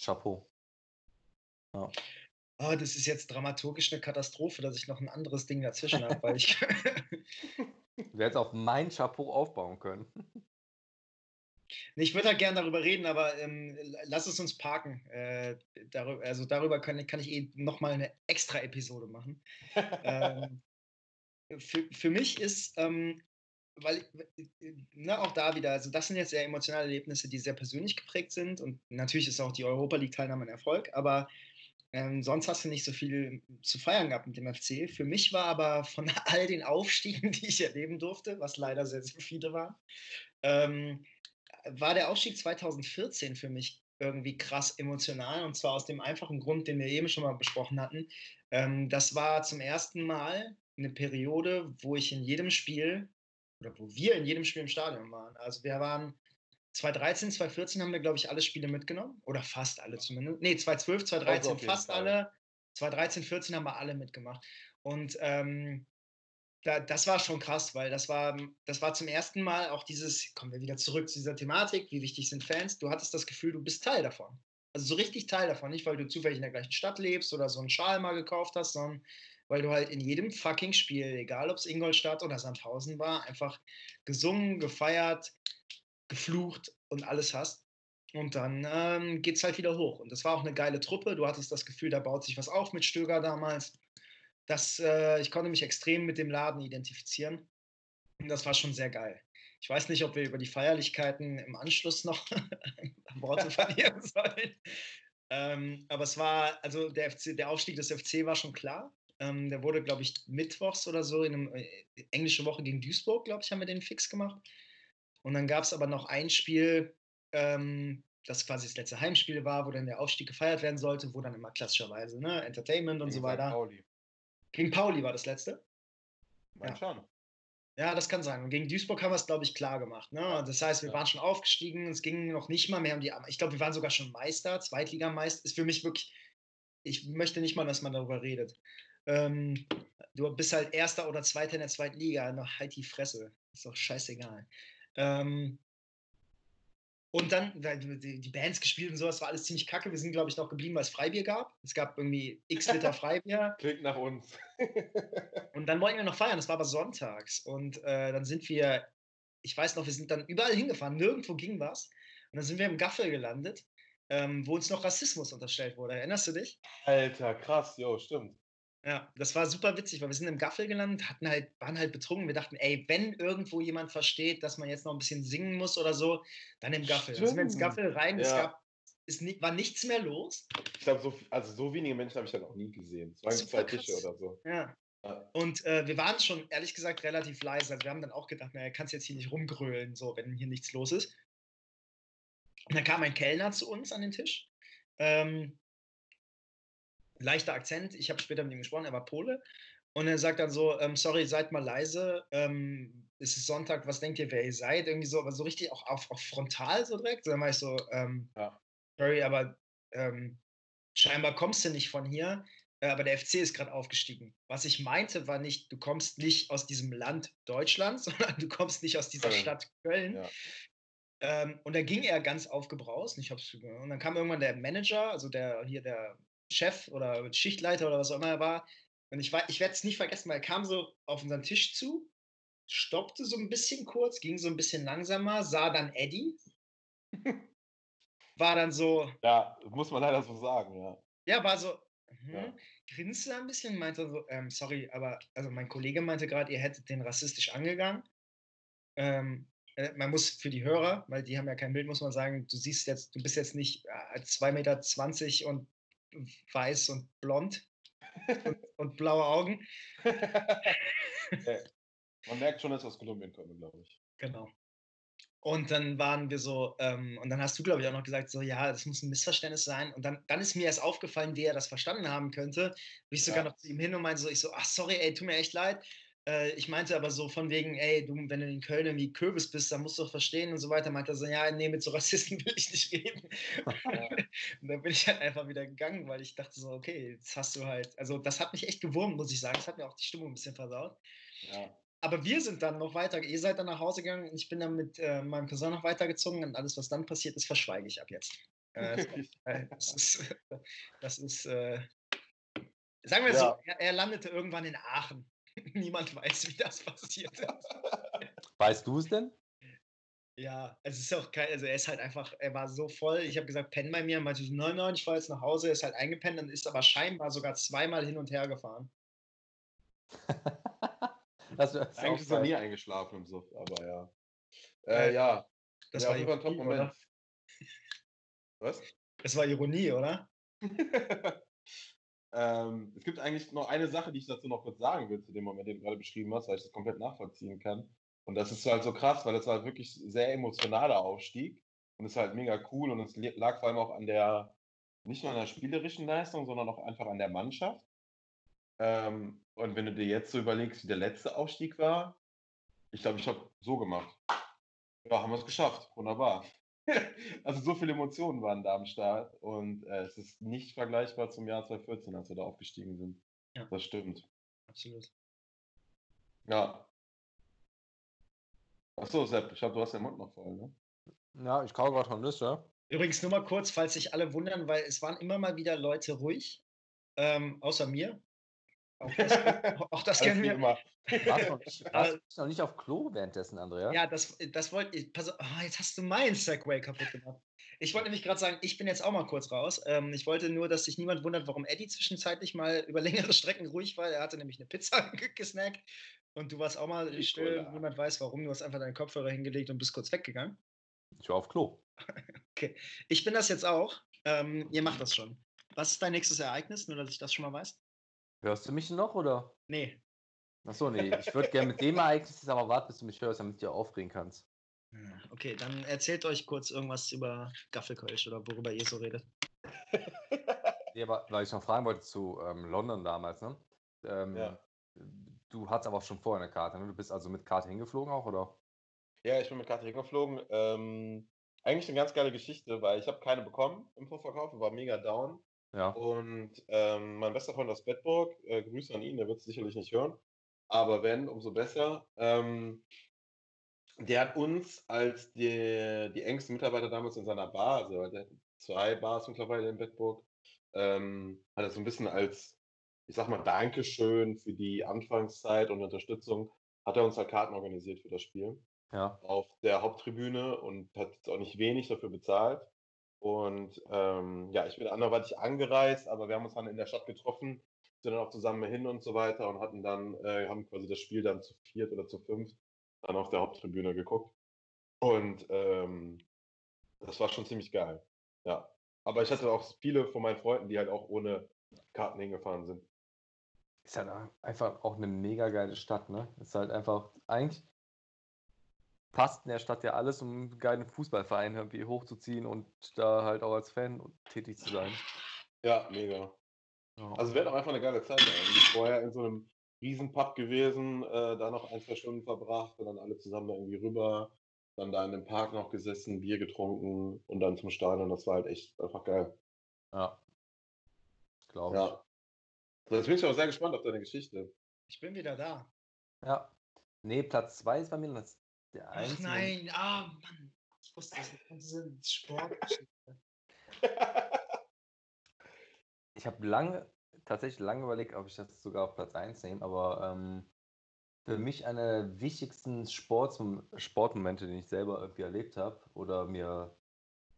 Chapeau. Ja. Oh, das ist jetzt dramaturgisch eine Katastrophe, dass ich noch ein anderes Ding dazwischen habe, weil ich. Du hättest auf mein Chapeau aufbauen können. Ich würde halt gerne darüber reden, aber ähm, lass es uns parken. Äh, darüber, also darüber kann, kann ich eh nochmal eine extra Episode machen. ähm, für, für mich ist ähm, weil, ne, auch da wieder, also das sind jetzt sehr emotionale Erlebnisse, die sehr persönlich geprägt sind und natürlich ist auch die Europa League-Teilnahme ein Erfolg, aber ähm, sonst hast du nicht so viel zu feiern gehabt mit dem FC. Für mich war aber von all den Aufstiegen, die ich erleben durfte, was leider sehr, sehr viele war, ähm, war der Aufstieg 2014 für mich irgendwie krass emotional und zwar aus dem einfachen Grund, den wir eben schon mal besprochen hatten. Ähm, das war zum ersten Mal eine Periode, wo ich in jedem Spiel oder wo wir in jedem Spiel im Stadion waren. Also wir waren 2013, 2014 haben wir, glaube ich, alle Spiele mitgenommen. Oder fast alle zumindest. Nee, 2012, 2013 auf jeden fast alle. 2013, 14 haben wir alle mitgemacht. Und ähm, da, das war schon krass, weil das war, das war zum ersten Mal auch dieses, kommen wir wieder zurück zu dieser Thematik, wie wichtig sind Fans? Du hattest das Gefühl, du bist Teil davon. Also so richtig Teil davon, nicht weil du zufällig in der gleichen Stadt lebst oder so einen Schal mal gekauft hast, sondern weil du halt in jedem fucking Spiel, egal ob es Ingolstadt oder Sandhausen war, einfach gesungen, gefeiert, geflucht und alles hast. Und dann ähm, geht es halt wieder hoch. Und das war auch eine geile Truppe. Du hattest das Gefühl, da baut sich was auf mit Stöger damals. Das, äh, ich konnte mich extrem mit dem Laden identifizieren. Und das war schon sehr geil. Ich weiß nicht, ob wir über die Feierlichkeiten im Anschluss noch Worte verlieren sollen. Ähm, aber es war, also der, FC, der Aufstieg des FC war schon klar. Ähm, der wurde, glaube ich, mittwochs oder so in einer äh, englische Woche gegen Duisburg, glaube ich, haben wir den fix gemacht. Und dann gab es aber noch ein Spiel, ähm, das quasi das letzte Heimspiel war, wo dann der Aufstieg gefeiert werden sollte, wo dann immer klassischerweise ne, Entertainment und Gegen so weiter. Pauli. Gegen Pauli war das letzte. Mein Ja. schon. Ja, das kann sein. Und gegen Duisburg haben wir es, glaube ich, klar gemacht. Ne? Das heißt, wir Ja. waren schon aufgestiegen. Es ging noch nicht mal mehr um die. Ich glaube, wir waren sogar schon Meister, Zweitligameister. Ist für mich wirklich. Ich möchte nicht mal, dass man darüber redet. Ähm, du bist halt Erster oder Zweiter in der zweiten Liga. Noch halt die Fresse. Ist doch scheißegal. Ähm, und dann, weil die, die Bands gespielt und sowas, war alles ziemlich kacke. Wir sind, glaube ich, noch geblieben, weil es Freibier gab. Es gab irgendwie x Liter Freibier. Klingt nach uns. Und dann wollten wir noch feiern, das war aber sonntags. Und äh, dann sind wir, ich weiß noch, wir sind dann überall hingefahren, nirgendwo ging was. Und dann sind wir im Gaffel gelandet, ähm, wo uns noch Rassismus unterstellt wurde. Erinnerst du dich? Alter, krass, jo, stimmt. Ja, das war super witzig, weil wir sind im Gaffel gelandet, hatten halt, waren halt betrunken. Wir dachten, ey, wenn irgendwo jemand versteht, dass man jetzt noch ein bisschen singen muss oder so, dann im Gaffel. Dann sind wir ins Stimmt. Gaffel rein, es Ja. gab, es war nichts mehr los. Ich glaube, so, also so wenige Menschen habe ich da noch nie gesehen. Es waren zwei Tische oder so. Ja. Ja. Und äh, wir waren schon, ehrlich gesagt, relativ leise. Also wir haben dann auch gedacht, naja, kannst jetzt hier nicht rumgrölen, so, wenn hier nichts los ist. Und dann kam ein Kellner zu uns an den Tisch. Ähm, leichter Akzent, ich habe später mit ihm gesprochen, er war Pole. Und er sagt dann so, ähm, sorry, seid mal leise, ähm, es ist Sonntag, was denkt ihr, wer ihr seid? Irgendwie so, aber so richtig auch, auf, auch frontal so direkt. Dann war ich so, ähm, Ja. sorry, aber ähm, scheinbar kommst du nicht von hier, äh, aber der FC ist gerade aufgestiegen. Was ich meinte, war nicht, du kommst nicht aus diesem Land Deutschland, sondern du kommst nicht aus dieser Köln. Stadt Köln. Ja. Ähm, und da ging er ganz aufgebraust. Und, ich hab's, und dann kam irgendwann der Manager, also der hier der Chef oder Schichtleiter oder was auch immer er war. Und ich, war- ich werde es nicht vergessen, weil er kam so auf unseren Tisch zu, stoppte so ein bisschen kurz, ging so ein bisschen langsamer, sah dann Eddie. War dann so, Ja, muss man leider so sagen, ja. ja, war so, hm, Ja. grinste ein bisschen, meinte so, ähm, sorry, aber also mein Kollege meinte gerade, ihr hättet den rassistisch angegangen. Ähm, äh, man muss für die Hörer, weil die haben ja kein Bild, muss man sagen, du siehst jetzt, du bist jetzt nicht äh, 2,20 Meter und weiß und blond und, und blaue Augen. Man merkt schon, dass wir aus Kolumbien kommen, glaube ich. Genau. Und dann waren wir so, ähm, und dann hast du, glaube ich, auch noch gesagt, so, ja, das muss ein Missverständnis sein. Und dann, dann ist mir erst aufgefallen, wie er das verstanden haben könnte. Bin ich sogar Ja. noch zu ihm hin und meinte so, ich so, ach, sorry, ey, tut mir echt leid. Äh, ich meinte aber so von wegen, ey, du, wenn du in Köln irgendwie Kürbis bist, dann musst du doch verstehen und so weiter. Meinte er so, ja, nee, mit so Rassisten will ich nicht reden. und dann bin ich halt einfach wieder gegangen, weil ich dachte so, okay, jetzt hast du halt, also das hat mich echt gewurmt, muss ich sagen. Das hat mir auch die Stimmung ein bisschen versaut. Ja. Aber wir sind dann noch weiter, ihr seid dann nach Hause gegangen und ich bin dann mit äh, meinem Cousin noch weitergezogen und alles, was dann passiert ist, verschweige ich ab jetzt. Äh, das, äh, das ist, das ist äh, sagen wir so, Ja. er, er landete irgendwann in Aachen. Niemand weiß, wie das passiert ist. Weißt du es denn? Ja, es ist auch kein, also er ist halt einfach, er war so voll. Ich habe gesagt, penn bei mir, und meinte so, nein, nein, ich fahre jetzt nach Hause, er ist halt eingepennt und ist aber scheinbar sogar zweimal hin und her gefahren. Das ist Eigentlich ist er nie eingeschlafen im Suff, aber ja. Äh, ja, Das ja, war Fall ein Top-Moment. Was? Das war Ironie, oder? Ähm, es gibt eigentlich noch eine Sache, die ich dazu noch kurz sagen will, zu dem Moment, den du gerade beschrieben hast, weil ich das komplett nachvollziehen kann. Und das ist halt so krass, weil das war halt wirklich sehr emotionaler Aufstieg. und ist halt mega cool und es lag vor allem auch an der, nicht nur an der spielerischen Leistung, sondern auch einfach an der Mannschaft. Ähm, und wenn du dir jetzt so überlegst, wie der letzte Aufstieg war, ich glaube, ich habe so gemacht. Ja, haben wir es geschafft. Wunderbar. also so viele Emotionen waren da am Start und äh, es ist nicht vergleichbar zum Jahr 2014, als wir da aufgestiegen sind. Ja. Das stimmt. Absolut. Ja. Achso, Sepp, ich glaube, du hast den Mund noch voll, ne? Ja, ich kaue gerade von Nüsse. Übrigens nur mal kurz, falls sich alle wundern, weil es waren immer mal wieder Leute ruhig, ähm, außer mir. Auch das, auch das kennen wir. Immer. Warst noch, nicht, warst noch nicht auf Klo währenddessen, Andrea? Ja, das, das wollte ich. Pass auf, oh, jetzt hast du meinen Segway kaputt gemacht. Ich wollte nämlich gerade sagen, ich bin jetzt auch mal kurz raus. Ähm, ich wollte nur, dass sich niemand wundert, warum Eddie zwischenzeitlich mal über längere Strecken ruhig war. Er hatte nämlich eine Pizza gesnackt und du warst auch mal Ich still. wohl, Niemand weiß warum. Du hast einfach deinen Kopfhörer hingelegt und bist kurz weggegangen. Ich war auf Klo. Okay. Ich bin das jetzt auch. Ähm, ihr macht das schon. Was ist dein nächstes Ereignis? Nur, dass ich das schon mal weiß. Hörst du mich noch oder? Nee. Achso, nee. Ich würde gerne mit dem Ereignis jetzt aber warten, bis du mich hörst, damit du dir aufregen kannst. Hm, Okay, dann erzählt euch kurz irgendwas über Gaffelkölsch oder worüber ihr so redet. Nee, aber weil ich noch fragen wollte zu ähm, London damals, ne? Ähm, Ja. Du hattest aber auch schon vorher eine Karte, ne? Du bist also mit Karte hingeflogen auch, oder? Ja, ich bin mit Karte hingeflogen. Ähm, eigentlich eine ganz geile Geschichte, weil ich habe keine bekommen im Vorverkauf, war mega down. Ja. Und ähm, mein bester Freund aus Bedburg, äh, Grüße an ihn, der wird es sicherlich nicht hören. Aber wenn, umso besser. Ähm, der hat uns als die, die engsten Mitarbeiter damals in seiner Bar, also der hat zwei Bars mittlerweile in Bedburg, ähm, hat er so ein bisschen als, ich sag mal, Dankeschön für die Anfangszeit und Unterstützung, hat er uns halt Karten organisiert für das Spiel Ja. auf der Haupttribüne und hat jetzt auch nicht wenig dafür bezahlt. Und ähm, ja, ich bin anderweitig angereist, aber wir haben uns dann in der Stadt getroffen, sind dann auch zusammen hin und so weiter und hatten dann, äh, haben quasi das Spiel dann zu viert oder zu fünft dann auf der Haupttribüne geguckt. Und ähm, das war schon ziemlich geil. Ja. Aber ich hatte auch viele von meinen Freunden, die halt auch ohne Karten hingefahren sind. Ist halt einfach auch eine mega geile Stadt, ne? Ist halt einfach, eigentlich passt in der Stadt ja alles, um einen geilen Fußballverein irgendwie hochzuziehen und da halt auch als Fan tätig zu sein. Ja, mega. Ja. Also wir hatten auch einfach eine geile Zeit. sind vorher in so einem riesen Pub gewesen, äh, da noch ein, zwei Stunden verbracht und dann alle zusammen da irgendwie rüber, dann da in dem Park noch gesessen, Bier getrunken und dann zum Stadion. Das war halt echt einfach geil. ja. Glaube ich. Ja. So, Jetzt bin ich auch sehr gespannt auf deine Geschichte. Ich bin wieder da. Ja. Nee, Platz 2 ist bei mir der Ach nein, ah Mann. Ich wusste das nicht. Diese Sportgeschichte. Ich habe lange, tatsächlich lange überlegt, ob ich das sogar auf Platz 1 nehme, aber ähm, für mich einer der wichtigsten Sports Sportmomente, den ich selber irgendwie erlebt habe oder mir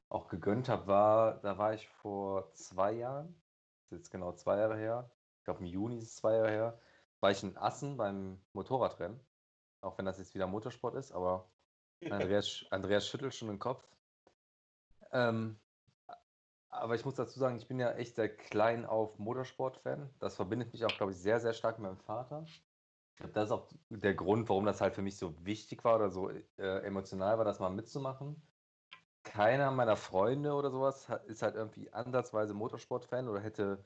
auch gegönnt habe, war, da war ich vor zwei Jahren, das ist jetzt genau zwei Jahre her, ich glaube im Juni ist es zwei Jahre her, war ich in Assen beim Motorradrennen, auch wenn das jetzt wieder Motorsport ist, aber Andreas, Andreas schüttelt schon den Kopf. Ähm, aber ich muss dazu sagen, ich bin ja echt der klein auf Motorsport-Fan. Das verbindet mich auch, glaube ich, sehr, sehr stark mit meinem Vater. Ich glaube, das ist auch der Grund, warum das halt für mich so wichtig war oder so äh, emotional war, das mal mitzumachen. Keiner meiner Freunde oder sowas hat, ist halt irgendwie ansatzweise Motorsport-Fan oder hätte.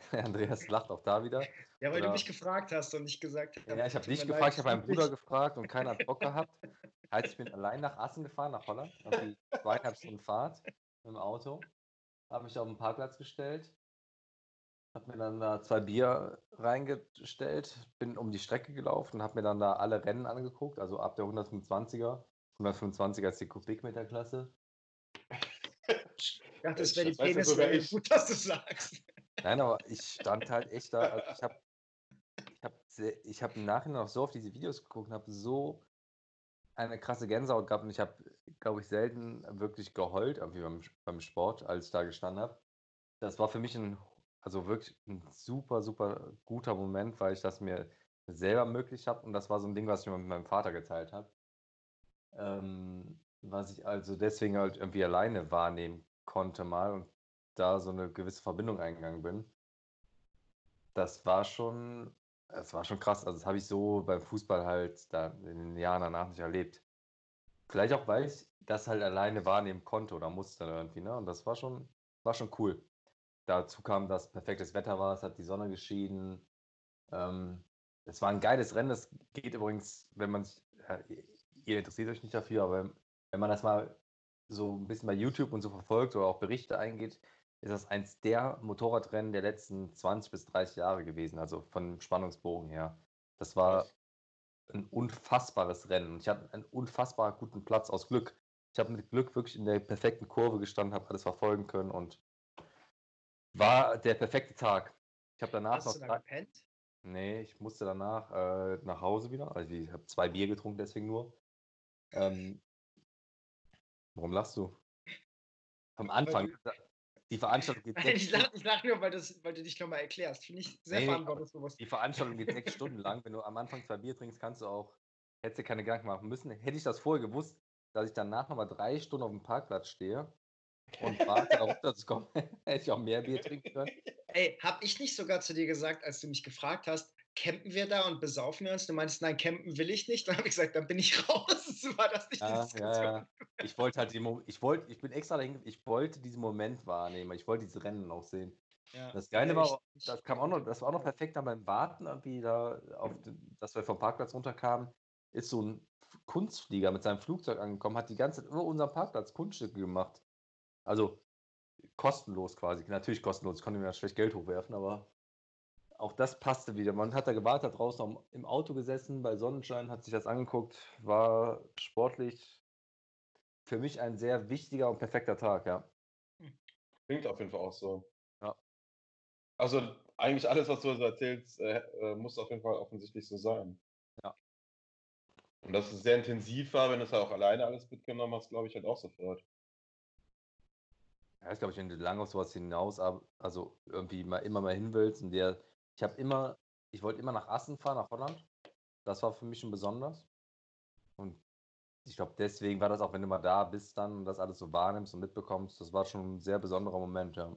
Andreas lacht auch da wieder. Ja, weil du Oder- mich gefragt hast und ich gesagt habe. Ja, ich habe dich gefragt, leid, ich habe meinen. Bruder gefragt und keiner hat Bock gehabt. Heißt, ich bin allein nach Assen gefahren, nach Holland. Irgendwie zweieinhalb Stunden Fahrt im Auto. Habe mich auf den Parkplatz gestellt. Habe mir dann da zwei Bier reingestellt, bin um die Strecke gelaufen und habe mir dann da alle Rennen angeguckt. Also ab der 125er. 125er ist die Kubikmeterklasse. Ich dachte, das Das wäre die Peniswelle. Gut, dass du sagst. Nein, aber ich stand halt echt da. Also ich habe ich hab ich hab im Nachhinein auch so auf diese Videos geguckt und habe so eine krasse Gänsehaut gehabt und ich habe, glaube ich, selten wirklich geheult irgendwie beim, beim Sport, als ich da gestanden habe. Das war für mich ein, also wirklich ein super, super guter Moment, weil ich das mir selber möglich habe und das war so ein Ding, was ich mir mit meinem Vater geteilt habe. Ähm, was ich also deswegen halt irgendwie alleine wahrnehmen konnte mal und da so eine gewisse Verbindung eingegangen bin. Das war schon, das war schon krass. Also das habe ich so beim Fußball halt da in den Jahren danach nicht erlebt. Vielleicht auch, weil ich das halt alleine wahrnehmen konnte oder musste irgendwie, ne? Und das war schon, war schon cool. Dazu kam, dass perfektes Wetter war, es hat die Sonne geschienen. Ähm, es war ein geiles Rennen. Das geht übrigens, wenn man sich, ja, ihr interessiert euch nicht dafür, aber wenn man das mal so ein bisschen bei YouTube und so verfolgt oder auch Berichte eingeht, ist das eins der Motorradrennen der letzten 20 bis 30 Jahre gewesen, also von Spannungsbogen her. Das war ein unfassbares Rennen. Ich hatte einen unfassbar guten Platz aus Glück. Ich habe mit Glück wirklich in der perfekten Kurve gestanden, habe alles verfolgen können und war der perfekte Tag. Ich habe danach Hast noch du da gepennt? Nee, ich musste danach äh, nach Hause wieder. Also ich habe zwei Bier getrunken, deswegen nur. Ähm, warum lachst du? Am Anfang. Die Veranstaltung geht sechs ich Stunden, lach, nur, weil, das, weil du dich nochmal erklärst. Finde ich sehr Nee, nee, verantwortungsbewusst. die Veranstaltung geht sechs Stunden lang. Wenn du am Anfang zwei Bier trinkst, kannst du auch, hättest du keine Gedanken machen müssen. Hätte ich das vorher gewusst, dass ich danach nochmal drei Stunden auf dem Parkplatz stehe und warte, darauf, dass ich komme, hätte ich auch mehr Bier trinken können. Ey, hab ich nicht sogar zu dir gesagt, als du mich gefragt hast, campen wir da und besaufen wir uns? Du meinst, nein, campen will ich nicht. Dann habe ich gesagt, dann bin ich raus. War das nicht die Ja, Diskussion. ja, ja. Ich wollte halt die, Mo- ich wollte, ich bin extra dahin, ich wollte diesen Moment wahrnehmen, ich wollte dieses Rennen auch sehen. Das Geile war, ich- das kam auch noch, das war auch noch perfekt dann beim Warten irgendwie da, auf den, dass wir vom Parkplatz runterkamen, ist so ein Kunstflieger mit seinem Flugzeug angekommen, hat die ganze Zeit über unseren Parkplatz Kunststücke gemacht. Also kostenlos quasi. Natürlich kostenlos, ich konnte mir ja schlecht Geld hochwerfen, aber auch das passte wieder. Man hat da gewartet, hat draußen im Auto gesessen, bei Sonnenschein, hat sich das angeguckt, war sportlich für mich ein sehr wichtiger und perfekter Tag, ja. Klingt auf jeden Fall auch so. Ja. Also eigentlich alles, was du so erzählst, äh, äh, muss auf jeden Fall offensichtlich so sein. Ja. Und dass es sehr intensiv war, wenn du es halt auch alleine alles mitgenommen hast, glaube ich halt auch sofort. Ja, ich glaube, wenn du lange auf sowas hinaus, also irgendwie mal immer mal hin willst, und der, ich habe immer, ich wollte immer nach Assen fahren, nach Holland. Das war für mich schon besonders. Und ich glaube, deswegen war das auch, wenn du mal da bist dann und das alles so wahrnimmst und mitbekommst, das war schon ein sehr besonderer Moment, ja.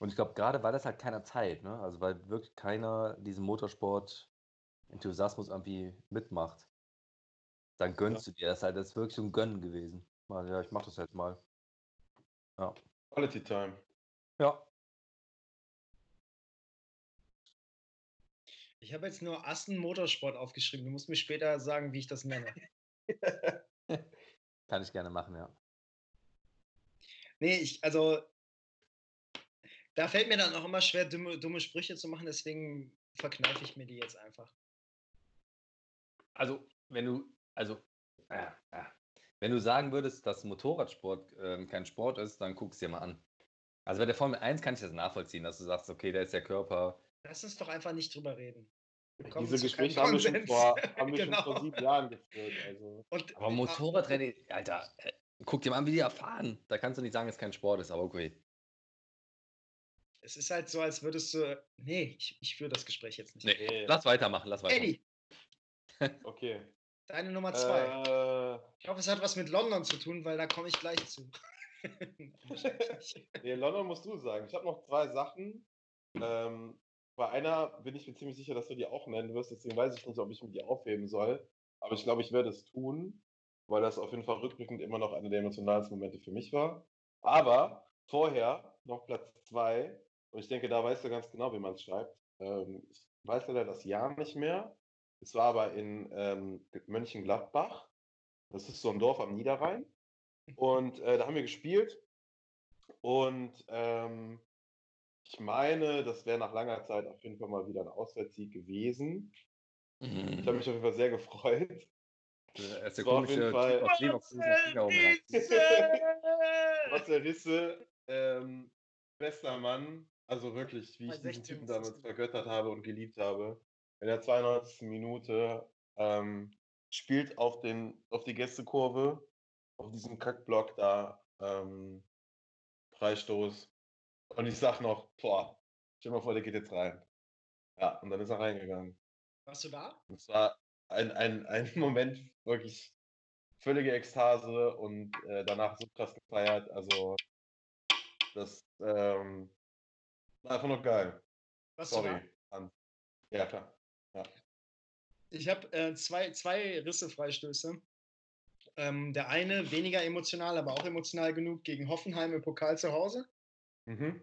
Und ich glaube, gerade weil das halt keiner teilt, ne? Also weil wirklich keiner diesen Motorsport-Enthusiasmus irgendwie mitmacht, dann gönnst du dir das halt. Das ist wirklich so ein Gönnen gewesen. Mal, ja, ich mach das jetzt mal. Ja. Quality Time. Ja. Ich habe jetzt nur Assen Motorsport aufgeschrieben. Du musst mir später sagen, wie ich das nenne. Kann ich gerne machen, ja. Nee, ich, also, da fällt mir dann auch immer schwer, dumme, dumme Sprüche zu machen, deswegen verkneife ich mir die jetzt einfach. Also, wenn du, also, ja, ja. wenn du sagen würdest, dass Motorradsport ähm, kein Sport ist, dann guck es dir mal an. Also bei der Formel 1 kann ich das nachvollziehen, dass du sagst, okay, da ist der Körper. Lass uns doch einfach nicht drüber reden. Diese Gespräche haben wir, schon vor, haben wir Genau. schon vor sieben Jahren geführt. Also. Und, Aber Motorradrennen, Alter, äh, guck dir mal an, wie die erfahren. Da kannst du nicht sagen, dass es kein Sport ist, aber okay. Es ist halt so, als würdest du. Nee, ich, ich führe das Gespräch jetzt nicht. Nee, lass weitermachen, lass weitermachen. Eddie, Okay. deine Nummer zwei. Äh, Ich hoffe, es hat was mit London zu tun, weil da komme ich gleich zu. Nee, London musst du sagen. Ich habe noch zwei Sachen. Ähm, bei einer bin ich mir ziemlich sicher, dass du die auch nennen wirst. Deswegen weiß ich nicht, ob ich mir die aufheben soll. Aber ich glaube, ich werde es tun, weil das auf jeden Fall rückblickend immer noch einer der emotionalsten Momente für mich war. Aber vorher noch Platz zwei. Und ich denke, da weißt du ganz genau, wie man es schreibt. Ähm, ich weiß leider das Jahr nicht mehr. Es war aber in ähm, Mönchengladbach. Das ist so ein Dorf am Niederrhein. Und äh, da haben wir gespielt. Und ähm, ich meine, das wäre nach langer Zeit auf jeden Fall mal wieder ein Auswärtssieg gewesen. Ich habe mich auf jeden Fall sehr gefreut. Das ist der auf komische Fall- Typ aus Leverkusen, der Risse, ähm, bester Mann. Also wirklich, wie ich diesen 16 Typen damals vergöttert habe und geliebt habe. In der 92. Minute ähm, spielt auf, den, auf die Gästekurve, auf diesem Kackblock da, ähm, Freistoß. Und ich sag noch, boah, stell dir mal vor, der geht jetzt rein. Ja, und dann ist er reingegangen. Warst du da? Es war ein, ein, ein Moment wirklich völlige Ekstase und äh, danach so krass gefeiert. Also, das ähm, war einfach noch geil. Warst du Sorry. Ja, klar. Ich habe äh, zwei, zwei Risse-Freistöße. Ähm, der eine weniger emotional, aber auch emotional genug gegen Hoffenheim im Pokal zu Hause. Mhm.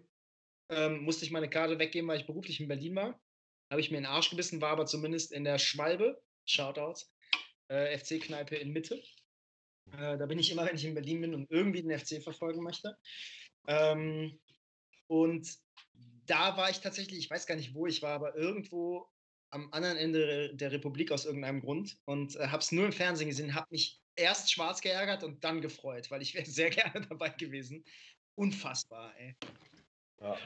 Ähm, musste ich meine Karte weggeben, weil ich beruflich in Berlin war. Habe ich mir in den Arsch gebissen, war aber zumindest in der Schwalbe, Shoutouts, äh, FC-Kneipe in Mitte. Äh, da bin ich immer, wenn ich in Berlin bin und irgendwie den FC verfolgen möchte. Ähm, und da war ich tatsächlich, ich weiß gar nicht, wo ich war, aber irgendwo am anderen Ende der Republik aus irgendeinem Grund und äh, habe es nur im Fernsehen gesehen, habe mich erst schwarz geärgert und dann gefreut, weil ich wäre sehr gerne dabei gewesen. Unfassbar, ey. Ja.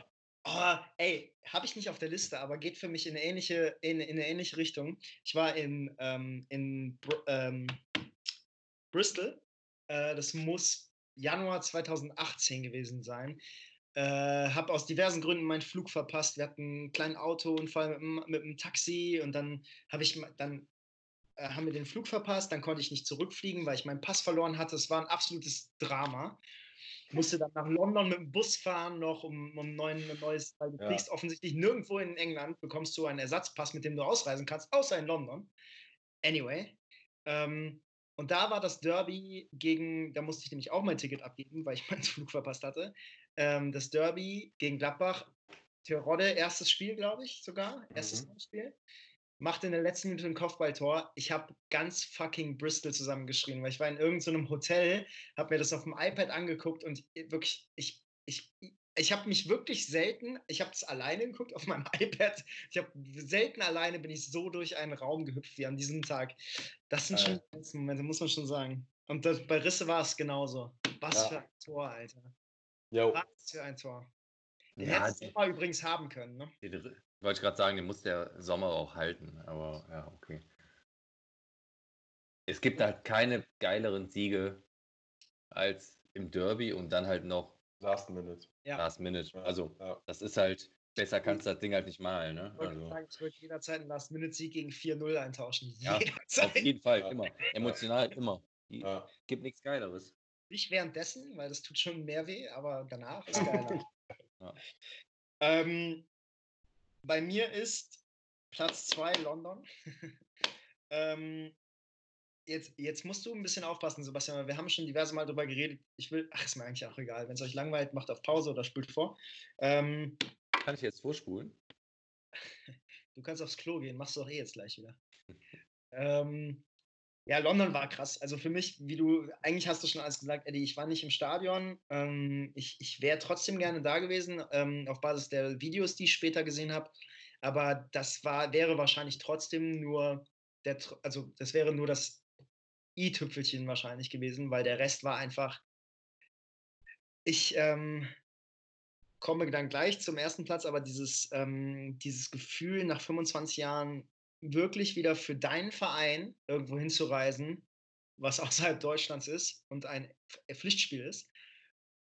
Oh, ey, habe ich nicht auf der Liste, aber geht für mich in eine ähnliche, in, in eine ähnliche Richtung. Ich war in, ähm, in Br ähm, Bristol. Äh, das muss Januar 2018 gewesen sein. Äh, habe aus diversen Gründen meinen Flug verpasst. Wir hatten einen kleinen Autounfall mit, mit einem Taxi und dann habe ich dann äh, haben wir den Flug verpasst. Dann konnte ich nicht zurückfliegen, weil ich meinen Pass verloren hatte. Es war ein absolutes Drama. Musste dann nach London mit dem Bus fahren, noch um, um neuen, ein neues, weil du Ja. kriegst offensichtlich nirgendwo in England, bekommst du einen Ersatzpass, mit dem du ausreisen kannst, außer in London. Anyway. Ähm, und da war das Derby gegen, da musste ich nämlich auch mein Ticket abgeben, weil ich meinen Flug verpasst hatte. Ähm, das Derby gegen Gladbach. Terodde, erstes Spiel, glaube ich, sogar. Erstes Mhm. Spiel. Macht in der letzten Minute ein Kopfballtor. Ich habe ganz fucking Bristol zusammengeschrien, weil ich war in irgendeinem Hotel, habe mir das auf dem iPad angeguckt und wirklich, ich, ich, ich habe mich wirklich selten, ich habe es alleine geguckt auf meinem iPad. Ich habe selten alleine bin ich so durch einen Raum gehüpft wie an diesem Tag. Das sind schon Äh. die besten Momente, muss man schon sagen. Und das, bei Risse war es genauso. Was Ja. für ein Tor, Alter. Jo. Was für ein Tor. Den Ja, hättest du mal übrigens haben können, ne? die, die, wollte ich gerade sagen, den muss der Sommer auch halten. Aber ja, okay. Es gibt halt keine geileren Siege als im Derby und dann halt noch Last Minute. Ja. Last Minute. Also, ja. das ist halt, besser kannst du das Ding halt nicht malen. Ne? Ich wollte Also, sagen, ich würde jederzeit einen Last-Minute-Sieg gegen 4-0 eintauschen. Ja, auf jeden Fall, Ja. immer. Emotional immer. Die- Ja. Gibt nichts Geileres. Nicht währenddessen, weil das tut schon mehr weh, aber danach ist geiler. Ja. ähm, bei mir ist Platz 2 London. ähm, jetzt, jetzt musst du ein bisschen aufpassen, Sebastian, weil wir haben schon diverse Mal darüber geredet. Ich will, ach, ist mir eigentlich auch egal. Wenn es euch langweilt, macht auf Pause oder spült vor. Ähm, Kann ich jetzt vorspulen? Du kannst aufs Klo gehen, machst du auch eh jetzt gleich wieder. ähm, ja, London war krass. Also für mich, wie du, eigentlich hast du schon alles gesagt, Eddie, ich war nicht im Stadion. Ähm, ich ich wäre trotzdem gerne da gewesen, ähm, auf Basis der Videos, die ich später gesehen habe. Aber das war, wäre wahrscheinlich trotzdem nur der, also das wäre nur das i-Tüpfelchen wahrscheinlich gewesen, weil der Rest war einfach. Ich, ähm, komme dann gleich zum ersten Platz, aber dieses, ähm, dieses Gefühl, nach 25 Jahren wirklich wieder für deinen Verein irgendwo hinzureisen, was außerhalb Deutschlands ist und ein Pf- Pflichtspiel ist.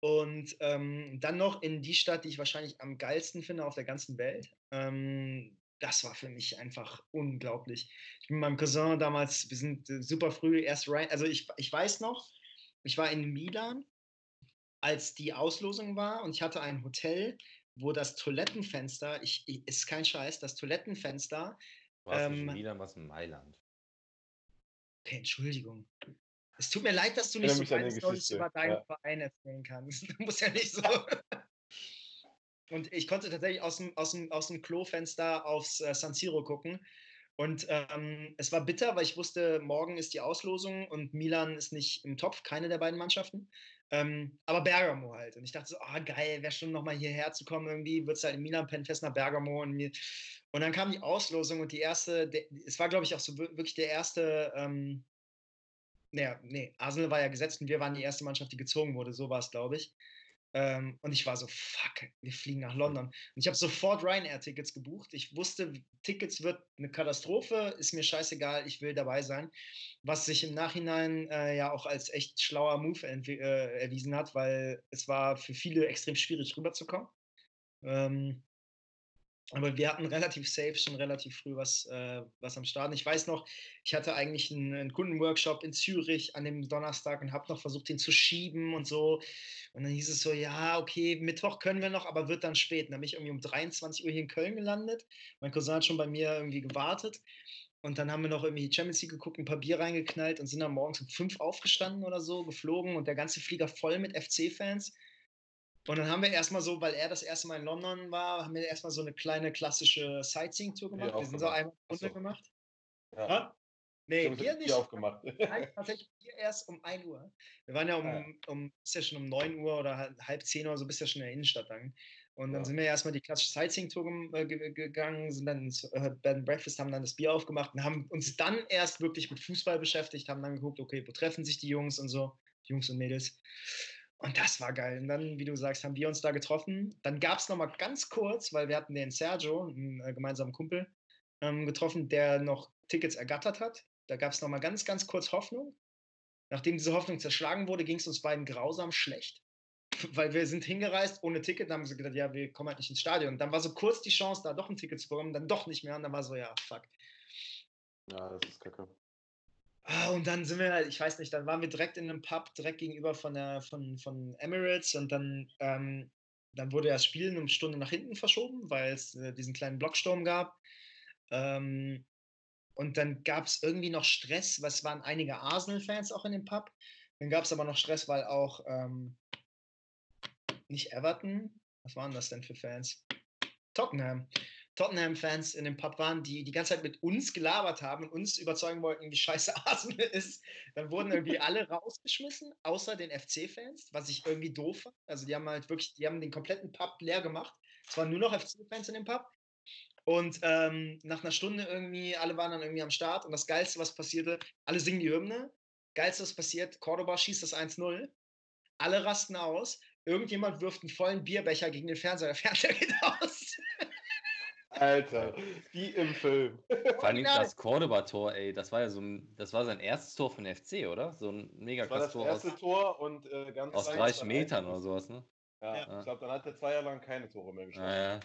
Und ähm, dann noch in die Stadt, die ich wahrscheinlich am geilsten finde auf der ganzen Welt. Ähm, das war für mich einfach unglaublich. Ich bin mit meinem Cousin damals, wir sind äh, super früh erst rein. Also ich, ich weiß noch, ich war in Milan als die Auslosung war und ich hatte ein Hotel, wo das Toilettenfenster, ich ist kein Scheiß, das Toilettenfenster, Warst Ähm, in Milan, was in Mailand. okay, Entschuldigung. Es tut mir leid, dass du nicht so Storys Geschichte, über deinen ja. Verein erzählen kannst. Du musst ja nicht so. Und ich konnte tatsächlich aus dem, aus dem, aus dem Klofenster aufs äh, San Siro gucken. Und ähm, es war bitter, weil ich wusste, morgen ist die Auslosung und Milan ist nicht im Topf, keine der beiden Mannschaften. Ähm, aber Bergamo halt. Und ich dachte so, ah geil, wäre schon nochmal hierher zu kommen irgendwie, wird es halt in Milan pennen, fest nach Bergamo. Und, und dann kam die Auslosung und die erste, es war glaube ich auch so wir- wirklich der erste, ähm, naja, nee, Arsenal war ja gesetzt und wir waren die erste Mannschaft, die gezogen wurde, so war es glaube ich. Ähm, und ich war so, fuck, wir fliegen nach London. Und ich habe sofort Ryanair-Tickets gebucht. Ich wusste, Tickets wird eine Katastrophe, ist mir scheißegal, ich will dabei sein. Was sich im Nachhinein äh, ja auch als echt schlauer Move äh, erwiesen hat, weil es war für viele extrem schwierig rüberzukommen. Ähm, aber wir hatten relativ safe schon relativ früh was, äh, was am Start. Ich weiß noch, ich hatte eigentlich einen, einen Kundenworkshop in Zürich an dem Donnerstag und habe noch versucht, den zu schieben und so. Und dann hieß es so, ja, okay, Mittwoch können wir noch, aber wird dann spät. Dann bin ich irgendwie um 23 Uhr hier in Köln gelandet. Mein Cousin hat schon bei mir irgendwie gewartet. Und dann haben wir noch irgendwie Champions League geguckt, ein paar Bier reingeknallt und sind dann morgens um fünf aufgestanden oder so, geflogen und der ganze Flieger voll mit FC-Fans. Und dann haben wir erstmal so, weil er das erste Mal in London war, haben wir erstmal so eine kleine klassische Sightseeing-Tour gemacht. wir sind so einmal Runde so. gemacht. Ja. ja? Nee, Stimmt, hier nicht. Aufgemacht. Nein, tatsächlich hier erst um 1 Uhr. Wir waren ja um, ja. um ist ja schon um 9 Uhr oder halb 10 Uhr, so bist ja schon in der Innenstadt dann. Und dann ja. sind wir erstmal die klassische Sightseeing-Tour äh, gegangen, sind dann ins äh, Bed and Breakfast, haben dann das Bier aufgemacht und haben uns dann erst wirklich mit Fußball beschäftigt, haben dann geguckt, okay, wo treffen sich die Jungs und so, Jungs und Mädels. Und das war geil. Und dann, wie du sagst, haben wir uns da getroffen. Dann gab es nochmal ganz kurz, weil wir hatten den Sergio, einen äh, gemeinsamen Kumpel, ähm, getroffen, der noch Tickets ergattert hat. Da gab es nochmal ganz, ganz kurz Hoffnung. Nachdem diese Hoffnung zerschlagen wurde, ging es uns beiden grausam schlecht. Weil wir sind hingereist ohne Ticket, dann haben sie gedacht, ja, wir kommen halt nicht ins Stadion. Und dann war so kurz die Chance, da doch ein Ticket zu bekommen, dann doch nicht mehr. Und dann war so, ja, fuck. Ja, das ist kacke. Ah, und dann sind wir, ich weiß nicht, dann waren wir direkt in einem Pub, direkt gegenüber von, der, von, von Emirates und dann, ähm, dann wurde das Spiel eine Stunde nach hinten verschoben, weil es äh, diesen kleinen Blocksturm gab. Ähm, und dann gab es irgendwie noch Stress, was waren einige Arsenal-Fans auch in dem Pub. Dann gab es aber noch Stress, weil auch ähm, nicht Everton, was waren das denn für Fans? Tottenham. Tottenham-Fans in dem Pub waren, die die ganze Zeit mit uns gelabert haben und uns überzeugen wollten, wie scheiße Arsenal ist. Dann wurden irgendwie alle rausgeschmissen, außer den FC-Fans, was ich irgendwie doof fand. Also die haben halt wirklich, die haben den kompletten Pub leer gemacht. Es waren nur noch FC-Fans in dem Pub. Und ähm, nach einer Stunde irgendwie, alle waren dann irgendwie am Start. Und das Geilste, was passierte, alle singen die Hymne. Geilste, was passiert, Cordoba schießt das 1-0. Alle rasten aus. Irgendjemand wirft einen vollen Bierbecher gegen den Fernseher. Der Fernseher geht aus. Alter, wie im Film. Vor allem das Cordoba-Tor, ey, das war ja so ein, das war sein erstes Tor von FC, oder? So ein mega krasses Tor. Das erste aus, Tor und äh, ganz Aus 30 Metern oder sowas, ne? Ja, ja. ich glaube, dann hat er zwei Jahre lang keine Tore mehr geschossen. Ah, ja.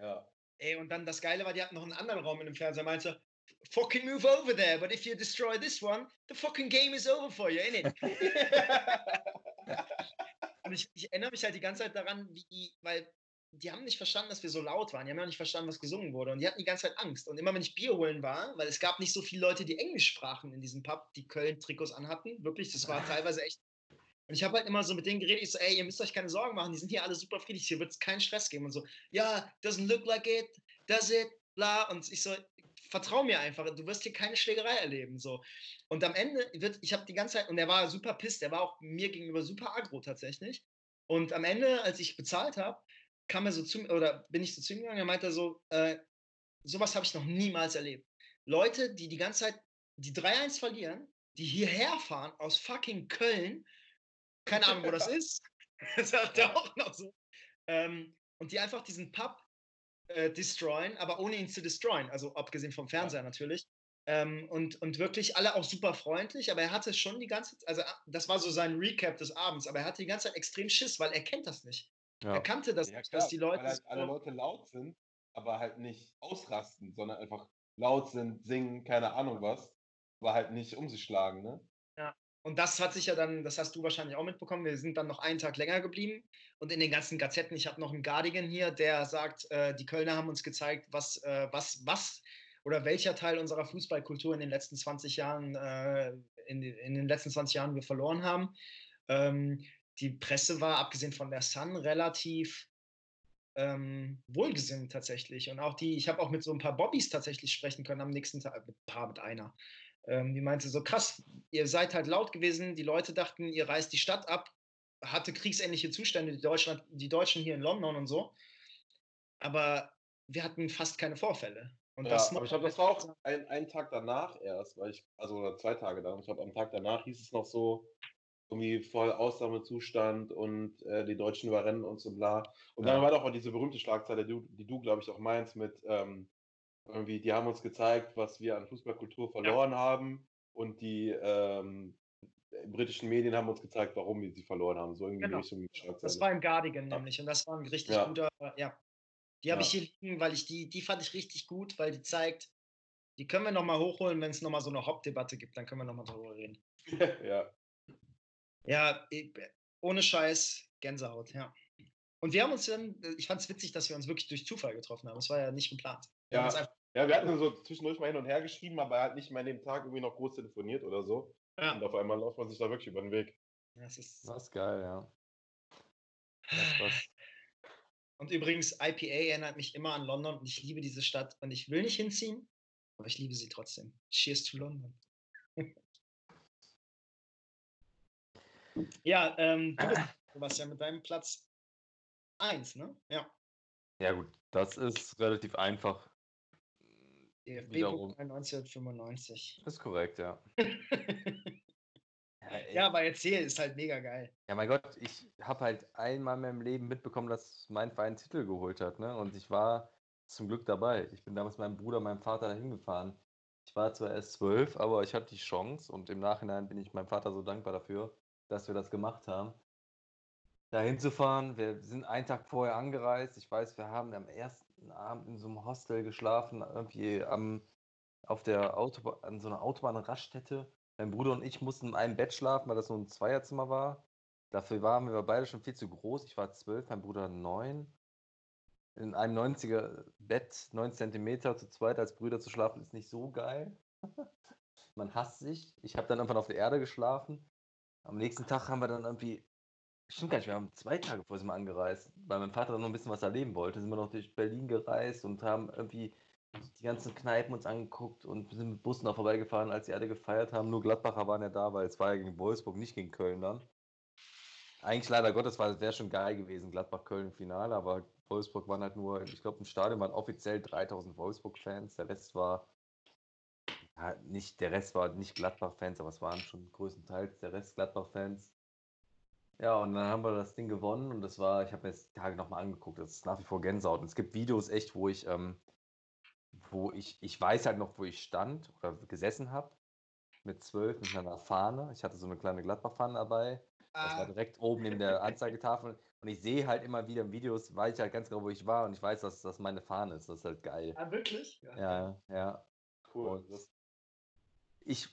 ja. Ey, und dann das Geile war, die hatten noch einen anderen Raum in dem Fernseher, meinte, fucking move over there, but if you destroy this one, the fucking game is over for you, innit? und ich, ich erinnere mich halt die ganze Zeit daran, wie, weil die haben nicht verstanden, dass wir so laut waren. Die haben ja nicht verstanden, was gesungen wurde. Und die hatten die ganze Zeit Angst. Und immer wenn ich Bier holen war, weil es gab nicht so viele Leute, die Englisch sprachen in diesem Pub, die Köln-Trikots anhatten. Wirklich, das war teilweise echt. Und ich habe halt immer so mit denen geredet, ich so, ey, ihr müsst euch keine Sorgen machen, die sind hier alle super friedlich, hier wird es keinen Stress geben. Und so, ja, doesn't look like it, does it, bla. Und ich so, vertrau mir einfach, du wirst hier keine Schlägerei erleben. So. Und am Ende wird, ich habe die ganze Zeit, und er war super pisst, der war auch mir gegenüber super aggro tatsächlich. Und am Ende, als ich bezahlt habe, kam er so zu mir, oder bin ich so zu ihm gegangen, er meinte so, äh, sowas habe ich noch niemals erlebt. Leute, die die ganze Zeit die 3-1 verlieren, die hierher fahren aus fucking Köln, keine Ahnung, wo das ist, das sagt er auch noch so, ähm, und die einfach diesen Pub äh, destroyen, aber ohne ihn zu destroyen, also abgesehen vom Fernseher ja. natürlich. Ähm, und, und wirklich alle auch super freundlich, aber er hatte schon die ganze Zeit, also das war so sein Recap des Abends, aber er hatte die ganze Zeit extrem Schiss, weil er kennt das nicht. Ja. Er kannte das, ja, klar, dass die Leute. Weil halt alle Leute laut sind, aber halt nicht ausrasten, sondern einfach laut sind, singen, keine Ahnung was, aber halt nicht um sich schlagen, ne? Ja. Und das hat sich ja dann, das hast du wahrscheinlich auch mitbekommen, wir sind dann noch einen Tag länger geblieben und in den ganzen Gazetten, ich habe noch einen Guardian hier, der sagt, äh, die Kölner haben uns gezeigt, was, äh, was, was oder welcher Teil unserer Fußballkultur in den letzten 20 Jahren, äh, in, in, den letzten 20 Jahren wir verloren haben. Ähm, die Presse war, abgesehen von der Sun, relativ ähm, wohlgesinnt tatsächlich. Und auch die, ich habe auch mit so ein paar Bobbys tatsächlich sprechen können am nächsten Tag, mit ein paar mit einer. Ähm, die meinte so, krass, ihr seid halt laut gewesen, die Leute dachten, ihr reißt die Stadt ab, hatte kriegsähnliche Zustände, die, Deutschland, die Deutschen hier in London und so. Aber wir hatten fast keine Vorfälle. Und ja, aber ich glaube, das war auch ein, einen Tag danach erst, weil ich, also zwei Tage dann, ich glaube, am Tag danach hieß es noch so, irgendwie voll Ausnahmezustand und äh, die Deutschen überrennen und so bla. Und ja. dann war doch auch diese berühmte Schlagzeile, die du, die du glaube ich, auch meinst, mit ähm, irgendwie, die haben uns gezeigt, was wir an Fußballkultur verloren ja. haben und die ähm, britischen Medien haben uns gezeigt, warum wir sie verloren haben. So irgendwie genau. Richtung Das war im Guardian ja. nämlich und das war ein richtig guter, ja. Die habe ich hier liegen, weil ich die, die fand ich richtig gut, weil die zeigt, die können wir nochmal hochholen, wenn es nochmal so eine Hauptdebatte gibt, dann können wir nochmal darüber reden. ja. Ja, ohne Scheiß, Gänsehaut, ja. Und wir haben uns dann, ich fand es witzig, dass wir uns wirklich durch Zufall getroffen haben. Es war ja nicht geplant. Wir ja, Ja, wir hatten so zwischendurch mal hin und her geschrieben, aber er hat nicht mal an dem Tag irgendwie noch groß telefoniert oder so. Ja. Und auf einmal läuft man sich da wirklich über den Weg. Das ist Das ist geil, ja. Das ist was. Und übrigens, IPA erinnert mich immer an London und ich liebe diese Stadt und ich will nicht hinziehen, aber ich liebe sie trotzdem. Cheers to London. ja, ähm, du, du warst ja mit deinem Platz 1, ne? Ja. Ja, gut, das ist relativ einfach. DFB Wiederum. 1995. Das ist korrekt, ja. Ja, ja, aber erzähl, ist halt mega geil. Ja, mein Gott, ich habe halt einmal in meinem Leben mitbekommen, dass mein Verein Titel geholt hat, ne? Und ich war zum Glück dabei. Ich bin damals mit meinem Bruder, meinem Vater dahin gefahren. Ich war zwar erst zwölf, aber ich hatte die Chance und im Nachhinein bin ich meinem Vater so dankbar dafür, dass wir das gemacht haben. Da hinzufahren, wir sind einen Tag vorher angereist. Ich weiß, wir haben am ersten Abend in so einem Hostel geschlafen, irgendwie am, auf der Autobahn, an so einer Autobahnraststätte. Mein Bruder und ich mussten in einem Bett schlafen, weil das so ein Zweierzimmer war. Dafür waren wir beide schon viel zu groß. Ich war zwölf, mein Bruder neun. In einem 90er Bett, 9 Zentimeter zu zweit als Brüder zu schlafen, ist nicht so geil. Man hasst sich. Ich habe dann irgendwann auf der Erde geschlafen. Am nächsten Tag haben wir dann irgendwie, stimmt gar nicht, wir haben zwei Tage vorher sind wir angereist, weil mein Vater dann noch ein bisschen was erleben wollte. Sind wir noch durch Berlin gereist und haben irgendwie die ganzen Kneipen uns angeguckt und sind mit Bussen auch vorbeigefahren, als die alle gefeiert haben. Nur Gladbacher waren ja da, weil es war ja gegen Wolfsburg, nicht gegen Köln dann. Eigentlich leider Gottes, weil es wäre schon geil gewesen, Gladbach-Köln im Finale, aber Wolfsburg waren halt nur, ich glaube, im Stadion waren offiziell 3000 Wolfsburg-Fans, der Rest war, ja, nicht, der Rest war nicht Gladbach-Fans, aber es waren schon größtenteils der Rest Gladbach-Fans. Ja, und dann haben wir das Ding gewonnen und das war, ich habe mir das die Tage nochmal angeguckt, das ist nach wie vor Gänsehaut. Und es gibt Videos echt, wo ich, ähm, wo ich, ich weiß halt noch, wo ich stand oder gesessen habe, mit zwölf, mit einer Fahne. Ich hatte so eine kleine Gladbach-Fahne dabei. Das war Ah, direkt oben neben der Anzeigetafel. Und ich sehe halt immer wieder in Videos, weiß ich halt ganz genau, wo ich war und ich weiß, dass das meine Fahne ist. Das ist halt geil. ah, wirklich? Ja. Ja, ja. Cool. Und Das, ich,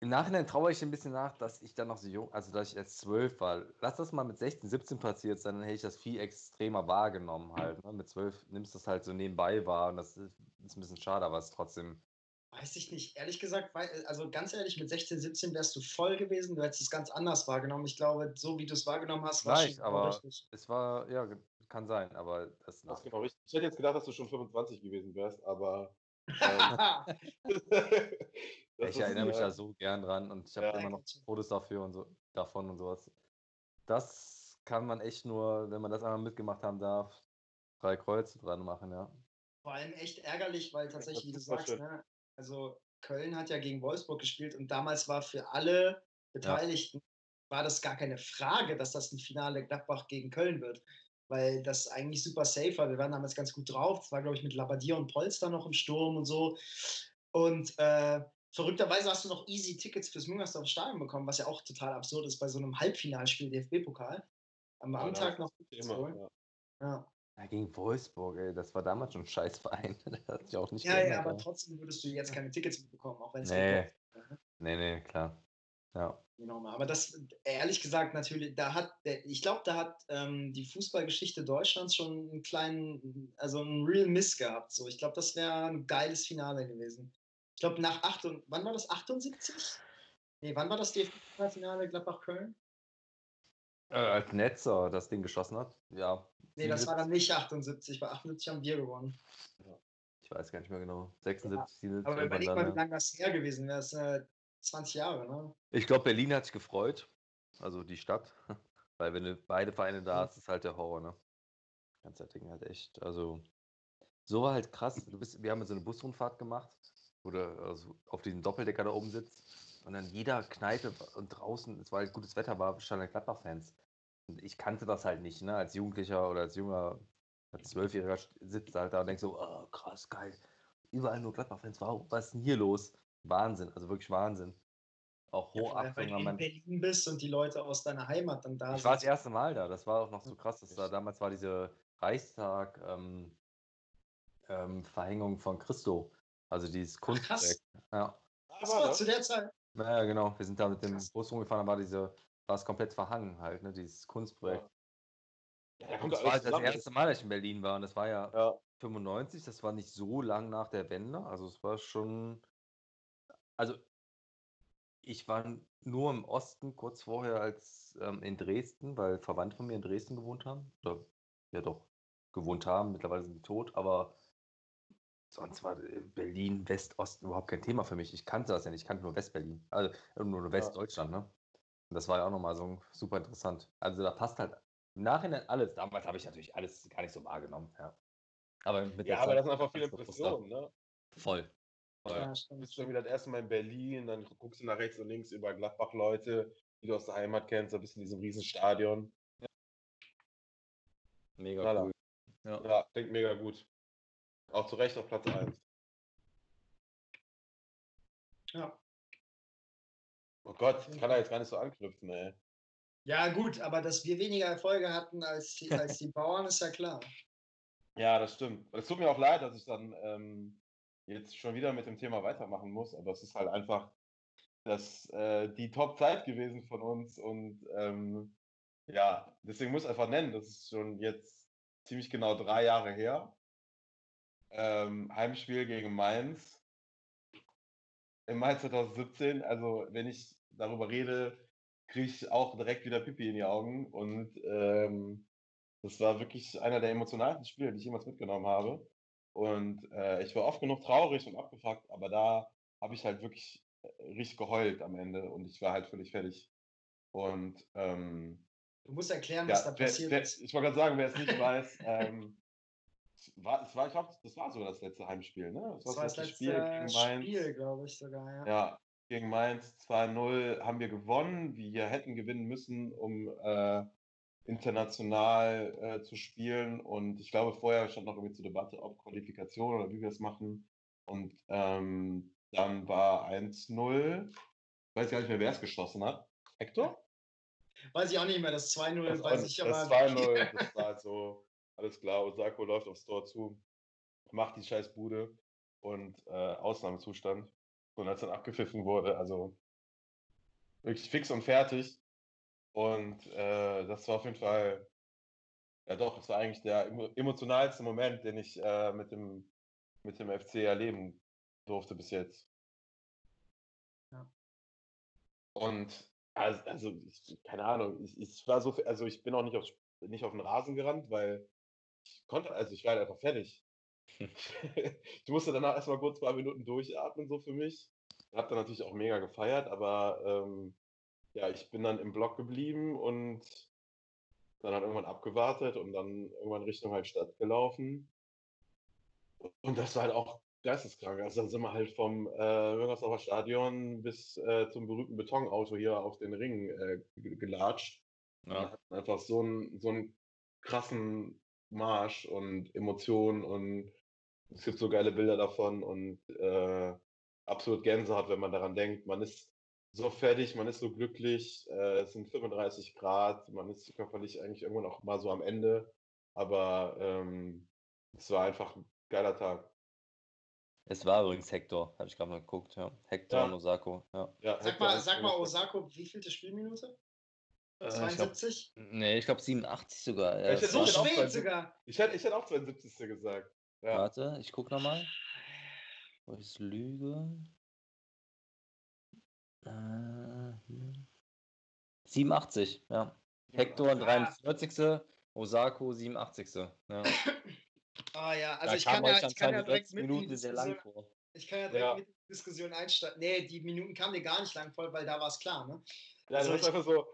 im Nachhinein traue ich ein bisschen nach, dass ich dann noch so jung, also dass ich erst zwölf war. Lass das mal mit 16, 17 passiert sein, dann hätte ich das viel extremer wahrgenommen halt. Ne? Mit zwölf nimmst du das halt so nebenbei wahr und das ist, ein bisschen schade, aber es ist trotzdem. Weiß ich nicht. Ehrlich gesagt, also ganz ehrlich, mit 16, 17 wärst du voll gewesen. Du hättest es ganz anders wahrgenommen. Ich glaube, so wie du es wahrgenommen hast, war genau aber- richtig. Es war, ja, kann sein, aber das, das ist genau richtig. Ich hätte jetzt gedacht, dass du schon 25 gewesen wärst, aber. Ähm, das ich erinnere mich da so gern dran und ich habe Ja. immer noch Fotos dafür und so davon und sowas. Das kann man echt nur, wenn man das einmal mitgemacht haben darf, drei Kreuze dran machen, ja. Vor allem echt ärgerlich, weil tatsächlich, wie du sagst, ne, also Köln hat ja gegen Wolfsburg gespielt und damals war für alle Beteiligten war das gar keine Frage, dass das ein Finale Gladbach gegen Köln wird, weil das eigentlich super safe war. Wir waren damals ganz gut drauf. Es war, glaube ich, mit Labadier und Polster noch im Sturm und so. Und äh, verrückterweise hast du noch easy Tickets fürs Müngersdorf Stadion bekommen, was ja auch total absurd ist bei so einem Halbfinalspiel DFB-Pokal. Am Ja, Abendtag noch immer, ja. Ja. Ja, gegen Wolfsburg, ey, das war damals schon ein Scheißverein. Das hat sich auch nicht Ja, ja, aber ja. trotzdem würdest du jetzt keine Tickets bekommen, auch wenn es Nee. ne? Nee, nee, klar. Ja. Genau, aber das, ehrlich gesagt, natürlich, da hat, der, ich glaube, da hat ähm, die Fußballgeschichte Deutschlands schon einen kleinen, also einen Real Miss gehabt. So, ich glaube, das wäre ein geiles Finale gewesen. Ich glaube, nach 8 und, wann war das? 78? Nee, wann war das DFB-Finale Gladbach-Köln? Äh, als Netzer das Ding geschossen hat, ja. Nee, das war 77, dann nicht 78, bei 78 haben wir gewonnen. Ich weiß gar nicht mehr genau. 76, 77. Aber überleg mal, wie ja. lange das her gewesen wäre. Das sind äh, 20 Jahre, ne? Ich glaube, Berlin hat sich gefreut. Also die Stadt. Weil wenn du beide Vereine da hast, ist halt der Horror, ne? Ganz Ding halt echt. Also, so war halt krass. Du bist, wir haben so eine Busrundfahrt gemacht, du also auf diesem Doppeldecker da oben sitzt. Und dann jeder Kneipe und draußen, es war halt gutes Wetter, war standen Gladbach-Fans. Und ich kannte das halt nicht, ne? Als Jugendlicher oder als junger, als Zwölfjähriger sitzt halt da und denkst so, oh, krass, geil. Überall nur Gladbach-Fans. Wow, was ist denn hier los? Wahnsinn, also wirklich Wahnsinn. Auch Ja, hohe allem, weil Achtung du in. Berlin bist und die Leute aus deiner Heimat dann da Ich war das sind. erste Mal da. Das war auch noch so krass, dass da damals war diese Reichstag ähm, ähm, Verhängung von Christo. Also dieses. Kunstprojekt. Ja. Das war zu der Zeit. Naja, genau. Wir sind da mit dem Krass. Bus rumgefahren, da war diese, war es komplett verhangen halt, ne? Dieses Kunstprojekt. Ja, da Und kommt das war halt das erste Mal, dass ich in Berlin war und das war ja, Ja, 95, das war nicht so lang nach der Wende. Also es war schon. Also ich war nur im Osten kurz vorher als ähm, in Dresden, weil Verwandte von mir in Dresden gewohnt haben. Oder ja doch, gewohnt haben. Mittlerweile sind die tot, aber sonst war äh, Berlin, West-Osten überhaupt kein Thema für mich. Ich kannte das ja nicht, ich kannte nur West-Berlin. Also nur Westdeutschland, ne? Und das war ja auch nochmal so super interessant. Also da passt halt im Nachhinein alles. Damals habe ich natürlich alles gar nicht so wahrgenommen, ja. Aber mit ja, aber das sind einfach viele Impressionen, ne? Voll. Voll. Ja, du bist schon wieder das erste Mal in Berlin, dann guckst du nach rechts und links über Gladbach-Leute, die du aus der Heimat kennst, da bist du in diesem riesen Stadion. Ja. Mega Knaller. cool. Ja. ja, klingt mega gut. Auch zu Recht auf Platz 1. Ja. Oh Gott, ich kann da jetzt gar nicht so anknüpfen, ey. Ja, gut, aber dass wir weniger Erfolge hatten als die, als die Bauern, ist ja klar. Ja, das stimmt. Es tut mir auch leid, dass ich dann ähm, jetzt schon wieder mit dem Thema weitermachen muss, aber es ist halt einfach das, äh, die Top-Zeit gewesen von uns und ähm, ja, deswegen muss ich einfach nennen, das ist schon jetzt ziemlich genau drei Jahre her. Ähm, Heimspiel gegen Mainz im Mai 2017. Also, wenn ich darüber rede, kriege ich auch direkt wieder Pipi in die Augen. Und ähm, das war wirklich einer der emotionalsten Spiele, die ich jemals mitgenommen habe. Und äh, ich war oft genug traurig und abgefuckt, aber da habe ich halt wirklich äh, richtig geheult am Ende und ich war halt völlig fertig. Und ähm, du musst erklären, was ja, da passiert wer, ist. Ich wollte gerade sagen, wer es nicht weiß, ähm, war, es war, ich glaube, das war sogar das letzte Heimspiel, ne? Das, das war das letzte Spiel gegen Mainz. Spiel, glaube ich sogar, ja. Ja, gegen Mainz 2-0 haben wir gewonnen. Wir hätten gewinnen müssen, um äh, international äh, zu spielen. Und ich glaube, vorher stand noch irgendwie zur Debatte, ob Qualifikation oder wie wir es machen. Und ähm, dann war 1-0. Ich weiß gar nicht mehr, wer es geschossen hat. Hector? Weiß ich auch nicht mehr. Das 2-0 weiß ich aber. Das 2-0, das war so, alles klar. Osako läuft aufs Tor zu, macht die scheiß Bude und äh, Ausnahmezustand. Und als dann abgepfiffen wurde, also wirklich fix und fertig. Und äh, das war auf jeden Fall, ja doch, das war eigentlich der emotionalste Moment, den ich äh, mit, dem, mit dem FC erleben durfte bis jetzt. Ja. Und also, also ich, keine Ahnung, ich, ich war so, also ich bin auch nicht auf, nicht auf den Rasen gerannt, weil ich konnte, also ich war halt einfach fertig. ich musste danach erstmal kurz zwei Minuten durchatmen, so für mich. Hab dann natürlich auch mega gefeiert, aber ähm, ja, ich bin dann im Block geblieben und dann halt irgendwann abgewartet und dann irgendwann Richtung halt Stadt gelaufen. Und das war halt auch geisteskrank. Also dann sind wir halt vom äh, Müngersdorfer Stadion bis äh, zum berühmten Betonauto hier auf den Ring äh, gelatscht. Ja. Einfach so einen, so einen krassen Marsch und Emotionen und es gibt so geile Bilder davon und äh, absolut Gänsehaut, wenn man daran denkt. Man ist so fertig, man ist so glücklich, äh, es sind 35 Grad, man ist körperlich eigentlich irgendwann auch mal so am Ende, aber ähm, es war einfach ein geiler Tag. Es war übrigens Hector, habe ich gerade mal geguckt, ja. Hector ja. und Osako, ja. ja sag, mal, sag mal, Osako, wie vielte Spielminute? 72? Äh, ich glaub, nee, ich glaube 87 sogar. Ja, ich hätte so spät sogar. Ich hätte, ich hätte auch 72. gesagt. Ja. Warte, ich gucke nochmal. Wo ich lüge. Äh, 87, ja. Hector 43. Osako 87. Ja. Ah ja, also ich kann, ja, ich kann ja direkt mit Minuten sehr lang vor. Ich kann ja direkt ja. mit der Diskussion einsteigen. Nee, die Minuten kamen dir gar nicht lang vor, weil da war es klar, ne? Ja, also das ist einfach so,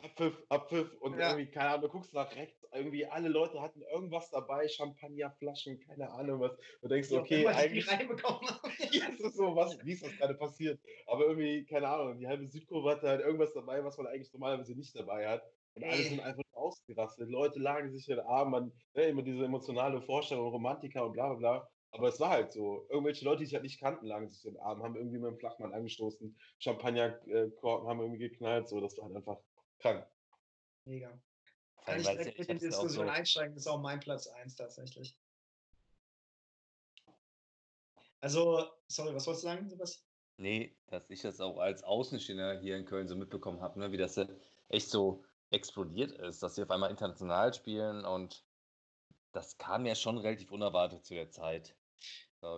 Abpfiff, Abpfiff und ja. irgendwie, keine Ahnung, du guckst nach rechts, irgendwie alle Leute hatten irgendwas dabei, Champagnerflaschen, keine Ahnung was. Du denkst, ja, okay, eigentlich. ja, das ist so, was, wie ist das gerade passiert? Aber irgendwie, keine Ahnung, die halbe Südkurve hatte halt irgendwas dabei, was man eigentlich normalerweise nicht dabei hat. Und alle sind einfach ausgerastet. Leute lagen sich in den Armen, man, ne, immer diese emotionale Vorstellung, Romantiker und bla bla bla. Aber es war halt so. Irgendwelche Leute, die sich halt nicht kannten, lagen sich in den Armen, haben irgendwie mit dem Flachmann angestoßen, Champagnerkorken haben irgendwie geknallt. So, das war halt einfach Krank. Mega. Kann ich direkt mit in die Diskussion so einsteigen, ist auch mein Platz 1 tatsächlich. Also, sorry, was wolltest du sagen, Sebastian? Nee, dass ich das auch als Außenstehender hier in Köln so mitbekommen habe, ne, wie das echt so explodiert ist, dass sie auf einmal international spielen und das kam ja schon relativ unerwartet zu der Zeit.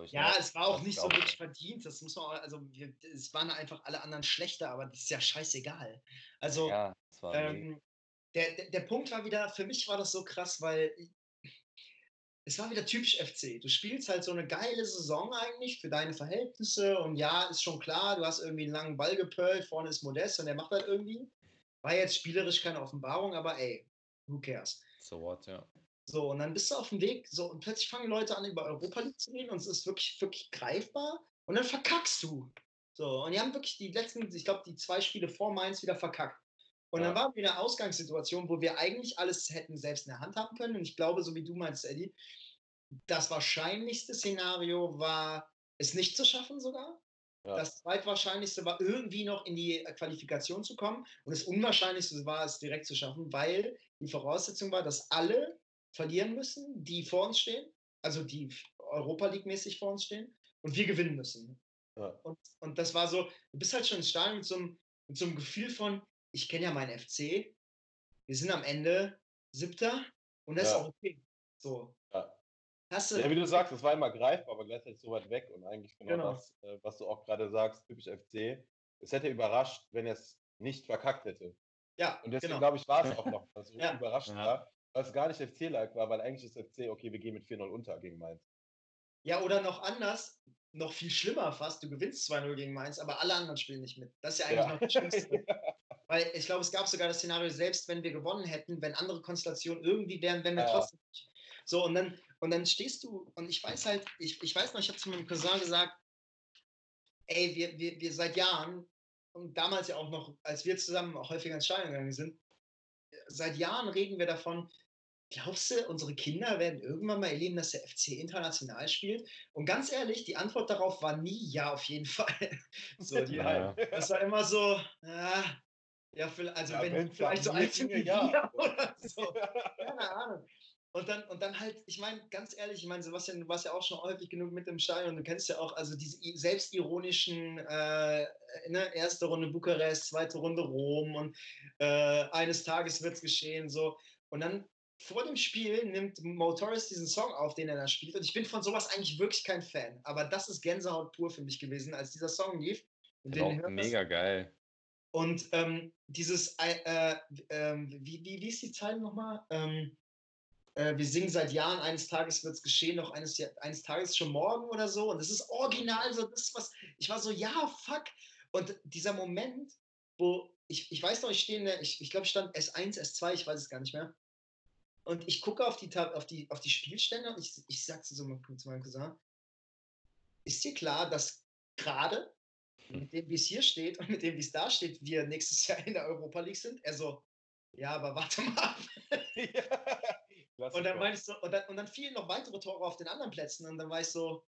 Ich, ja, ne? es war auch nicht so wirklich verdient. Das muss man auch, also wir, es waren einfach alle anderen schlechter, aber das ist ja scheißegal. Also ja, ähm, der, der, der Punkt war wieder, für mich war das so krass, weil es war wieder typisch FC. Du spielst halt so eine geile Saison eigentlich für deine Verhältnisse und ja, ist schon klar, du hast irgendwie einen langen Ball gepölt, vorne ist Modest und der macht halt irgendwie. War jetzt spielerisch keine Offenbarung, aber ey, who cares? So what, ja. So, und dann bist du auf dem Weg, so, und plötzlich fangen Leute an, über Europa League zu reden und es ist wirklich, wirklich greifbar und dann verkackst du. So, und die haben wirklich die letzten, ich glaube, die zwei Spiele vor Mainz wieder verkackt. Und ja. dann waren wir in einer Ausgangssituation, wo wir eigentlich alles hätten selbst in der Hand haben können. Und ich glaube, so wie du meinst, Eddie, das wahrscheinlichste Szenario war, es nicht zu schaffen sogar. Ja. Das zweitwahrscheinlichste war, irgendwie noch in die Qualifikation zu kommen. Und das Unwahrscheinlichste war, es direkt zu schaffen, weil die Voraussetzung war, dass alle verlieren müssen, die vor uns stehen, also die Europa League-mäßig vor uns stehen, und wir gewinnen müssen. Ja. Und, und das war so, du bist halt schon ins Stadion mit so einem, mit so einem Gefühl von, ich kenne ja meinen FC, wir sind am Ende Siebter und das ja. ist auch okay. So. Ja. Hast du, ja, wie du sagst, es war immer greifbar, aber gleichzeitig so weit weg und eigentlich genau, genau. das, äh, was du auch gerade sagst, typisch FC. Es hätte überrascht, wenn er es nicht verkackt hätte. Ja, und deswegen genau. glaube ich, war es auch noch so ja. überraschend war, es gar nicht FC-like war, weil eigentlich ist FC, okay, wir gehen mit 4-0 unter gegen Mainz. Ja, oder noch anders, noch viel schlimmer fast, du gewinnst 2-0 gegen Mainz, aber alle anderen spielen nicht mit. Das ist ja eigentlich ja. noch das Schlimmste. Weil ich glaube, es gab sogar das Szenario, selbst wenn wir gewonnen hätten, wenn andere Konstellationen irgendwie wären, wenn wir ja. trotzdem nicht. So, und dann, und dann stehst du, und ich weiß halt, ich, ich weiß noch, ich habe zu meinem Cousin gesagt, ey, wir, wir, wir seit Jahren, und damals ja auch noch, als wir zusammen auch häufiger ins Stadion gegangen sind, seit Jahren reden wir davon, glaubst du, unsere Kinder werden irgendwann mal erleben, dass der FC international spielt? Und ganz ehrlich, die Antwort darauf war nie ja, auf jeden Fall. So, die, ja. Das war immer so, ah, ja, also ja, wenn vielleicht so alt wie ja. oder so. Keine Ahnung. Und dann, und dann halt, ich meine, ganz ehrlich, ich meine, Sebastian, du warst ja auch schon häufig genug mit dem Stadion und du kennst ja auch, also diese selbstironischen, äh, ne, erste Runde Bukarest, zweite Runde Rom und äh, eines Tages wird es geschehen, so. Und dann vor dem Spiel nimmt Mo Torres diesen Song auf, den er da spielt. Und ich bin von sowas eigentlich wirklich kein Fan. Aber das ist Gänsehaut pur für mich gewesen, als dieser Song lief. Genau, mega geil. Und ähm, dieses, äh, äh, wie, wie, wie ist die Zeile nochmal? Ähm, äh, wir singen seit Jahren, eines Tages wird es geschehen, noch eines, eines Tages schon morgen oder so. Und das ist original so, das was, ich war so, ja, fuck. Und dieser Moment, wo, ich, ich weiß noch, ich stehe in der, ich, ich glaube, ich stand S1, S2, ich weiß es gar nicht mehr. Und ich gucke auf die, auf die, auf die Spielstände und ich, ich sage zu, so zu meinem Cousin, ist dir klar, dass gerade mit dem, wie es hier steht und mit dem, wie es da steht, wir nächstes Jahr in der Europa League sind. Er so, ja, aber warte mal ja, und dann meinst du, und dann, und dann fielen noch weitere Tore auf den anderen Plätzen. Und dann war ich so,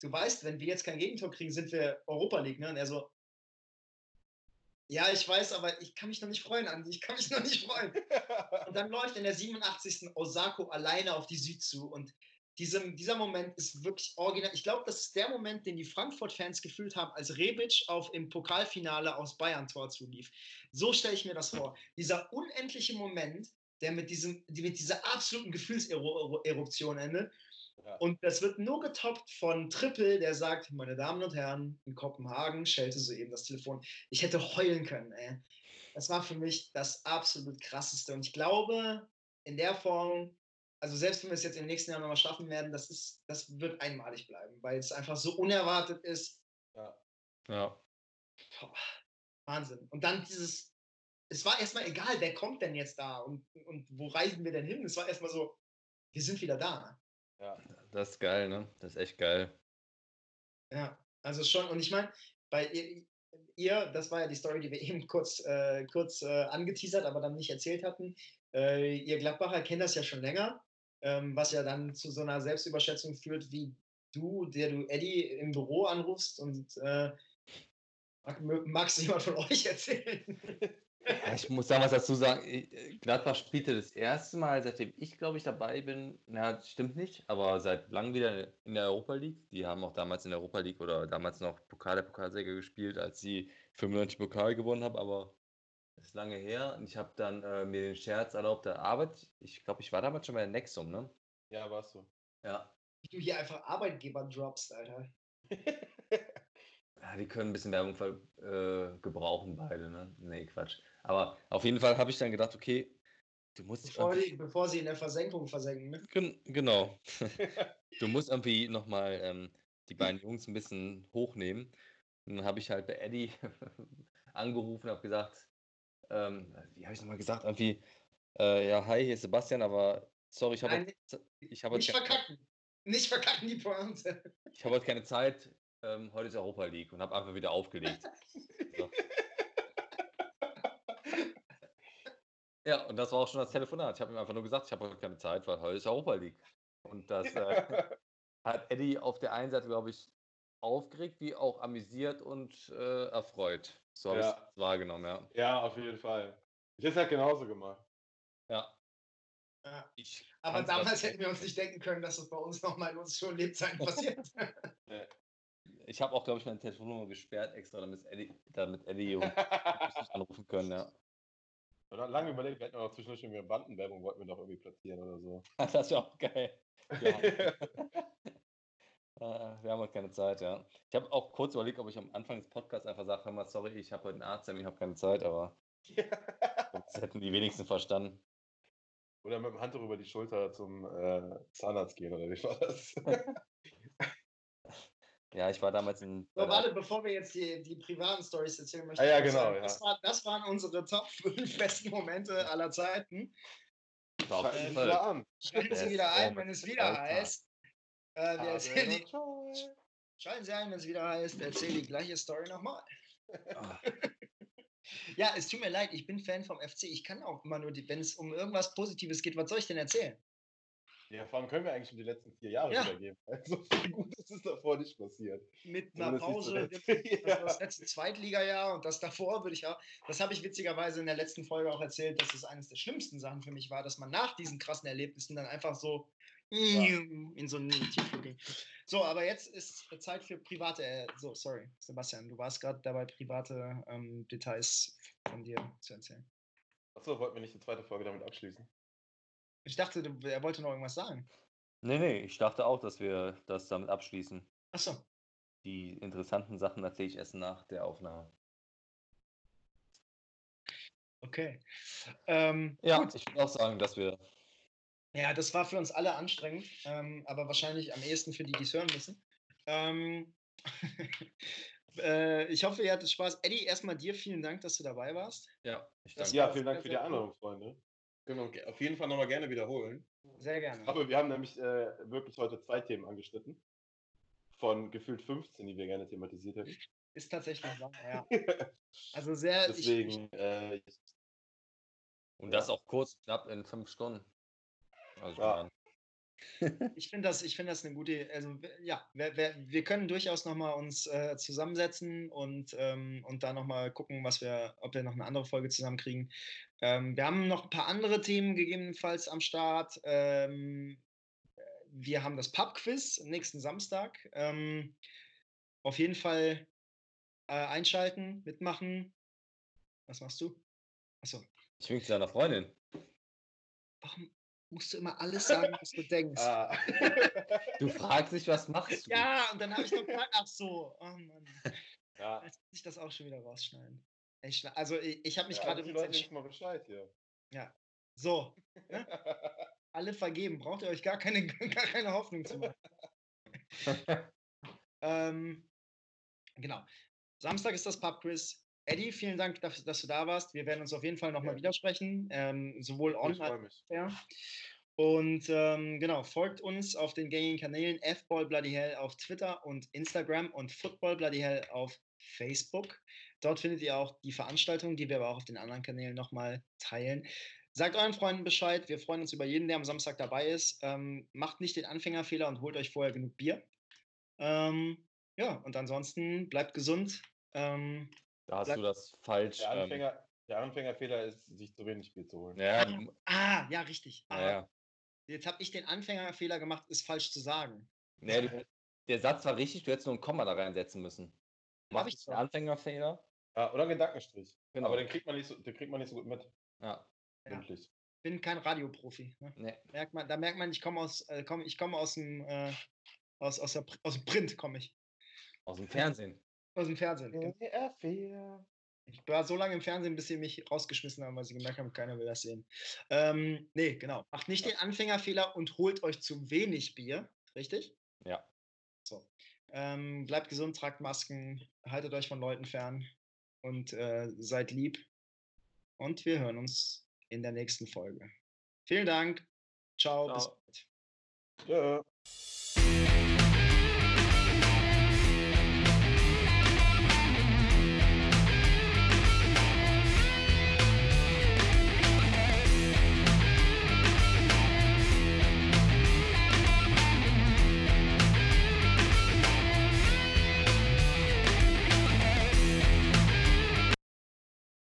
du weißt, wenn wir jetzt kein Gegentor kriegen, sind wir Europa League. Ne? Und er so, ja, ich weiß, aber ich kann mich noch nicht freuen, Andi. Ich kann mich noch nicht freuen. und dann läuft in der 87. Osako alleine auf die Süd zu. Und diesem, dieser Moment ist wirklich original. Ich glaube, das ist der Moment, den die Frankfurt-Fans gefühlt haben, als Rebic auf im Pokalfinale aus Bayern-Tor zulief. So stelle ich mir das vor. Dieser unendliche Moment, der mit, diesem, mit dieser absoluten Gefühlseruption endet. Ja. Und das wird nur getoppt von Triple, der sagt, meine Damen und Herren, in Kopenhagen schellte soeben das Telefon. Ich hätte heulen können. Ey. Das war für mich das absolut krasseste. Und ich glaube, in der Form also selbst wenn wir es jetzt im nächsten Jahr nochmal schaffen werden, das ist, das wird einmalig bleiben, weil es einfach so unerwartet ist. Ja. Ja. Boah, Wahnsinn. Und dann dieses, es war erstmal egal, wer kommt denn jetzt da und, und wo reisen wir denn hin? Es war erstmal so, wir sind wieder da. Ja. Das ist geil, ne? Das ist echt geil. Ja, also schon, und ich meine, bei ihr, ihr, das war ja die Story, die wir eben kurz, äh, kurz äh, angeteasert, aber dann nicht erzählt hatten. Äh, ihr Gladbacher kennt das ja schon länger ähm, was ja dann zu so einer Selbstüberschätzung führt, wie du, der du Eddie im Büro anrufst und äh, magst du jemand von euch erzählen? Ja, ich muss was dazu sagen. Äh, Gladbach spielte das erste Mal, seitdem ich, glaube ich, dabei bin. Na, stimmt nicht, aber seit langem wieder in der Europa League. Die haben auch damals in der Europa League oder damals noch Pokal der Pokalsieger gespielt, als sie 95 Pokal gewonnen haben. Aber das ist lange her. Und ich habe dann äh, mir den Scherz erlaubt der Arbeit. Ich glaube, ich war damals schon bei der Nexum, ne? Ja, warst du. Ja. Wie du hier einfach Arbeitgeber droppst, Alter. ja. Die können ein bisschen Werbung äh, gebrauchen, beide, ne? Nee, Quatsch. Aber auf jeden Fall habe ich dann gedacht, okay, du musst. Bevor, die, bevor sie in der Versenkung versenken, ne? Gen genau. du musst irgendwie nochmal ähm, die beiden Jungs ein bisschen hochnehmen. Und dann habe ich halt bei Eddie angerufen und habe gesagt, ähm, wie habe ich nochmal gesagt, irgendwie, äh, ja, hi, hier ist Sebastian, aber sorry, ich habe ich hab Nicht verkacken. Nicht verkacken die Pointe. ich hab heute keine Zeit, ähm, heute ist Europa League und habe einfach wieder aufgelegt. So. Ja, und das war auch schon das Telefonat. Ich habe ihm einfach nur gesagt, ich habe heute keine Zeit, weil heute ist Europa League. Und das äh, hat Eddie auf der einen Seite, glaube ich, aufgeregt, wie auch amüsiert und äh, erfreut. So habe Ja. ich es wahrgenommen, ja. ja, auf jeden Fall. Ich hätte es halt genauso gemacht. ja. Ja. Ich Aber damals hätten wir uns nicht denken können, dass das bei uns nochmal in uns schon Lebzeiten passiert. Ich habe auch, glaube ich, meine Telefonnummer gesperrt extra, damit Eddie, damit Eddie und nicht anrufen können, ja. Dann lange überlegt, wir hätten auch zwischendurch irgendwie eine Bandenwerbung, wollten wir doch irgendwie platzieren oder so. Das wäre auch geil. Ja. Äh, wir haben heute keine Zeit, ja. Ich habe auch kurz überlegt, ob ich am Anfang des Podcasts einfach sage, hör mal, sorry, ich habe heute einen Arzt, ich habe keine Zeit, aber das hätten die wenigsten verstanden. Oder mit dem Handtuch über die Schulter zum äh, Zahnarzt gehen, oder wie war das? Ja, ich war damals in. So, warte, bevor wir jetzt die, die privaten Stories erzählen möchten. Ah, ja, genau, sagen, ja. Das, war, das waren unsere Top 5 besten Momente aller Zeiten. Jeden wir wieder an. Schalten Sie wieder ein, wenn es wieder Alter. heißt. Äh, wir erzählen die, schalten Sie ein, wenn es wieder heißt, erzähl die gleiche Story nochmal. Ah, Ja, es tut mir leid, ich bin Fan vom FC. Ich kann auch immer nur, die- wenn es um irgendwas Positives geht, was soll ich denn erzählen? Ja, vor allem können wir eigentlich schon die letzten vier Jahre Ja. wiedergeben. Also viel Gutes ist davor nicht passiert. Mit einer Pause, das, zuletzt. war das letzte Zweitliga-Jahr und das davor würde ich auch, das habe ich witzigerweise in der letzten Folge auch erzählt, dass es eines der schlimmsten Sachen für mich war, dass man nach diesen krassen Erlebnissen dann einfach so in so einen Tiefflug ging. So, aber jetzt ist Zeit für private, äh, so, sorry, Sebastian, du warst gerade dabei, private ähm, Details von dir zu erzählen. Achso, wollten wir nicht die zweite Folge damit abschließen? Ich dachte, er wollte noch irgendwas sagen. Nee, nee, ich dachte auch, dass wir das damit abschließen. Achso, Die interessanten Sachen erzähle ich erst nach der Aufnahme. okay. Ähm, Ja, gut. ich würde auch sagen, dass wir. Ja, das war für uns alle anstrengend, ähm, aber wahrscheinlich am ehesten für die, die es hören müssen. Ähm, äh, ich hoffe, ihr hattet Spaß. Eddie, erstmal dir vielen Dank, dass du dabei warst. Ja, ich danke. Ja, vielen Dank für die. Einladung, Freunde. Können wir ge- auf jeden Fall nochmal gerne wiederholen. Sehr gerne. Aber wir haben nämlich äh, wirklich heute zwei Themen angeschnitten. Von gefühlt 15, die wir gerne thematisiert hätten. Ist tatsächlich wahr, ja. Also sehr, ich, Deswegen, äh, ich, Und das auch kurz, knapp in fünf Stunden. Also, Ja. ich finde das, ich finde das eine gute, also ja, wir, wir, wir können durchaus nochmal uns äh, zusammensetzen und, ähm, und da nochmal gucken, was wir, ob wir noch eine andere Folge zusammenkriegen. Ähm, wir haben noch ein paar andere Themen gegebenenfalls am Start. Ähm, wir haben das Pub-Quiz nächsten Samstag. Ähm, auf jeden Fall äh, einschalten, mitmachen. Was machst du? Achso. Ich wink deiner Freundin. Warum musst du immer alles sagen, was du denkst? ah. Du fragst dich, was machst du? Ja, und dann habe ich noch gesagt, ach so, oh Mann. ja. Jetzt muss ich das auch schon wieder rausschneiden. Ich, schla- also ich, ich habe mich ja, gerade die Leute entschieden. mal Bescheid hier. So, alle vergeben. Braucht ihr euch gar keine, gar keine Hoffnung zu machen. ähm, genau. Samstag ist das Pub-Quiz. Eddie, vielen Dank, dass, dass du da warst. Wir werden uns auf jeden Fall nochmal Ja. widersprechen, ähm, sowohl freue mich. Ja. Und ähm, genau, folgt uns auf den gängigen Kanälen Fball Bloody Hell auf Twitter und Instagram und Football Bloody Hell auf Facebook. Dort findet ihr auch die Veranstaltungen, die wir aber auch auf den anderen Kanälen nochmal teilen. Sagt euren Freunden Bescheid. Wir freuen uns über jeden, der am Samstag dabei ist. Ähm, macht nicht den Anfängerfehler und holt euch vorher genug Bier. Ähm, ja, und ansonsten bleibt gesund. Ähm, Da hast Bleib- du das falsch. Der, Ähm, Anfänger, der Anfängerfehler ist, sich zu wenig Bier zu holen. ja, du- ah, ja, richtig. Ah, ja, ja. Jetzt habe ich den Anfängerfehler gemacht, ist falsch zu sagen. Nee, du, der Satz war richtig, du hättest nur ein Komma da reinsetzen müssen. Mach ich den Anfängerfehler? Ja, oder einen Gedankenstrich. Genau. Aber den kriegt man nicht so, den kriegt man nicht so gut mit. Ja. Ja. Mündlich. bin kein Radioprofi. Ne? Nee. Merkt man, da merkt man, ich komme aus, äh, komm, ich komme aus dem, äh, aus, aus, der, aus dem Print komme ich. Aus dem Fernsehen. Aus dem Fernsehen. genau. WDR 4. Ich war so lange im Fernsehen, bis sie mich rausgeschmissen haben, weil sie gemerkt haben, keiner will das sehen. Ähm, nee, genau. Macht nicht den Anfängerfehler und holt euch zu wenig Bier. Richtig? Ja. So. Ähm, bleibt gesund, tragt Masken, haltet euch von Leuten fern und äh, seid lieb. Und wir hören uns in der nächsten Folge. Vielen Dank. Ciao. Ciao. Bis bald. Ja.